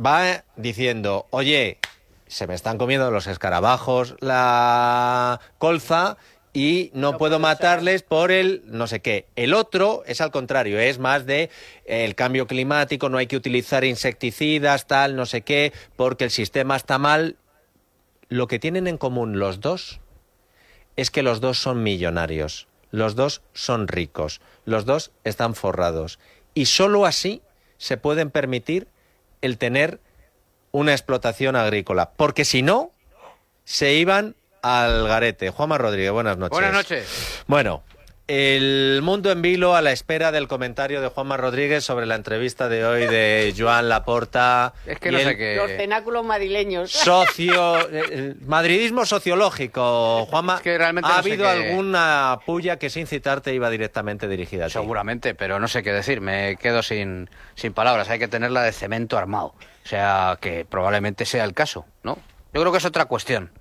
va diciendo, oye, se me están comiendo los escarabajos, la colza y no, puedo matarles por el no sé qué. El otro es al contrario, es más de eh, el cambio climático, no hay que utilizar insecticidas, tal, no sé qué, porque el sistema está mal. Lo que tienen en común los dos es que los dos son millonarios, los dos son ricos, los dos están forrados. Y sólo así se pueden permitir el tener una explotación agrícola, porque si no, se iban al garete. Juanma Rodríguez, buenas noches. Buenas noches. Bueno, el mundo en vilo a la espera del comentario de Juanma Rodríguez sobre la entrevista de hoy de Joan Laporta. Es que no el sé qué. Los cenáculos madrileños. Socio, eh, eh, madridismo sociológico, Juanma. que realmente ¿Ha no sé habido qué- alguna puya que sin citarte iba directamente dirigida a ti? Seguramente, pero no sé qué decir. Me quedo sin, sin palabras. Hay que tenerla de cemento armado. O sea, que probablemente sea el caso, ¿no? Yo creo que es otra cuestión.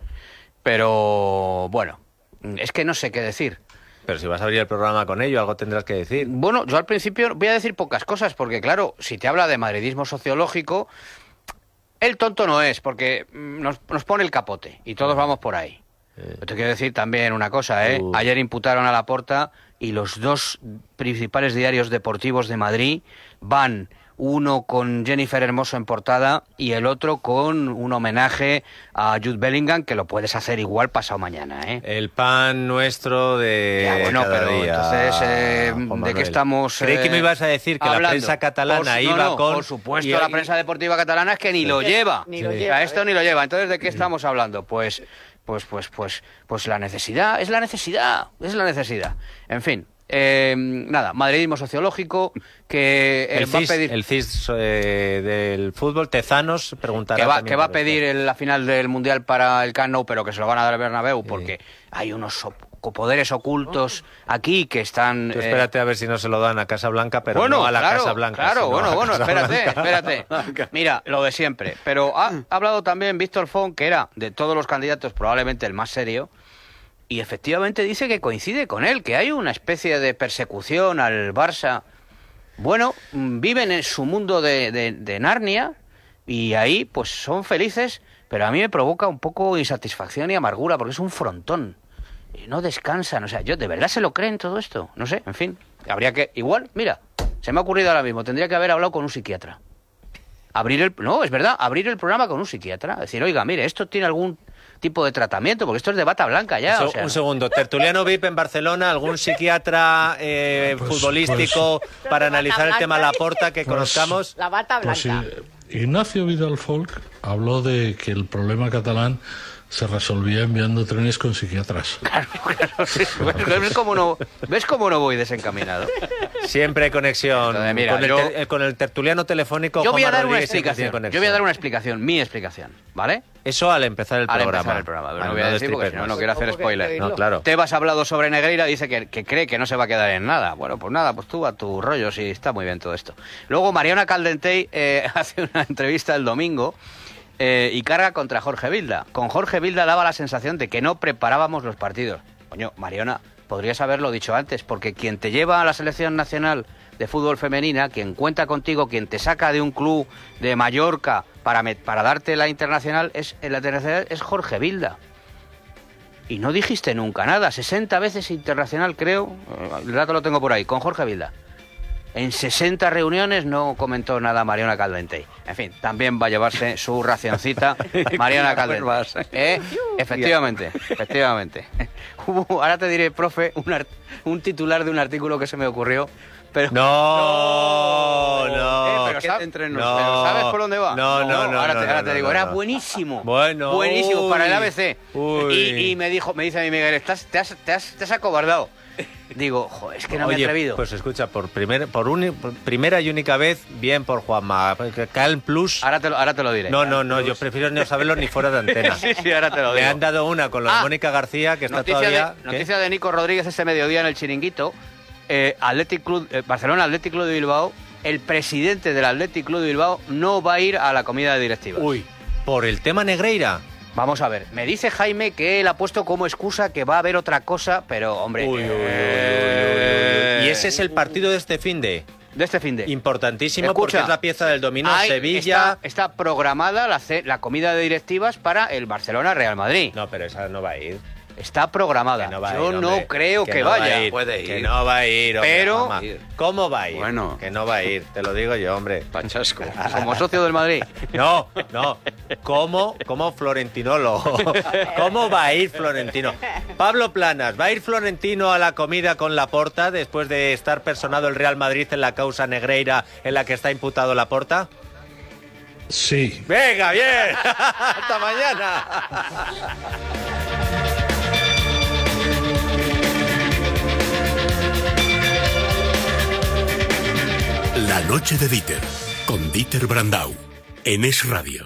Pero bueno, es que no sé qué decir. Pero si vas a abrir el programa con ello, algo tendrás que decir. Bueno, yo al principio voy a decir pocas cosas, porque claro, si te habla de madridismo sociológico, el tonto no es, porque mm, nos, nos pone el capote y todos vamos por ahí. Pero Te quiero decir también una cosa, ¿eh? Uh. Ayer imputaron a la porta y los dos principales diarios deportivos de Madrid van uno con Jennifer Hermoso en portada y el otro con un homenaje a Jude Bellingham que lo puedes hacer igual pasado mañana, ¿eh? El pan nuestro de Ya, bueno, cada pero día, entonces, eh, ¿de qué estamos, Creí que eh, me ibas a decir que la prensa catalana Por iba no, no, con... Por supuesto, y- la prensa deportiva catalana es que ni lo lleva. ni lo O sea, lleva, esto ¿eh? ni lo lleva. Entonces, ¿de qué estamos hablando? Pues, pues, pues, pues, pues la necesidad, es la necesidad, es la necesidad. En fin. Eh, nada, madridismo sociológico que El va a pedir el CIS, eh, del fútbol, Tezanos, preguntará que va, que va a pedir el- la final del mundial para el Camp Nou, pero que se lo van a dar al Bernabéu porque hay unos poderes ocultos aquí que están Tú eh, espérate a ver si no se lo dan a Casa Blanca, pero bueno, no a la claro, Casa Blanca. Claro, bueno, bueno, Casa espérate, Blanca. espérate. <laughs> Mira, lo de siempre. Pero ha hablado también Víctor Font, que era de todos los candidatos probablemente el más serio, y efectivamente dice que coincide con él, que hay una especie de persecución al Barça. Bueno, mm, viven en su mundo de, Narnia y ahí pues son felices, pero a mí me provoca un poco insatisfacción y amargura porque es un frontón. Y no descansan, o sea, yo de verdad se lo creen todo esto, no sé, en fin, habría que igual, mira, se me ha ocurrido ahora mismo, tendría que haber hablado con un psiquiatra. Abrir el no, es verdad, abrir el programa con un psiquiatra, decir, "Oiga, mire, esto tiene algún tipo de tratamiento, porque esto es de bata blanca ya, Un o se- sea, un segundo, tertuliano VIP en Barcelona, algún psiquiatra eh, Pues- futbolístico para analizar el tema Laporta que Pues- conozcamos. La bata Pues blanca. sí, Ignacio Vidal Folk habló de que el problema catalán se resolvía enviando trenes con psiquiatras. <laughs> ¿Ves cómo no, ves cómo no voy desencaminado? Siempre hay conexión Entonces, mira, con, el yo- eh, con el tertuliano telefónico. Yo voy a dar una Rodríguez explicación. Yo voy a dar una explicación, mi explicación, ¿vale? Eso al empezar el Al programa. empezar el programa. Vale, no voy a decir porque si no, no quiero hacer spoiler. No, claro. Tebas ha hablado sobre Negreira, dice que, que cree que no se va a quedar en nada. Bueno, pues nada, pues tú a tu rollo, sí, está muy bien todo esto. Luego Mariana Caldentey eh, <laughs> hace una entrevista el domingo eh, y carga contra Jorge Vilda. Con Jorge Vilda daba la sensación de que no preparábamos los partidos. Coño, Mariona, podrías haberlo dicho antes, porque quien te lleva a la selección nacional de fútbol femenina, quien cuenta contigo, quien te saca de un club de Mallorca para, para darte la internacional, es, en la internacional es Jorge Vilda. Y no dijiste nunca nada, 60 veces internacional creo, el dato lo tengo por ahí, con Jorge Vilda. En 60 reuniones no comentó nada Mariana Caldentey. En fin, también va a llevarse su racioncita <laughs> Mariana Caldentey. ¿Eh? <laughs> Efectivamente, efectivamente. <laughs> Hubo- ahora te diré, profe, un, un titular de un artículo que se me ocurrió, pero... No, no. Eh, pero, ¿Qué sab- te entre pero nos- ¿sabes por dónde va? No, no, no, Ahora no, te, no, ahora te no, digo, no, era no. buenísimo. Bueno, Buenísimo, para el ABC. uy. Y, y me dijo, me dice a mí Miguel, estás, te, has, te, has, te has acobardado. Digo, "Jo, es que no me he atrevido. Pues escucha, por, primer, por, primera y única vez, bien por Juanma. Calm Plus. Ahora te lo, ahora te lo diré. No, no, no, yo prefiero no saberlo ni fuera de antena. <laughs> sí, sí, ahora te lo Me digo. han dado una con la Ah, Mónica García, que está Noticia, todavía. noticia de Nico Rodríguez este mediodía en el Chiringuito. Eh, Athletic Club, eh, Barcelona Athletic Club de Bilbao. El presidente del Athletic Club de Bilbao no va a ir a la comida de directivas. Uy, ¿por el tema Negreira? Vamos a ver, me dice Jaime que él ha puesto como excusa que va a haber otra cosa, pero hombre. eh, Y ese es el partido de este fin de. De este fin de. Importantísimo Escucha, porque es la pieza del dominó Hay- Sevilla. Está, está programada la, la comida de directivas para el Barcelona Real Madrid. No, pero esa no va a ir. Está programada. no Yo ir, no creo que, no va a vaya. ir, Que no va a ir, hombre, Pero-. ¿Cómo va a ir? Bueno. Que no va a ir, te lo digo yo, hombre. Pachasco. <laughs> Como socio del Madrid. No, no. ¿Cómo, cómo Florentinolo? <laughs> ¿Cómo va a ir Florentino? Pablo Planas, ¿va a ir Florentino a la comida con Laporta después de estar personado el Real Madrid en la causa Negreira en la que está imputado Laporta? Sí. Venga, bien. <laughs> Hasta mañana. La noche de Dieter, con Dieter Brandau, en Es Radio.